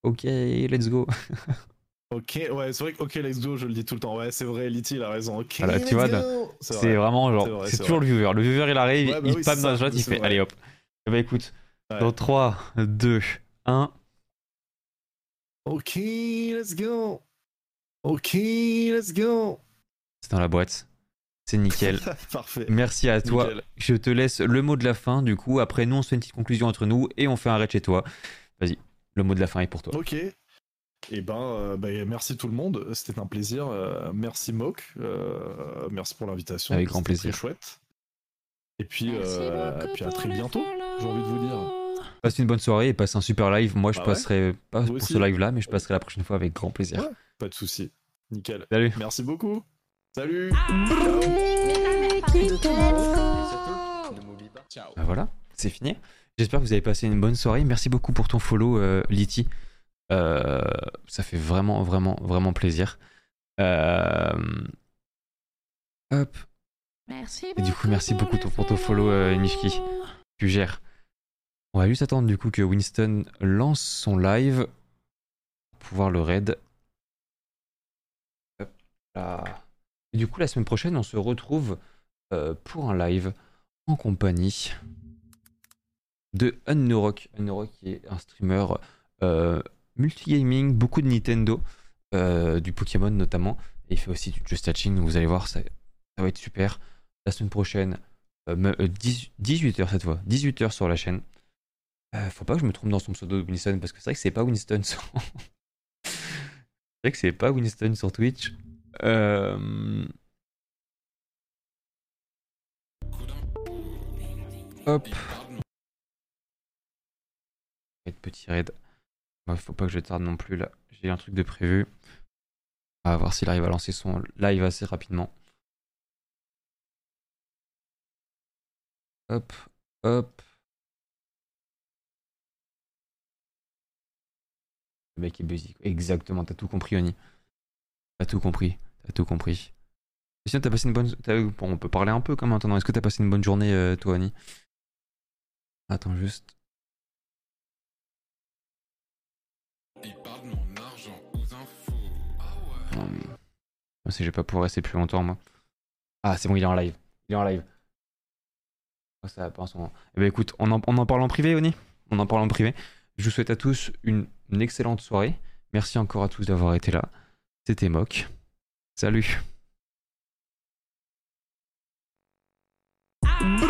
Ok, let's go. [laughs] Ok, ouais, c'est vrai que ok, let's go, je le dis tout le temps. Ouais, c'est vrai, Litty, il a raison. Ok, Voilà, tu let's vois, go. C'est C'est vrai. vraiment C'est genre, vrai, c'est c'est toujours le viewer. Le viewer, il arrive, Ouais, bah il oui, c'est dans le ça, chat, il fait vrai. allez hop. Eh ben écoute, Ouais. dans 3, 2, 1. Ok, let's go. Ok, let's go. C'est dans la boîte. C'est nickel. [laughs] Parfait. Merci à toi. Nickel. Je te laisse le mot de la fin, du coup. Après, nous, on se fait une petite conclusion entre nous et on fait un raid chez toi. Vas-y, le mot de la fin est pour toi. Ok. Et ben, euh, bah, merci tout le monde. C'était un plaisir. Euh, merci Mock. Euh, merci pour l'invitation. Avec grand plaisir. Très chouette. Et puis, euh, et à très bientôt. J'ai envie de vous dire. Passe une bonne soirée et passe un super live. Moi, je Bah ouais. passerai pas Vous pour aussi. ce live-là, mais je passerai la prochaine fois avec grand plaisir. Ouais. Pas de souci. Nickel. Salut. Merci beaucoup. Salut. Bah voilà, c'est fini. J'espère que vous avez passé une bonne soirée. Merci beaucoup pour ton follow, euh, Liti. Euh, ça fait vraiment, vraiment, vraiment plaisir. Euh, Hop, Merci Et du coup, merci beaucoup pour ton follow, euh, Nishki. tu gères. On va juste attendre du coup que Winston lance son live pour pouvoir le raid. Hop là. Et du coup, la semaine prochaine, on se retrouve euh, pour un live en compagnie de Unnorok. Unnorok qui est un streamer euh, multigaming, beaucoup de Nintendo, euh, du Pokémon notamment. Et il fait aussi du Just vous allez voir, ça, va être super. La semaine prochaine, euh, me- euh, 18h cette fois, 18h sur la chaîne. Euh, faut pas que je me trompe dans son pseudo de Winston parce que c'est vrai que c'est pas Winston sur... [laughs] c'est vrai que c'est pas Winston sur Twitch. Euh, Hop. Petit raid. Ouais, faut pas que je tarde non plus là. J'ai un truc de prévu. On va voir s'il arrive à lancer son live assez rapidement. Hop, hop. Le mec est busy. Exactement, t'as tout compris, Oni. T'as tout compris, t'as tout compris. Sinon, t'as passé une bonne. Bon, on peut parler un peu comme maintenant. Est-ce que t'as passé une bonne journée, euh, toi, Oni? Attends juste. Il parle mon argent aux infos. Ah ouais. Non, mais- Moi, si je vais pas pouvoir rester plus longtemps, moi. Ah, c'est bon, il est en live. Il est en live. Oh, ça va pas en ce moment. Eh ben écoute, on en, on en parle en privé, Oni On en parle en privé. Je vous souhaite à tous une, une excellente soirée. Merci encore à tous d'avoir été là. C'était Mock. Salut. Ah.